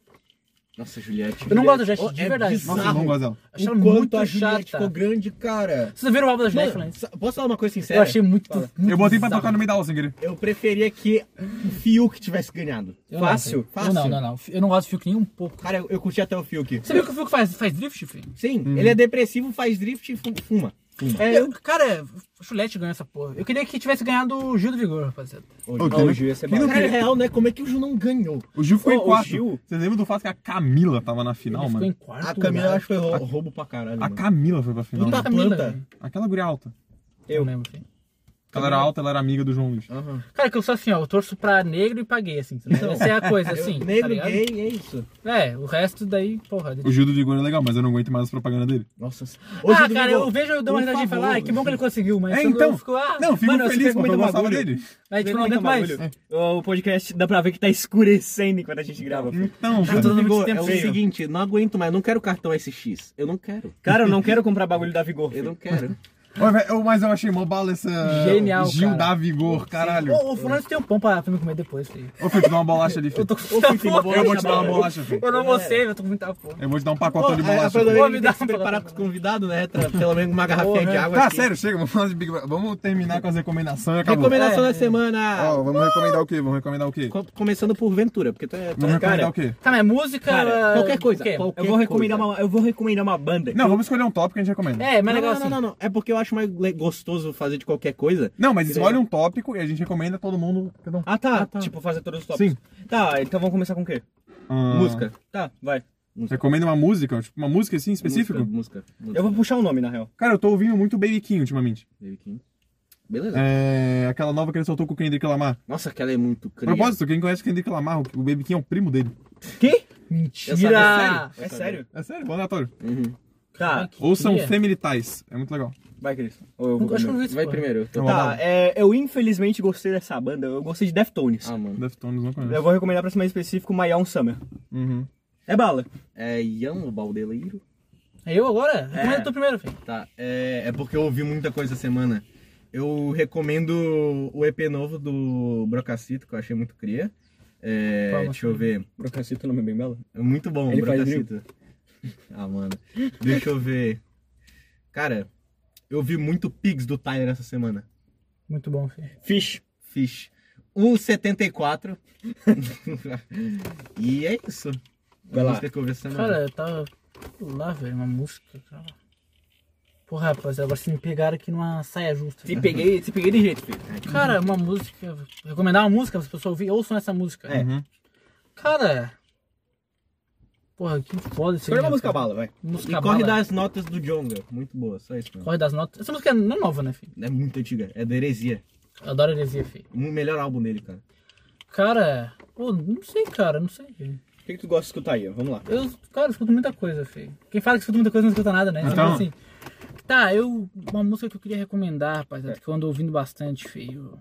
Speaker 2: Nossa, Juliette.
Speaker 4: Eu não gosto da Juliette,
Speaker 2: Oh,
Speaker 4: de
Speaker 2: é
Speaker 4: verdade.
Speaker 2: bizarro.
Speaker 1: Nossa, eu não gosto dela.
Speaker 4: Achei ela muito
Speaker 2: a Juliette
Speaker 4: chata.
Speaker 2: ficou grande, cara.
Speaker 4: Vocês viram o álbum da Juliette,
Speaker 2: Mano, sa- posso falar uma coisa sincera?
Speaker 4: Eu achei muito, muito
Speaker 1: Eu botei pra
Speaker 4: bizarro.
Speaker 1: tocar no meio da aula sem querer.
Speaker 2: Eu preferia que o Fiuk tivesse ganhado.
Speaker 4: Eu não,
Speaker 2: Fácil,
Speaker 4: filho.
Speaker 2: fácil.
Speaker 4: Não, não, não. Eu não gosto do Fiuk nem um pouco.
Speaker 2: Cara, eu, eu curti até o Fiuk.
Speaker 4: Você viu que o Fiuk faz, faz drift, filho?
Speaker 2: Sim, ele é depressivo, faz drift e fu- fuma.
Speaker 4: É, eu, cara, o Chulete ganhou essa porra. Eu queria que tivesse ganhado o Gil do Vigor, rapaziada.
Speaker 3: Ó,
Speaker 1: quem
Speaker 3: o Gil ia ser bala.
Speaker 2: Cara, é real, né? Como é que o Ju não ganhou?
Speaker 1: O Gil ficou
Speaker 3: Ô,
Speaker 1: em
Speaker 3: o
Speaker 1: quarto.
Speaker 3: Gil-
Speaker 1: Vocês lembram do fato que a Camila tava na final,
Speaker 4: Ele ficou em
Speaker 1: mano?
Speaker 4: quarto.
Speaker 2: A Camila
Speaker 4: lugar.
Speaker 2: acho que foi rou- roubo pra caralho.
Speaker 1: A
Speaker 2: mano.
Speaker 1: Camila foi pra final.
Speaker 2: Puta
Speaker 4: Camila,
Speaker 2: planta.
Speaker 1: Aquela guria alta.
Speaker 4: Eu lembro, filho.
Speaker 1: Ela era alta, ela era amiga do João Luiz.
Speaker 2: Aham.
Speaker 4: Cara, que eu sou assim, ó, eu torço pra negro e pra gay, assim. sabe? Essa é a coisa, assim. tá
Speaker 2: Negro,
Speaker 4: ligado?
Speaker 2: gay, é isso.
Speaker 4: É, o resto daí, porra.
Speaker 1: O Gil do Vigor é legal, mas eu não aguento mais as propagandas dele.
Speaker 2: Nossa.
Speaker 4: ah, cara, eu vejo, eu dou uma risadinha e falo, ah, que bom que ele conseguiu, mas
Speaker 1: É,
Speaker 4: eu
Speaker 1: então.
Speaker 4: não fico, ah,
Speaker 1: Não, fico
Speaker 3: Mano,
Speaker 1: feliz porque eu gostava
Speaker 3: bagulho?
Speaker 1: dele.
Speaker 4: aí tipo, não aguento mais.
Speaker 3: bagulho. O podcast dá pra ver que tá escurecendo enquanto a gente grava.
Speaker 1: Então,
Speaker 4: Tá todo
Speaker 2: Vigor, é o seguinte, não aguento mais, não quero cartão SX. Eu não quero.
Speaker 3: Cara, eu não quero comprar bagulho da Vigor.
Speaker 2: Eu não quero.
Speaker 1: Ô, eu- Mas eu achei mó bala essa.
Speaker 4: Genial,
Speaker 1: Gil
Speaker 4: cara.
Speaker 1: da Vigor, caralho.
Speaker 4: Ô, ô, falando tem um pão pra, pra me comer depois, filho.
Speaker 1: Ô, filho, dar uma bolacha ali, filho.
Speaker 4: Eu tô
Speaker 3: Ô.
Speaker 1: Eu vou te dar uma
Speaker 3: bolacha,
Speaker 1: filho.
Speaker 4: Eu não vou ser, eu tô com muita fome.
Speaker 1: Eu vou te dar um pacotão de
Speaker 2: Pô,
Speaker 1: bolacha.
Speaker 4: Pô,
Speaker 2: menos
Speaker 4: me dá
Speaker 2: que se
Speaker 4: um
Speaker 2: preparar
Speaker 4: pelo-
Speaker 2: com os convidados, né? Pelo menos uma garrafinha de água
Speaker 1: Tá,
Speaker 2: aqui.
Speaker 1: sério, chega, vamos falar de Big Brother. Vamos terminar com as recomendações acabou.
Speaker 2: Recomendação
Speaker 4: É,
Speaker 2: da
Speaker 4: é.
Speaker 2: semana.
Speaker 1: Ó, vamos recomendar o quê? Vamos recomendar o quê?
Speaker 2: Co- Começando por Ventura, porque tu é... tu
Speaker 1: Vamos
Speaker 2: é-
Speaker 1: recomendar o quê?
Speaker 4: Tá, mas música...
Speaker 3: Cara,
Speaker 2: qualquer coisa,
Speaker 3: Eu vou, recomendar
Speaker 2: coisa.
Speaker 3: uma, eu vou recomendar uma banda.
Speaker 1: Não, vamos escolher um tópico que a gente recomenda.
Speaker 4: É, mas
Speaker 2: não,
Speaker 4: assim.
Speaker 2: não, não, não. É porque eu acho mais gostoso fazer de qualquer coisa.
Speaker 1: Não, mas escolhe um tópico e a gente recomenda todo mundo. cada um.
Speaker 3: Ah tá.
Speaker 2: Ah, tá.
Speaker 3: tipo fazer todos os tópicos.
Speaker 1: Sim.
Speaker 3: Tá, então vamos começar com o quê?
Speaker 1: Ah,
Speaker 2: Música.
Speaker 3: Tá, vai.
Speaker 1: Recomenda uma música, tipo uma música assim específica?
Speaker 2: Música, música. música.
Speaker 3: Eu vou puxar um nome, na real.
Speaker 1: Cara, eu tô ouvindo muito Baby King ultimamente.
Speaker 2: Baby King. Beleza.
Speaker 1: É. Aquela nova que ele soltou com o Kendrick Lamar.
Speaker 2: Nossa, aquela é muito cria.
Speaker 1: Propósito, quem conhece o Kendrick Lamar, o o Baby King é o primo dele.
Speaker 3: Que?
Speaker 4: Mentira!
Speaker 2: Eu sabia,
Speaker 3: É sério?
Speaker 1: É sério, bom aleatório.
Speaker 2: Uhum.
Speaker 3: Tá,
Speaker 1: Ouçam
Speaker 4: Cria.
Speaker 1: Family Ties, é muito legal.
Speaker 3: vai, Cris. Ou eu vou
Speaker 4: Eu acho que eu não
Speaker 3: primeiro?
Speaker 4: vi
Speaker 2: Vai primeiro.
Speaker 1: É uma
Speaker 3: Tá,
Speaker 1: bala.
Speaker 3: é, eu infelizmente gostei dessa banda. Eu gostei de Deftones.
Speaker 2: Ah, mano.
Speaker 1: Deftones não conheço.
Speaker 3: Eu vou recomendar pra ser mais específico My Own Summer.
Speaker 1: Uhum.
Speaker 3: É bala.
Speaker 2: É Ian, o Baldeleiro.
Speaker 4: É eu agora? Recomenda tu primeiro, filho.
Speaker 2: Tá, é, é porque eu ouvi muita coisa essa semana. Eu recomendo o EP novo do Brocacito, que eu achei muito cria. É,
Speaker 4: Qual,
Speaker 2: deixa eu ver.
Speaker 3: Brocacito nome é bem bela.
Speaker 2: É muito bom
Speaker 3: Ele
Speaker 2: o
Speaker 3: faz
Speaker 2: Brocacito. ah, mano. Deixa eu ver. Cara, eu vi muito Pigs do Tyler essa semana.
Speaker 4: Muito bom, filho.
Speaker 3: Fish.
Speaker 2: Fish. O 74. e é isso.
Speaker 3: Vai lá.
Speaker 2: música que eu vi essa semana.
Speaker 4: Cara, eu tava lá, velho, uma música, cara. Porra, rapaz, agora vocês me pegaram aqui numa saia justa.
Speaker 3: Se
Speaker 4: cara.
Speaker 3: peguei, se peguei de jeito, filho.
Speaker 4: Cara, uma música. Recomendar uma música, as pessoas ouvir, ouçam essa música.
Speaker 3: É.
Speaker 1: Uhum.
Speaker 4: Cara. Porra, que foda esse
Speaker 3: Escolha uma
Speaker 4: vídeo,
Speaker 3: música bala, vai.
Speaker 4: Música
Speaker 2: e corre
Speaker 4: bala.
Speaker 2: das notas do Jonga. Muito boa, só isso, mano.
Speaker 4: Corre das notas. Essa música não é nova, né, filho?
Speaker 2: É muito antiga. É da Heresia.
Speaker 4: Eu adoro heresia, filho.
Speaker 2: O melhor álbum dele, cara.
Speaker 4: Cara. Pô, não sei, cara, não sei.
Speaker 3: O que, que tu gosta de escutar aí? Vamos lá.
Speaker 4: Eu, cara, eu escuto muita coisa, filho. Quem fala que escuta muita coisa não escuta nada, né?
Speaker 1: Então-
Speaker 4: assim. Tá, eu. Uma música que eu queria recomendar, rapaziada, que eu ando ouvindo bastante, filho.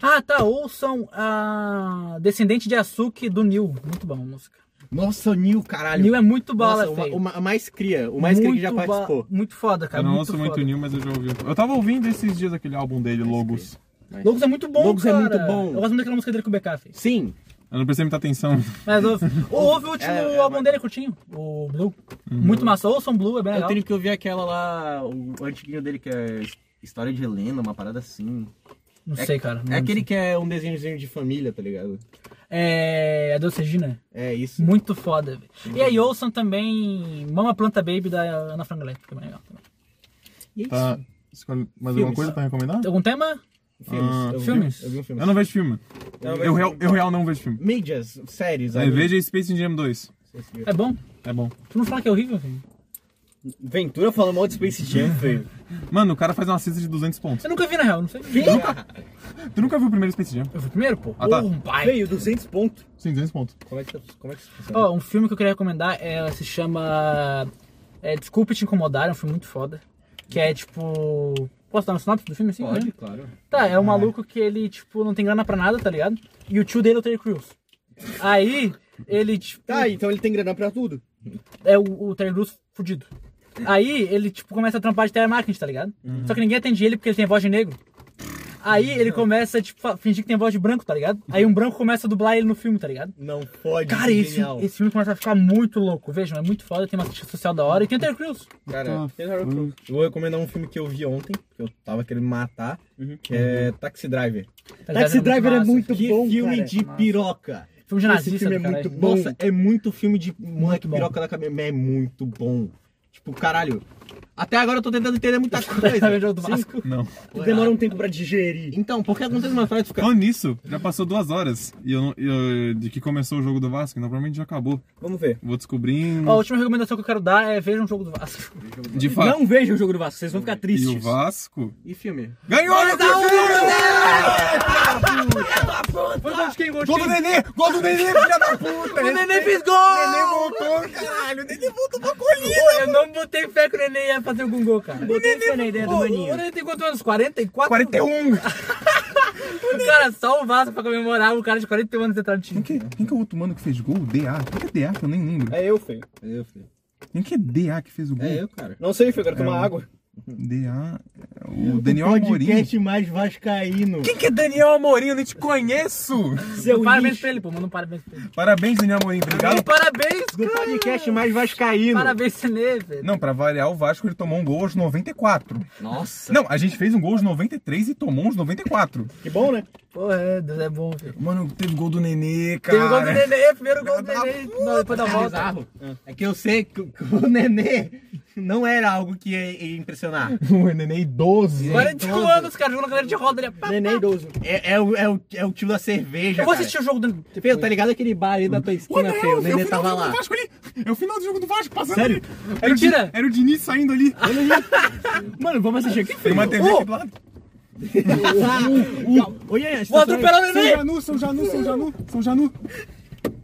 Speaker 4: Ah, tá, ouçam a Descendente de Açúcar do Nil. Muito bom a música.
Speaker 3: Nossa, o Neil, caralho.
Speaker 4: Neil é muito bala,
Speaker 3: Nossa, o, ma- o, ma- o mais cria. O mais cria que já
Speaker 4: ba-
Speaker 3: participou.
Speaker 4: Muito foda, cara.
Speaker 1: Eu não
Speaker 4: muito
Speaker 1: ouço muito
Speaker 4: foda.
Speaker 1: New, mas eu já ouvi. Eu tava ouvindo esses dias aquele álbum dele, Logos.
Speaker 4: Logos é muito bom,
Speaker 3: Logos é
Speaker 4: cara.
Speaker 3: muito bom.
Speaker 4: Eu gosto muito daquela música dele com o BK, fez.
Speaker 3: Sim.
Speaker 1: Eu não prestei muita atenção.
Speaker 4: Mas ouve, ouve o último
Speaker 3: É, é,
Speaker 4: álbum
Speaker 3: mas-
Speaker 4: dele, curtinho. O Blue. Muito massa. Ouçam Blue, é bem
Speaker 3: Eu
Speaker 4: legal.
Speaker 3: tenho que ouvir aquela lá, o antiguinho dele que é História de Helena, uma parada assim.
Speaker 4: Não sei, cara.
Speaker 3: É aquele que é um desenhozinho de família, tá ligado?
Speaker 4: É. A Deus Regina.
Speaker 3: É isso.
Speaker 4: Muito foda, velho. E aí ouçam também Mama Planta Baby da Ana Frank Electra, que é legal também.
Speaker 3: E é isso.
Speaker 1: Tá. Escolhe mais alguma coisa pra recomendar?
Speaker 4: Algum tema?
Speaker 3: Filmes.
Speaker 1: Ah,
Speaker 3: eu vi-
Speaker 4: filmes?
Speaker 3: Eu vi um filme.
Speaker 1: Eu não vejo filme. Eu, real, eu real não vejo filme.
Speaker 3: Mídias, séries.
Speaker 1: É,
Speaker 3: anime.
Speaker 1: veja Space Jam 2.
Speaker 4: É bom?
Speaker 1: É bom.
Speaker 4: Tu não fala que é horrível, velho?
Speaker 3: Ventura falando mal de Space Jam, feio.
Speaker 1: Mano, o cara faz uma cesta de 200 pontos.
Speaker 4: Eu nunca vi, na real, não sei.
Speaker 1: Tu nunca viu o primeiro Space Jam?
Speaker 4: Eu fui primeiro, pô.
Speaker 1: Ah, tá.
Speaker 4: Porra, um pai.
Speaker 3: Feio, 200 pontos.
Speaker 1: Sim, 200 pontos.
Speaker 3: Como é que, como é que isso funciona?
Speaker 4: Ó, um filme que eu queria recomendar é, se chama é, Desculpe Te Incomodar, é um filme muito foda. Que é tipo. Posso dar uma sinopse do filme assim?
Speaker 3: Pode,
Speaker 4: né?
Speaker 3: claro.
Speaker 4: Tá, é um maluco que ele, tipo, não tem grana pra nada, tá ligado? E o tio dele é o Terry Crews. Aí, ele, tipo.
Speaker 3: Tá, então ele tem grana pra tudo.
Speaker 4: É o, o Terry Crews fudido. Aí, ele, tipo, começa a trampar de telemarketing, tá ligado? Só que ninguém atende ele porque ele tem voz de negro. Aí ele começa, tipo, fa- fingir que tem voz de branco, tá ligado? Aí um branco começa a dublar ele no filme, tá ligado?
Speaker 3: Não pode.
Speaker 4: Cara, esse,
Speaker 3: genial.
Speaker 4: esse filme começa a ficar muito louco. Vejam, é muito foda, tem uma crítica social da hora e tem o Terry Crews.
Speaker 3: Cara,
Speaker 1: Tá.
Speaker 3: eu vou recomendar um filme que eu vi ontem, que eu tava querendo matar, que é Taxi Driver. Taxi
Speaker 4: ligado?
Speaker 3: Driver é
Speaker 4: massa.
Speaker 3: muito
Speaker 2: Que
Speaker 3: bom,
Speaker 2: filme
Speaker 3: cara.
Speaker 2: de piroca.
Speaker 4: Filme de
Speaker 3: Esse
Speaker 4: nazista
Speaker 3: filme é muito bom.
Speaker 2: Nossa, é muito filme de moleque piroca da cabeça. É muito bom. Tipo, caralho. Até agora eu tô tentando entender muita coisa.
Speaker 4: vendo o jogo do Vasco?
Speaker 1: Não.
Speaker 3: Demora um tempo pra digerir.
Speaker 2: Então, por que acontece uma frase fica.
Speaker 1: Falando nisso, já passou duas horas. E eu, não- eu- de que começou o jogo do Vasco, então provavelmente já acabou.
Speaker 3: Vamos ver.
Speaker 1: Vou descobrindo.
Speaker 4: Ó, a última recomendação que eu quero dar é vejam um jogo do Vasco.
Speaker 1: de fato.
Speaker 3: Não vejam o jogo do Vasco, vocês vão ficar
Speaker 1: E
Speaker 3: tristes.
Speaker 1: o Vasco
Speaker 2: E filme?
Speaker 1: ganhou!
Speaker 4: Foi gol de quem? Gol de
Speaker 1: Gol do Nenê! Gol do Nenê, filha da puta!
Speaker 4: O Nenê fez gol!
Speaker 1: Nenê voltou, caralho! O Nenê voltou pra
Speaker 4: Pô, eu não botei fé que o Nenê ia fazer algum gol, cara.
Speaker 3: Botei fé na ideia do maninho.
Speaker 4: o Nenê tem quantos anos? 44?
Speaker 1: 41!
Speaker 4: Cara, só o Vasco pra comemorar o cara de 41 anos entrar no time.
Speaker 1: Quem que, quem que é o outro mano que fez gol? DA? Quem que é DA que eu nem lembro?
Speaker 3: É eu, feio.
Speaker 2: É eu, filho.
Speaker 1: Quem que é DA que fez o gol?
Speaker 2: É eu, cara.
Speaker 3: Não sei, feio, quero tomar água.
Speaker 1: DA. é O Daniel Amorim.
Speaker 3: Podcast mais vascaíno.
Speaker 1: Quem que é Daniel Amorim? Eu nem te conheço!
Speaker 3: Seu
Speaker 4: Parabéns
Speaker 3: lixo.
Speaker 4: pra ele, pô. Manda um parabéns pra ele.
Speaker 1: Parabéns, Daniel Amorim. Obrigado.
Speaker 4: Parabéns,
Speaker 3: Do
Speaker 4: cara.
Speaker 3: podcast mais vascaíno.
Speaker 4: Parabéns, Nenê, velho.
Speaker 1: Não, pra variar, o Vasco ele tomou um gol aos 94.
Speaker 2: Nossa.
Speaker 1: Não, a gente fez um gol aos 93 e tomou uns 94.
Speaker 3: Que bom, né?
Speaker 4: Pô, é, Deus é bom, velho.
Speaker 1: Mano, teve gol do Nenê, cara.
Speaker 4: Teve o gol do Nenê, primeiro gol do Nenê. Não, depois da
Speaker 2: É
Speaker 4: volta.
Speaker 2: bizarro. É que eu sei que o- que o Nenê não era algo que ia, ia impressionar.
Speaker 1: O Nenê idoso.
Speaker 4: 41 anos, cara, jogando na cadeira de roda ali. pá,
Speaker 3: Neném idoso.
Speaker 2: É, é o, é, o, é o tio da cerveja.
Speaker 4: Eu vou assistir o jogo do.
Speaker 2: Feio, tá ligado aquele bar ali da tua esquina, feio? O
Speaker 1: é o final
Speaker 2: tava lá.
Speaker 1: do Vasco ali. É o final do jogo do Vasco, passando
Speaker 3: Sério?
Speaker 1: ali. Era o,
Speaker 4: Mentira.
Speaker 1: era o Diniz saindo ali.
Speaker 3: Mano, vamos assistir aqui,
Speaker 1: Tem
Speaker 3: feio.
Speaker 1: uma TV aqui do lado.
Speaker 3: Oi, aí,
Speaker 4: Vou atropelar o
Speaker 1: São
Speaker 4: Nenê!
Speaker 1: Janu, São Janu, São Janu, São Janu.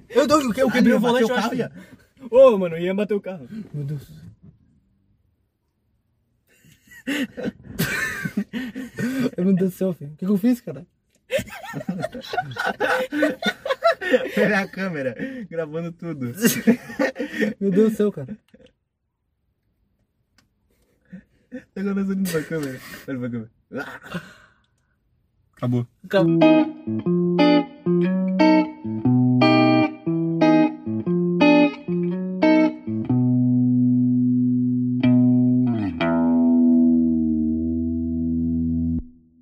Speaker 3: Eu, dou, eu, eu quebrei o volante, eu acho. Ô, mano, ia bater o carro.
Speaker 4: Meu Deus. Meu Deus do céu, filho. O que, que eu fiz, cara?
Speaker 2: Olha a câmera, gravando tudo.
Speaker 4: Meu Deus do céu, cara.
Speaker 2: Pegou nas olhos pra câmera. Olha pra câmera.
Speaker 1: Acabou.
Speaker 4: Calma.